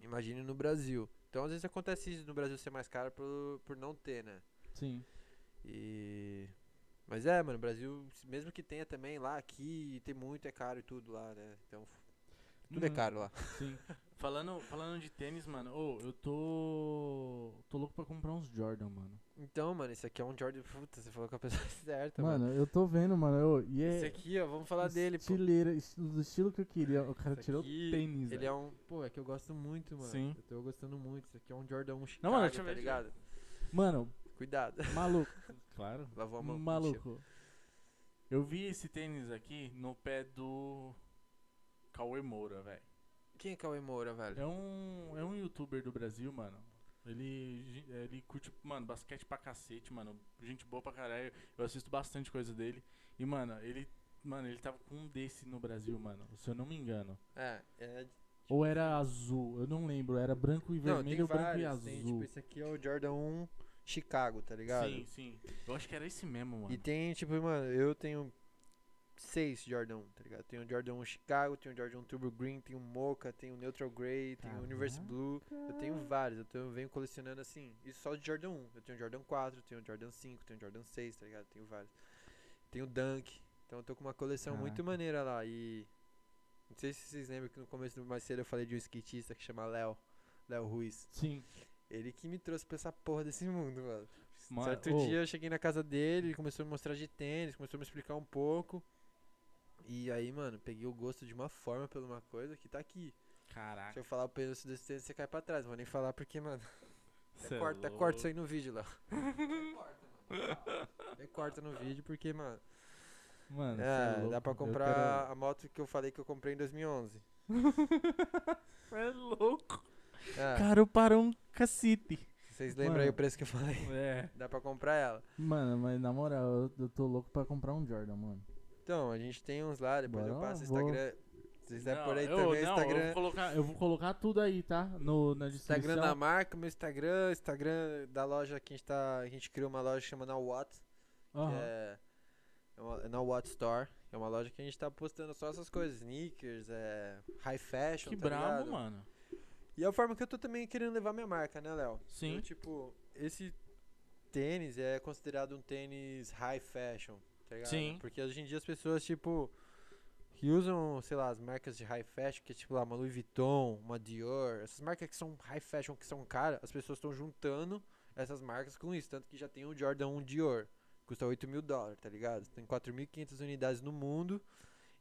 Imagine no Brasil. Então às vezes acontece isso no Brasil ser mais caro por, por não ter, né? Sim. E. Mas é, mano, o Brasil, mesmo que tenha também lá, aqui, tem muito, é caro e tudo lá, né? Então, tudo é Hum, caro lá. Sim. Falando, falando de tênis, mano, ô, eu tô. tô louco pra comprar uns Jordan, mano. Então, mano, esse aqui é um Jordan. Puta, você falou com a pessoa certa, mano. Mano, eu tô vendo, mano. ô, e é Esse aqui, ó, vamos falar dele, pô. estileira, estilo, do estilo que eu queria. O cara Esse tirou aqui, tênis. Ele velho. é um. Pô, é que eu gosto muito, mano. Sim. Eu tô gostando muito. Esse aqui é um Jordan 1 Chicago, Não, mano, deixa eu tá ver, ligado? Mano, Cuidado. maluco. claro. Lavou a mão. Maluco. Eu vi esse tênis aqui no pé do. Cauê Moura, velho. Quem é Cauê Moura, velho? É um, é um youtuber do Brasil, mano. Ele, ele curte, mano, basquete pra cacete, mano. Gente boa pra caralho. Eu assisto bastante coisa dele. E, mano, ele. Mano, ele tava com um desse no Brasil, mano. Se eu não me engano. É, é. Ou era azul, eu não lembro. Era branco e Não, vermelho, branco e vários. azul. Tem, tipo, esse aqui é o Jordan 1 Chicago, tá ligado? Sim, sim. Eu acho que era esse mesmo, mano. E tem, tipo, mano, eu tenho seis Jordan 1, tá ligado? Tenho o Jordan 1 Chicago, tenho o Jordan 1 Turbo Green, tenho o Mocha, tenho o Neutral Grey, tenho o Universe Caraca. Blue. Eu tenho vários, eu, tenho, eu venho colecionando assim. Isso só de Jordan 1. Eu tenho o Jordan 4, tenho o Jordan 5, tenho o Jordan 6, tá ligado? Tenho vários. Tenho o Dunk. Então eu tô com uma coleção muito Caraca. maneira lá. E. Não sei se vocês lembram que no começo do mais cedo eu falei de um skatista que chama Léo. Léo Ruiz. Sim. Ele que me trouxe pra essa porra desse mundo, mano. Mano, certo ô, dia eu cheguei na casa dele, ele começou a me mostrar de tênis, começou a me explicar um pouco. E aí, mano, peguei o gosto de uma forma pela uma coisa que tá aqui. Se Caraca. eu falar o preço desse tênis, você cai pra trás. Não vou nem falar porque, mano. cê Até é corta, louco. corta isso aí no vídeo, Léo. Até corta no vídeo porque, mano. Mano, É, louco. dá pra comprar a moto que eu falei que eu comprei em 2011. Cê é louco. É, Caro para um cacete. vocês lembram aí Mano. o preço que eu falei? É. Dá pra comprar ela. quero- Mano, mas na moral, eu, eu tô louco pra comprar um Jordan, mano. Então, a gente tem uns lá, depois eu Bora, passo o Instagram. Se vocês quiserem Não, por aí eu- também, não, Eu Instagram. vou colocar. Eu vou colocar tudo aí, tá? No, na descrição. Instagram da marca, meu Instagram, Instagram da loja que a gente tá. A gente criou uma loja que chama Na What, que Aham. é, é uma, é Na What Store. É uma loja que a gente tá postando só essas coisas, sneakers, é, high fashion, Que tá brabo, ligado? mano. E é a forma que eu tô também querendo levar minha marca, né, Léo? Sim. Eu, tipo, esse tênis é considerado um tênis high fashion, tá ligado? Sim. Porque hoje em dia as pessoas, tipo, que usam, sei lá, as marcas de high fashion, que é tipo lá, uma Louis Vuitton, uma Dior, essas marcas que são high fashion, que são caras, as pessoas estão juntando essas marcas com isso. Tanto que já tem o Jordan 1 Dior, custa 8 mil dólares, tá ligado? Tem 4.500 unidades no mundo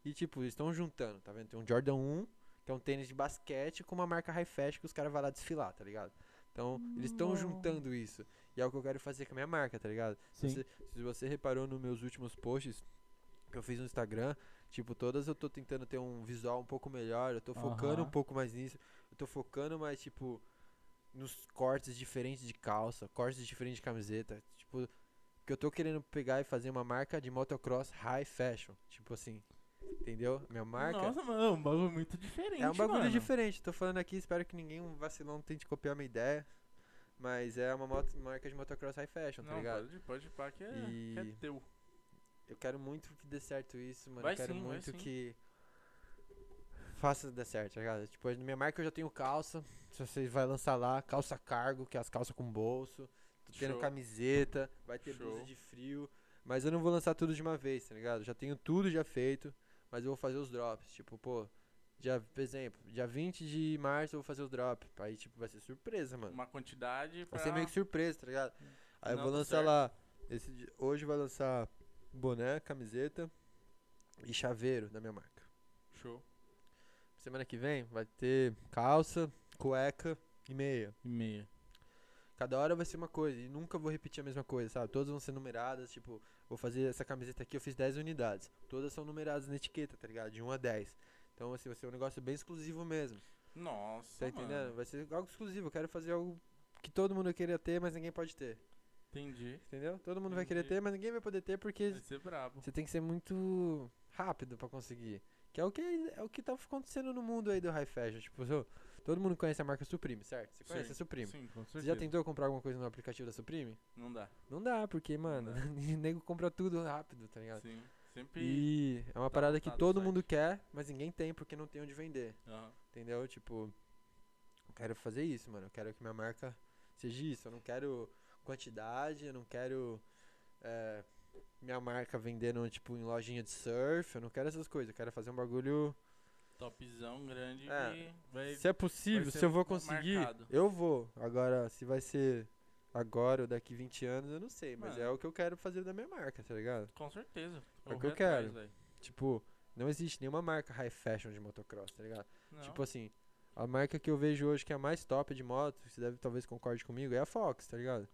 e, tipo, eles estão juntando, tá vendo? Tem um Jordan 1, que é um tênis de basquete, com uma marca high fashion que os caras vão lá desfilar, tá ligado? Então, eles estão juntando isso. E é o que eu quero fazer com a minha marca, tá ligado? Sim. Se, se você reparou nos meus últimos posts que eu fiz no Instagram, tipo, todas eu tô tentando ter um visual um pouco melhor, eu tô focando um pouco mais nisso. Eu tô focando mais, tipo, nos cortes diferentes de calça, cortes diferentes de camiseta. Tipo, que eu tô querendo pegar e fazer uma marca de motocross high fashion. Tipo assim, entendeu? Minha marca. Nossa, mano, é um bagulho muito diferente. É um bagulho mano. diferente. Tô falando aqui, espero que ninguém um vacilão tente copiar minha ideia. Mas é uma moto- marca de motocross high fashion, tá Não, ligado? pode, pode pá que é, E- que é teu. Eu quero muito que dê certo isso, mano. Vai eu quero sim, vai muito sim. que faça dar certo, tá ligado? Tipo, na minha marca eu já tenho calça, se você vai lançar lá, calça cargo, que é as calças com bolso. Tô tendo Show. camiseta, vai ter blusa Show. de frio. Mas eu não vou lançar tudo de uma vez, tá ligado? Já tenho tudo já feito, mas eu vou fazer os drops. Tipo, pô, dia, por exemplo, dia 20 de março eu vou fazer os drops. Aí, tipo, vai ser surpresa, mano. Uma quantidade pra... Vai ser meio que surpresa, tá ligado? Aí eu Não, vou tá lançar certo. lá. Esse, hoje vai lançar boné, camiseta e chaveiro da minha marca. Show. Semana que vem vai ter calça, cueca e meia. E meia. Cada hora vai ser uma coisa e nunca vou repetir a mesma coisa, sabe? Todas vão ser numeradas, tipo, vou fazer essa camiseta aqui, eu fiz 10 unidades. Todas são numeradas na etiqueta, tá ligado? De 1 a 10. Então, assim, vai ser um negócio bem exclusivo mesmo. Nossa, Tá entendendo? mano. Vai ser algo exclusivo. Eu quero fazer algo que todo mundo queria ter, mas ninguém pode ter. Entendi. Entendeu? Todo mundo vai querer Entendi. ter, mas ninguém vai poder ter porque Vai ser brabo. você tem que ser muito rápido pra conseguir. Que é o que é o que tá acontecendo no mundo aí do high fashion. Tipo, todo mundo conhece a marca Supreme, certo? Você conhece Sim, a Supreme? Sim, com Você certeza. já tentou comprar alguma coisa no aplicativo da Supreme? Não dá. Não dá, porque, mano, o nego compra tudo rápido, tá ligado? Sim. Sempre... E é uma Tá parada que todo site. mundo quer, mas ninguém tem porque não tem onde vender. Aham. Entendeu? Tipo, eu quero fazer isso, mano. Eu quero que minha marca seja isso. Eu não quero quantidade, eu não quero é, minha marca vendendo, tipo, em lojinha de surf. Eu não quero essas coisas. Eu quero fazer um bagulho. Topzão grande É. vai... Se é possível, se eu vou conseguir, marcado. eu vou. Agora, se vai ser agora ou daqui 20 anos, eu não sei. Mas Mano. é o que eu quero fazer da minha marca, tá ligado? Com certeza. É o que eu quero. Tipo, não existe nenhuma marca high fashion de motocross, tá ligado? Não. Tipo assim, a marca que eu vejo hoje que é a mais top de moto, você deve talvez concorde comigo, é a Fox, tá ligado?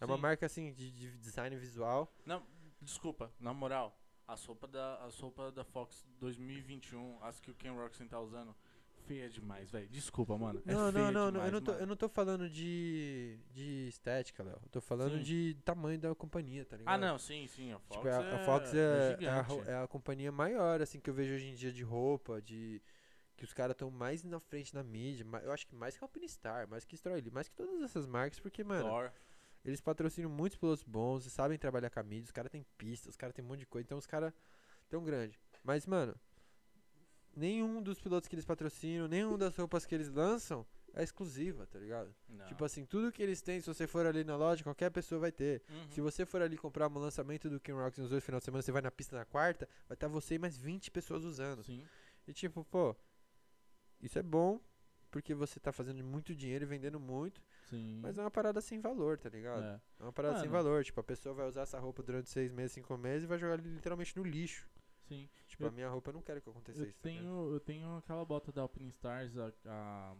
É uma Sim. marca assim de, de design visual. Não, desculpa, na moral, a sopa da, a sopa da Fox 2021, as que o Ken Roxon tá usando, feia demais, velho. Desculpa, mano. é não, não, não, demais, eu não tô, mano. eu não tô falando de, de estética, Léo. Eu tô falando Sim. de tamanho da companhia, tá ligado? Ah, não, sim, sim, a Fox Tipo, a, é, a Fox é, é a, gigante. ro- é a companhia maior, assim, que eu vejo hoje em dia de roupa, de. Que os caras estão mais na frente na mídia. Eu acho que mais que a Alpinistar, mais que Stroll, mais que todas essas marcas, porque, mano, Thor. Eles patrocinam muitos pilotos bons, sabem trabalhar com a mídia, os caras têm pista, os caras têm um monte de coisa, então os caras tão grande. Mas, mano, nenhum dos pilotos que eles patrocinam, nenhum das roupas que eles lançam é exclusiva, tá ligado? Não. Tipo assim, tudo que eles têm, se você for ali na loja, qualquer pessoa vai ter. Uhum. Se você for ali comprar um lançamento do King Rocks nos dois final de semana, você vai na pista na quarta, vai estar você e mais 20 pessoas usando. Sim. E tipo, pô, isso é bom, porque você tá fazendo muito dinheiro e vendendo muito, Sim. mas é uma parada sem valor, tá ligado? é. É uma parada sem Mano. valor. Tipo, a pessoa vai usar essa roupa durante seis meses, cinco meses e vai jogar literalmente no lixo. Sim. Tipo, Eu- a minha roupa eu não quero que aconteça Eu isso. tá tenho, eu tenho aquela bota da Alpine Stars, a, a,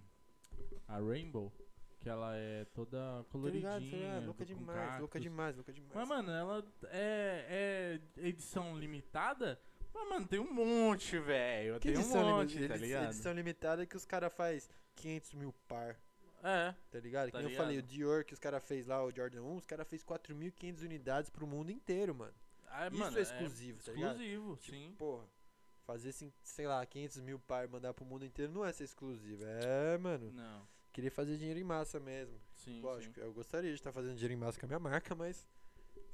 a Rainbow, que ela é toda Tô coloridinha. ligado, tô ligado. Louca demais, louca cactos. demais, louca demais. Mas, mano, ela é, é edição limitada? Mas, mano, tem um monte, velho. Tem um monte, tá ligado? edição limitada que os caras faz 500 mil par, É, tá ligado? Tá nem eu falei, o? Dior que os caras fez lá, o Jordan 1, os caras fez 4.500 unidades pro mundo inteiro, mano. Ah, Isso mano, é exclusivo, tá ligado? exclusivo, Tipo, sim. porra, fazer, sei lá, 500 mil par e mandar pro mundo inteiro não é ser exclusivo. É, mano, Não, queria fazer dinheiro em massa mesmo. sim, Lógico, sim. eu gostaria de estar fazendo dinheiro em massa com a minha marca, mas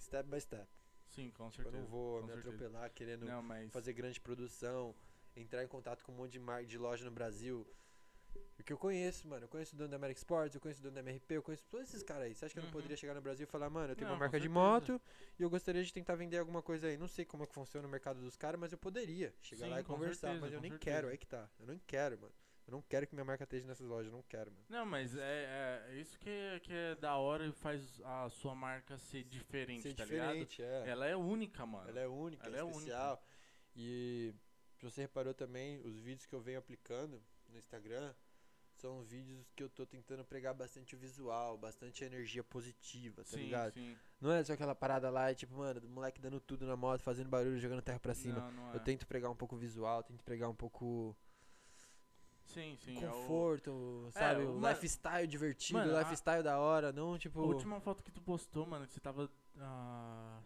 step by step. Sim, com Tipo, eu certeza. não vou me certeza. atropelar querendo Não, mas... fazer grande produção, entrar em contato com um monte de marca de loja no Brasil. Porque eu conheço, mano. Eu conheço o dono da American Sports, eu conheço o dono da MRP, eu conheço todos esses caras aí. Você acha que eu não Uhum. poderia chegar no Brasil e falar, mano, eu tenho Não, uma com marca de certeza. moto e eu gostaria de tentar vender alguma coisa aí. Não sei como é que funciona o mercado dos caras, mas eu poderia chegar Sim, lá e com conversar. certeza, mas eu com nem certeza. quero, aí que tá. Eu não quero, mano. Eu não quero que minha marca esteja nessas lojas, eu não quero, mano. Não, mas é, é isso que, é- que é da hora e faz a sua marca ser diferente, Ser tá ligado? diferente, é. Ela é única, mano. Ela é única, Ela ela é é única. especial. E se você reparou também, os vídeos que eu venho aplicando no Instagram são vídeos que eu tô tentando pregar bastante o visual, bastante energia positiva, tá sim, ligado? sim. Não é só aquela parada lá, tipo, mano, do moleque dando tudo na moto, fazendo barulho, jogando terra pra cima. Não, não é. Eu tento pregar um pouco o visual, tento pregar um pouco Sim, sim. é o- conforto, sabe? o- o mano- lifestyle divertido, Mano, o a- lifestyle da hora, não tipo. A última foto que tu postou, mano, que você tava ah,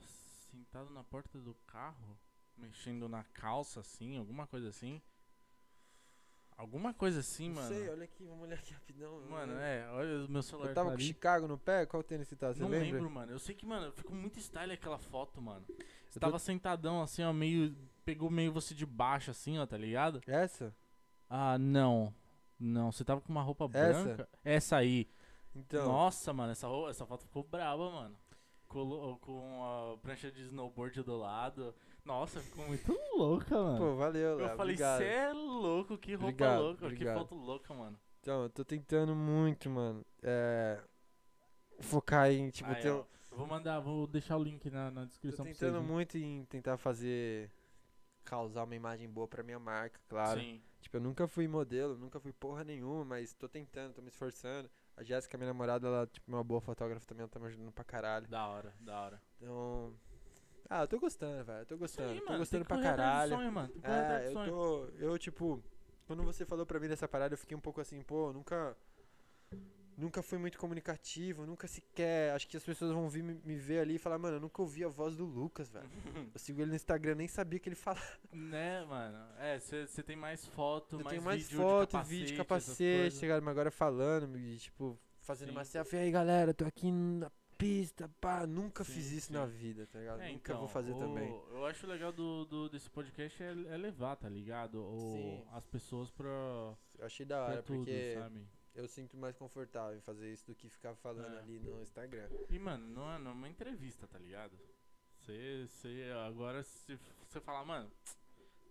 sentado na porta do carro, mexendo na calça, assim, alguma coisa assim. Alguma coisa assim, não mano. sei, olha aqui, vamos olhar aqui rapidão. não Mano, é, olha o meu celular Eu tava tá com ali. Chicago no pé, qual tênis você tá? Você Não lembra? lembro, mano. Eu sei que, mano, ficou muito style aquela foto, mano. Você Eu tô- tava sentadão, assim, ó, meio. Pegou meio você de baixo, assim, ó, tá ligado? Essa? Ah, não. Não, você tava com uma roupa Essa? branca. Essa aí. Então, Nossa, mano, essa, roupa, essa foto ficou braba, mano. Colo- com a prancha de snowboard do lado. Nossa, ficou muito louca, mano. pô, valeu, Léo. eu falei, obrigado. cê é louco, que roupa Obrigado, louca, obrigado. que foto louca, mano. Então, eu tô tentando muito, mano. É. Focar em, tipo, Aí, ter. vou mandar, vou deixar o link na, na Tô descrição pra tentando vocês. né? muito em tentar fazer. Causar uma imagem boa pra minha marca, claro. Sim. Tipo, eu nunca fui modelo, nunca fui porra nenhuma, mas tô tentando, tô me esforçando. A Jéssica, minha namorada, ela, tipo, é uma boa fotógrafa também, ela tá me ajudando pra caralho. Da hora, da hora. Então. Ah, eu tô gostando, velho. Eu tô gostando. Aí, tô mano, gostando pra caralho. sonho, mano. É, eu sonho. tô. Eu, tipo. Quando você falou pra mim dessa parada, eu fiquei um pouco assim, pô, nunca. Nunca fui muito comunicativo, nunca sequer. Acho que as pessoas vão vir me, ver ali e falar, mano, eu nunca ouvi a voz do Lucas, velho. Eu sigo ele no Instagram, nem sabia que ele falava. Né, mano? É, você tem mais foto, Eu mais tenho mais vídeo foto, de capacete, vídeo, capacete, chegaram agora falando, e, tipo, fazendo Sim. uma selfie. E aí, galera, tô aqui na pista, pá. Nunca Sim, fiz isso sim. na vida, tá ligado? É, Nunca então, vou fazer o- também. Eu acho legal do, do- desse podcast é, é levar, tá ligado? O, Sim. as pessoas pra, Eu achei da hora, tudo, porque sabe? eu sinto mais confortável em fazer isso do que ficar falando É. ali no Instagram. E, mano, não é, não é uma entrevista, tá ligado? Você, você agora, se você falar, mano,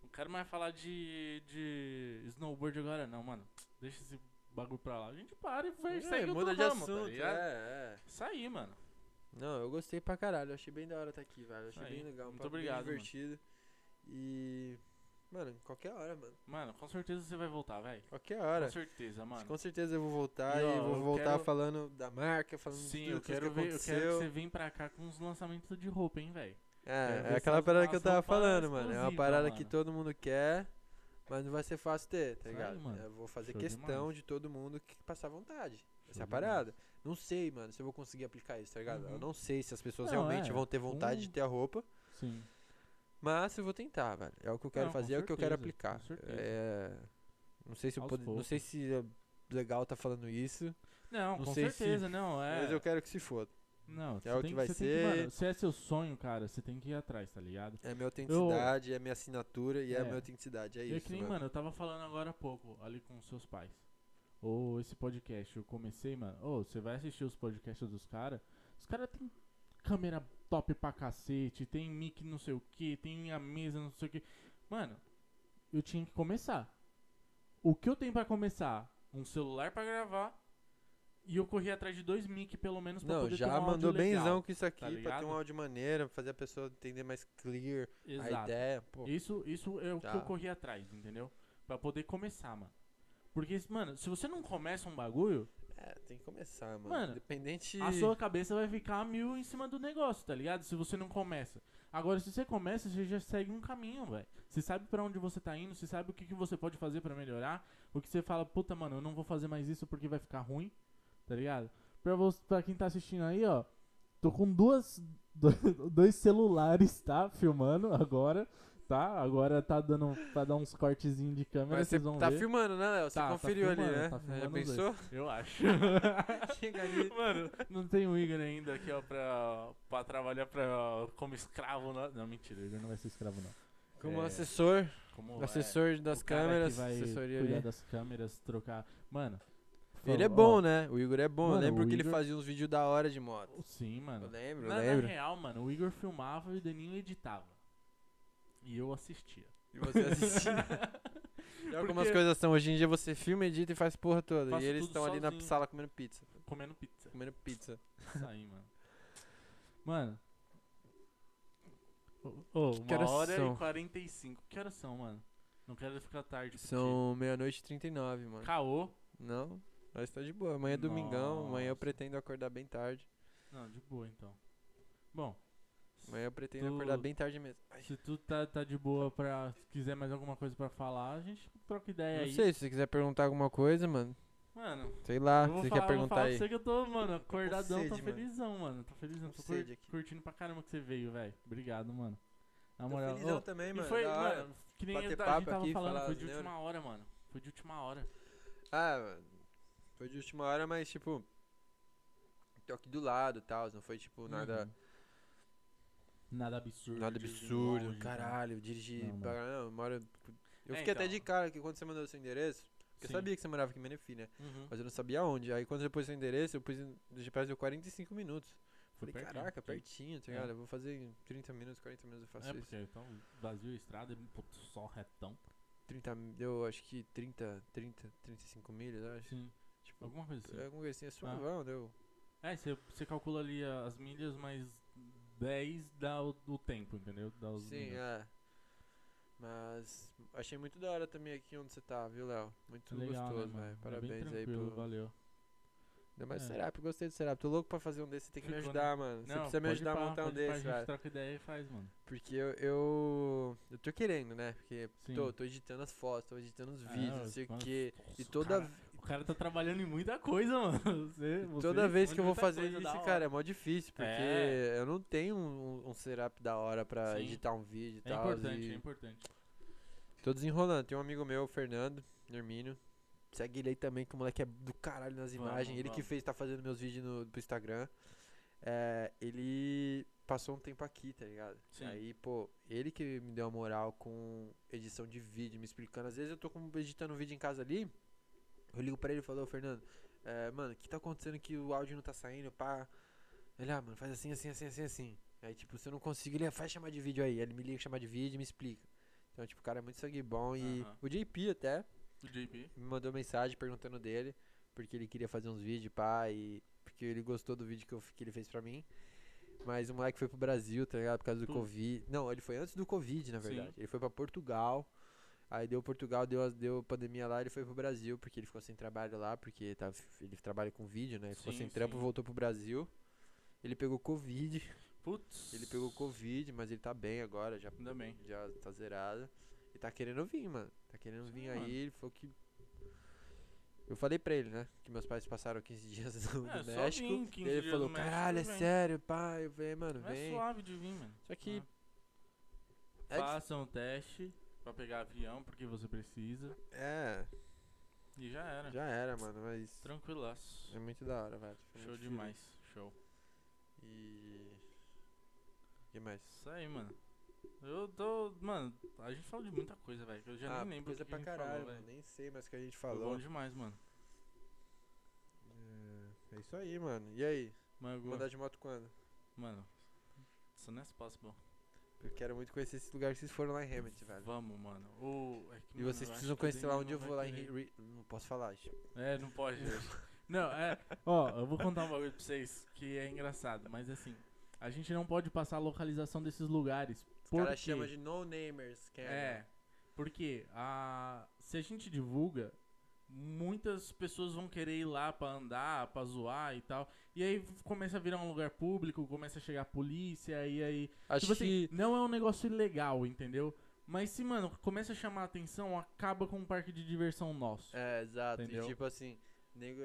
não quero mais falar de, de snowboard agora, não, mano. Deixa esse bagulho pra lá. A gente para e vai, É, segue muda de ramo, assunto, tá é, é. Isso aí, mano. Não, eu gostei pra caralho. Eu achei bem da hora estar aqui, velho. Achei Aí, bem legal. Um muito papo bem obrigado, mano. divertido. E. Mano, qualquer hora, mano. Mano, com certeza você vai voltar, velho. Qualquer hora. Com certeza, mano. Com certeza eu vou voltar E, e, ó, vou eu voltar quero- falando da marca, falando de Sim, tudo eu que quero, ver, eu quero que aconteceu. você venha pra cá com os lançamentos de roupa, hein, velho. É, ver é aquela parada que eu tava falando, mano. É uma parada que mano. todo mundo quer, mas não vai ser fácil ter, tá aí, ligado? mano. Eu vou fazer Show questão demais. de todo mundo que passar vontade. Essa é a demais. parada. Não sei, mano, se eu vou conseguir aplicar isso, tá ligado? Eu Uhum. não sei se as pessoas Não, realmente é, vão ter vontade de ter a roupa, Sim. mas eu vou tentar, velho. É o que eu quero Não, fazer, é o que eu quero certeza, aplicar. certeza. É... Não sei se eu pod- não sei se é legal tá falando isso, Não, Não com sei se- certeza, não, é. mas eu quero que se foda. Não, É o que tem vai ser. mano, se é seu sonho, cara, você tem que ir atrás, tá ligado? É minha autenticidade, é minha assinatura e é, a É. minha autenticidade, é É isso, que nem, mano. mano, eu tava falando agora há pouco, ali com os seus pais. Ou esse podcast, eu comecei, mano. Ô, você vai assistir os podcasts dos caras. Os caras tem câmera top pra cacete, tem mic não sei o que, tem a mesa não sei o que. Mano, eu tinha que começar. O que eu tenho pra começar? Um celular pra gravar. E eu corri atrás de dois mic pelo menos pra Não, poder ter já um áudio mandou legal. benzão com isso aqui tá pra ter um áudio maneiro, fazer a pessoa entender mais clear a Exato. ideia. Pô, Isso, isso é o que Já. eu corri atrás, entendeu? Pra poder começar, mano. Porque, mano, se você não começa um bagulho, é, tem que começar, mano. Mano, Independente. a sua cabeça vai ficar mil em cima do negócio, tá ligado? Se você não começa. Agora, se você começa, você já segue um caminho, velho. Você sabe pra onde você tá indo, você sabe o que, que você pode fazer pra melhorar. O que você fala, puta, mano, eu não vou fazer mais isso porque vai ficar ruim, tá ligado? Pra, você, pra quem tá assistindo aí, ó, tô com duas, dois celulares, tá? Filmando agora, tá? Agora tá dando pra dar uns cortezinhos de câmera, Mas você vocês vão tá ver. filmando, né, Léo? Você Tá, tá conferiu ali, filmando, né? tá Já filmando os pensou? Eu acho. Chega ali. Mano, não tem o Igor ainda aqui, ó, pra, pra trabalhar pra, como escravo. Não, não, mentira, o Igor não vai ser escravo, não. Como É, assessor, Como é, assessor das o cara câmeras, que vai assessoria cuidar ali. das câmeras, trocar. Mano. Ele é falou, bom, ó, né? O Igor é bom. Mano, eu lembro que ele Igor- fazia uns vídeos da hora de moto. Sim, Eu mano. lembro, eu Na, na lembro. real, mano, o Igor filmava e o Daninho editava. E eu assistia. E você assistia. E algumas Porque- coisas são, hoje em dia você filma, edita e faz porra toda. Faço e eles estão ali na sala comendo pizza. Comendo pizza. Comendo pizza. Isso aí, mano. Mano. Ô, ô, Que uma horas hora são? e 45. Que horas são, mano? Não quero ficar tarde. contigo. São meia-noite e 39, mano. Caô. Não, nós tá de boa. Amanhã é domingão, amanhã eu Nossa. pretendo acordar bem tarde. Não, de boa então. Bom, Amanhã eu pretendo Tu- acordar bem tarde mesmo. Ai, se tu tá, tá de boa pra. Se quiser mais alguma coisa pra falar, a gente troca ideia não aí. sei, se você quiser perguntar alguma coisa, mano. Mano, Sei lá, eu você falar, quer vou perguntar falar aí. pra você que eu tô, mano, acordadão, sede, tô felizão, mano. Tô felizão, tô cur- aqui. curtindo pra caramba que você veio, velho. Obrigado, mano. Na Tô moral. felizão Ô, também, e mano. foi, da hora. mano, que nem Bater a gente tava aqui, falando, foi de última hora, mano. Foi de última hora. Ah, mano, foi de última hora, mas tipo. Tô aqui do lado e tal, não foi tipo nada, Uhum. Nada absurdo. nada absurdo, longe, né? caralho, dirigir. Não, não. pra- Não, uma hora- Eu É, fiquei até então. de cara que quando você mandou seu endereço, Eu Sim. sabia que você morava aqui em Menefim, né? Uhum. Mas eu não sabia onde. Aí quando depois seu endereço, eu pus no GPS deu 45 minutos. Falei, pertinho, caraca, pertinho, tá É. ligado? Eu vou fazer em 30 minutos, 40 minutos eu faço É, isso. porque então vazio estrada, puto, só retão. 30, deu acho que 30, 30, 35 milhas, eu acho. Sim. Tipo, Alguma coisa assim. é alguma coisa assim, é suavão, deu. É, você calcula ali as milhas, mais 10 dá o, o tempo, entendeu? Dá os Sim, minutos. é. Mas achei muito da hora também aqui onde você tá, viu, Léo? Muito Legal, né, gostoso, mano? velho. É Parabéns aí tranquilo, pelo. valeu. Ainda mais É. Serap, gostei do Serap. Tô louco pra fazer um desse, você tem que me ajudar, mano. Você precisa me ajudar a pá, montar um desse, A gente velho. troca ideia e faz, mano. Porque eu, eu. Eu tô querendo, né? Porque Sim. tô, tô editando as fotos, tô editando os Ah, vídeos, não sei o quê. E toda, cara- O cara tá trabalhando em muita coisa, mano. Você, você toda vez que eu vou fazer isso, cara, é mó difícil. Porque É. eu não tenho um, um setup da hora pra Sim. editar um vídeo e É tal. importante, e é importante. Tô desenrolando. Tem um amigo meu, o Fernando Hermínio. Segue ele aí também, que o moleque é do caralho nas Vamos, imagens. Ele que vamos. fez, tá fazendo meus vídeos no, pro Instagram. É, ele passou um tempo aqui, tá ligado? Sim. Aí, pô, ele que me deu a moral com edição de vídeo, me explicando. Às vezes eu tô editando um vídeo em casa ali, eu ligo pra ele e falo, ô Fernando, é, mano, o que tá acontecendo que o áudio não tá saindo, pá? Ele, ah, mano, faz assim, assim, assim, assim, assim. Aí, tipo, se eu não consigo, ele "Ah, faz chamar de vídeo aí. Ele me liga chamar de vídeo e me explica. Então, tipo, o cara é muito sangue bom. E Aham. o JP até O JP. me mandou mensagem perguntando dele, porque ele queria fazer uns vídeos, pá, e porque ele gostou do vídeo que, eu, que ele fez pra mim. Mas o moleque foi pro Brasil, tá ligado? Por causa do Putz. Covid. Não, ele foi antes do Covid, na Sim. verdade. Ele foi pra Portugal. Aí deu Portugal, deu, deu pandemia lá, ele foi pro Brasil, porque ele ficou sem trabalho lá, porque tava, ele trabalha com vídeo, né? Ele ficou Sim, sem trampo, sim. voltou pro Brasil. Ele pegou Covid. Putz. Ele pegou Covid, mas ele tá bem agora, já, Ainda bem. já tá zerado. E tá querendo vir, mano. Tá querendo Sim, vir mano. aí, ele falou que. Eu falei pra ele, né? Que meus pais passaram 15 dias no, É, México. vim 15 ele falou, caralho, é vem." sério, pai. Eu falei, mano, É vem. suave de vir, mano. Só que. Ah. É, dif- Façam o teste pra pegar avião, porque você precisa. é, E já era. já era, mano, mas. Tranquilaço. É muito da hora, velho. Show muito demais. Show. E. O que mais? Isso aí, mano. Eu tô. Mano, a gente falou de muita coisa, velho. Eu já ah, nem lembro. coisa pra caralho, falou. Nem sei mais o que a gente Foi falou. bom demais, mano. É, é isso aí, mano. E aí? Mas, Vou andar de moto quando? mano, isso não é possible. Eu quero muito conhecer esse lugar que vocês foram lá em Hammett, velho. Vamos, mano. Ô, é que, E mano, vocês precisam o conhecer lá onde eu vou lá em. Re- Não posso falar, acho. É, não pode. não, é. Ó, eu vou contar um bagulho pra vocês que é engraçado, mas assim, a gente não pode passar a localização desses lugares. Os caras quê? chamam de no-namers. que É, porque a, se a gente divulga, muitas pessoas vão querer ir lá pra andar, pra zoar e tal. E aí começa a virar um lugar público, começa a chegar a polícia, e aí. Acho tipo assim, que. não é um negócio ilegal, entendeu? Mas se, mano, começa a chamar a atenção, acaba com um parque de diversão nosso. É, exato. Entendeu? E tipo assim, nego,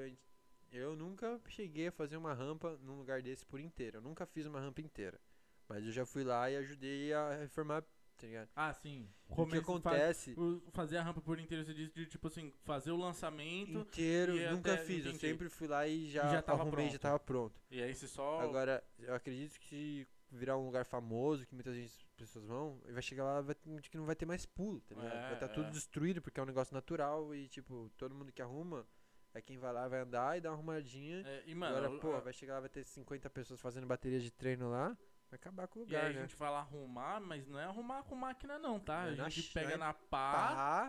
eu nunca cheguei a fazer uma rampa num lugar desse por inteiro. Eu nunca fiz uma rampa inteira. Mas eu já fui lá e ajudei a reformar, tá ligado? Ah, sim. o que acontece Fazer a rampa por inteiro, você diz de tipo assim, fazer o lançamento inteiro, nunca até- fiz. Eu entendi. sempre fui lá e já, E já tava arrumei, já pronto. tava pronto. e aí você só. Agora, eu acredito que virar um lugar famoso, que muitas vezes pessoas vão, e vai chegar lá vai, que não vai ter mais pulo, tá ligado? É, vai estar tudo é. destruído, porque é um negócio natural e, tipo, todo mundo que arruma é quem vai lá, vai andar e dá uma arrumadinha. É, e, mano, Agora, pô, vai chegar lá, vai ter 50 pessoas fazendo bateria de treino lá, vai acabar com o E lugar, aí né? a gente fala arrumar, mas não é arrumar com máquina não, tá? É na a gente ch- pega na pá,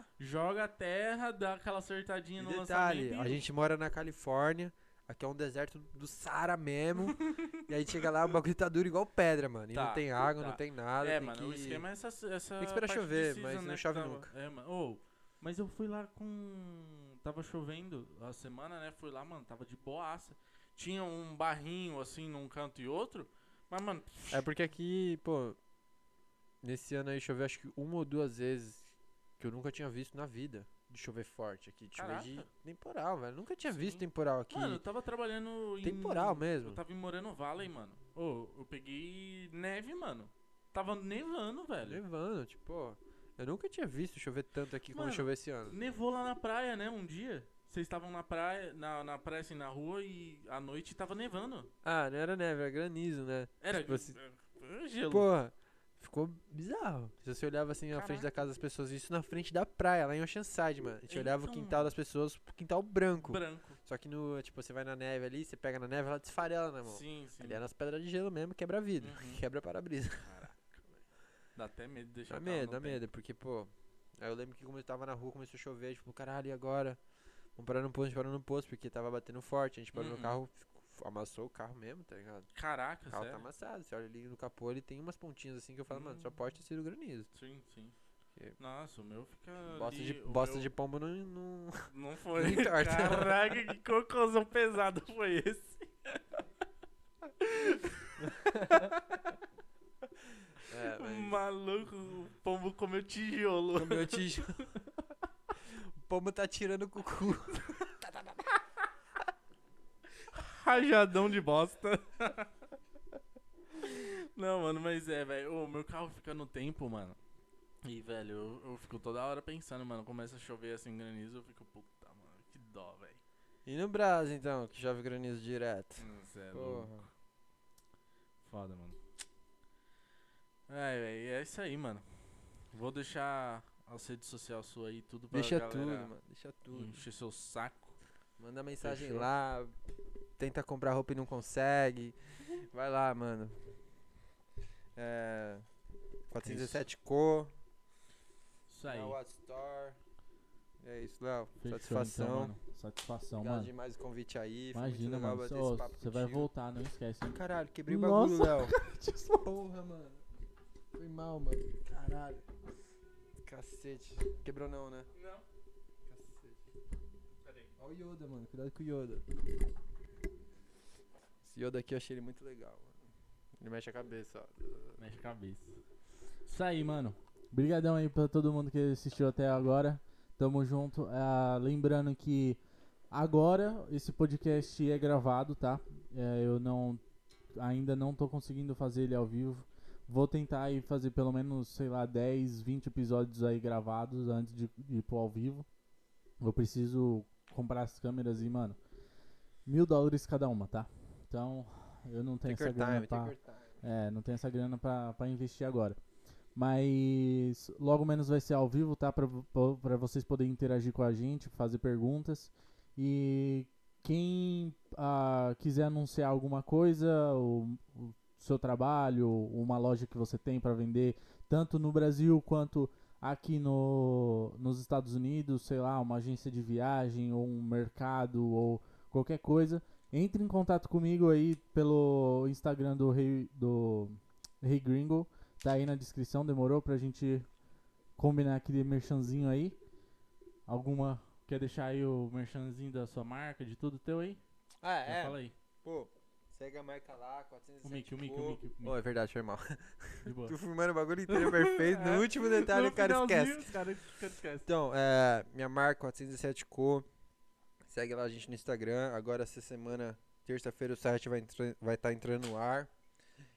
Pá, joga a terra, dá aquela acertadinha e no detalhe, lançamento. a e- gente mora na Califórnia, aqui é um deserto do Saara mesmo, e aí chega lá, o bagulho tá duro igual pedra, mano, e Tá, não tem água, tá. não tem nada, É, tem mano, que... o esquema é essa, essa Tem que esperar chover, season, mas não né, que chove tava- nunca. É, mano. Ô, mas eu fui lá com... Tava chovendo a semana, né? Fui lá, mano, tava de boaça. Tinha um barrinho, assim, num canto e outro. Mas, mano, É porque aqui, pô, nesse ano aí choveu acho que uma ou duas vezes que eu nunca tinha visto na vida de chover forte aqui. De chover de temporal, velho. Nunca tinha Sim. visto temporal aqui. mano, eu tava trabalhando em... temporal mesmo. Eu tava em Moreno Valley, mano. Ô, eu peguei neve, mano. Tava nevando, velho. Nevando, tipo, eu nunca tinha visto chover tanto aqui como Mano, choveu esse ano. Nevou lá na praia, né, um dia. Vocês estavam na praia, na, na praia, assim, na rua e à noite tava nevando. Ah, não era neve, era granizo, né? Era Tipo assim- era gelo. Porra, ficou bizarro. Se você olhava assim na frente da Caraca. casa das pessoas, isso na frente da praia, lá em Oceanside, mano. A gente olhava o Então, quintal das pessoas, quintal branco. Branco. Só que no, tipo, você vai na neve ali, você pega na neve, ela desfarela na mão. Sim, sim. Ali é nas pedras de gelo mesmo, quebra vidro. Uhum. Quebra para-brisa. Caraca, velho. Dá até medo de deixar Dá medo, dá medo, porque, pô. Aí eu lembro que como eu tava na rua, começou a chover, tipo, caralho, e agora? Vamos parar no posto, a gente parou no posto, porque tava batendo forte. A gente parou Uhum. no carro, amassou o carro mesmo, tá ligado? Caraca, O carro tá sério? amassado. Você olha ali no capô, ele tem umas pontinhas assim que eu falo, mano, só pode ter sido granizo. Sim, sim. Nossa, o meu fica. Bosta, ali, de, bosta meu de pombo não, não. Não foi. Caraca, que cocôzão pesado foi esse? É, mas. Maluco, o pombo comeu tijolo. O meu tijolo. O pombo tá tirando o cu. Rajadão de bosta. Não, mano, mas é, velho. O meu carro fica no tempo, mano. E, velho, eu, eu fico toda hora pensando, mano. Começa a chover assim, granizo, eu fico, puta, mano, que dó, velho. E no Brasil, então, que chove granizo direto. Cê é louco. Porra. Foda, mano. É, velho, é isso aí, mano. Vou deixar as redes sociais sua aí, tudo pra Deixa galera tudo, mano. Deixa tudo. encher seu saco. Manda mensagem Fechou. lá. Tenta comprar roupa e não consegue. Vai lá, mano. É. 417 Co. Isso aí. Na What Store. É isso, Léo. Fechou, Satisfação. Então, mano. Satisfação, Obrigado mano. demais o convite aí. Foi Imagina, muito legal mano. Você vai voltar, não esquece, hein? Caralho, quebrei o Nossa. bagulho, Léo. Porra, mano. Foi mal, mano. Caralho. Cacete. Quebrou não, né? Não. Cacete. Peraí. Olha o Yoda, mano. Cuidado com o Yoda. Esse Yoda aqui eu achei ele muito legal, mano. Ele mexe a cabeça, ó. Mexe a cabeça. Isso aí, mano. Obrigadão aí pra todo mundo que assistiu até agora. Tamo junto. Ah, lembrando que agora esse podcast é gravado, tá? É, eu não ainda não tô conseguindo fazer ele ao vivo. Vou tentar aí fazer pelo menos, sei lá, 10, 20 episódios aí gravados antes de, de ir pro ao vivo. Eu preciso comprar as câmeras e, mano, mil dólares cada uma, tá? Então, eu não tenho Take essa grana time, pra... É, não tem essa grana pra, pra investir agora. Mas logo menos vai ser ao vivo, tá? Pra, pra vocês poderem interagir com a gente, fazer perguntas. E quem ah, quiser anunciar alguma coisa, o, o seu trabalho, uma loja que você tem pra vender, tanto no Brasil quanto aqui no, nos Estados Unidos, sei lá, uma agência de viagem ou um mercado ou qualquer coisa, entre em contato comigo aí pelo Instagram do Rei, do Rei Gringo. Tá aí na descrição, demorou pra gente combinar aquele merchanzinho aí. Alguma. Quer deixar aí o merchanzinho da sua marca, de tudo teu aí? Ah, é. Fala aí. Pô, segue a marca lá, O 407 Mickey, o Mickey, Co. o Mickey. o Oh, Mickey. é verdade, foi mal. De boa. Tô filmando o bagulho inteiro perfeito. No último detalhe, No o cara esquece. Os. Então, é, minha marca 407 Co. Segue lá a gente no Instagram. Agora essa semana, terça-feira, o site vai estar vai tá entrando no ar.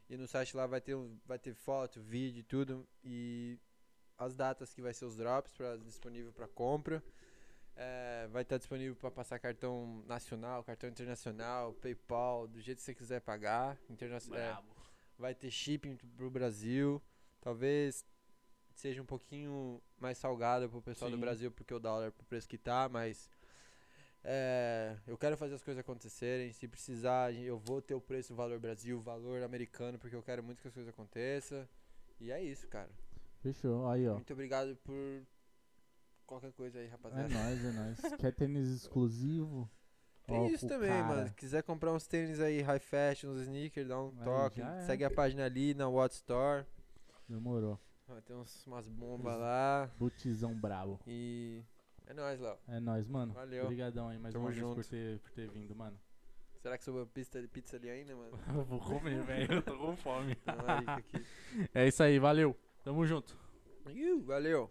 E no site lá vai ter, um- vai ter foto, vídeo e tudo. E as datas que vai ser os drops pra, disponível para compra. É, vai estar disponível para passar cartão nacional, cartão internacional, PayPal, do jeito que você quiser pagar. Interna é, vai ter shipping pro Brasil. Talvez seja um pouquinho mais salgado pro pessoal do Sim. Brasil, porque o dólar pro preço que tá, mas é, eu quero fazer as coisas acontecerem. Se precisar, eu vou ter o preço valor Brasil, valor americano, porque eu quero muito que as coisas aconteçam. E é isso, cara. Fechou, aí ó. Muito obrigado por qualquer coisa aí, É rapaziada. nóis, é nóis. Quer tênis exclusivo? Tem Ó, isso também, cara. mano. Se quiser comprar uns tênis aí, high fashion, uns sneakers, dá um Aí, toque. é. Segue a página ali na What Store. Demorou. Vai ter uns, umas bombas lá. Botizão brabo. E é nóis, Léo. É nóis, mano. Valeu. Obrigadão aí mais Tamo uma vez por junto. ter, por ter vindo, mano. Será que sobrou pista de pizza ali ainda, mano? Eu vou comer, velho. Eu tô com fome. Aqui. É isso aí, valeu. Tamo junto. Valeu.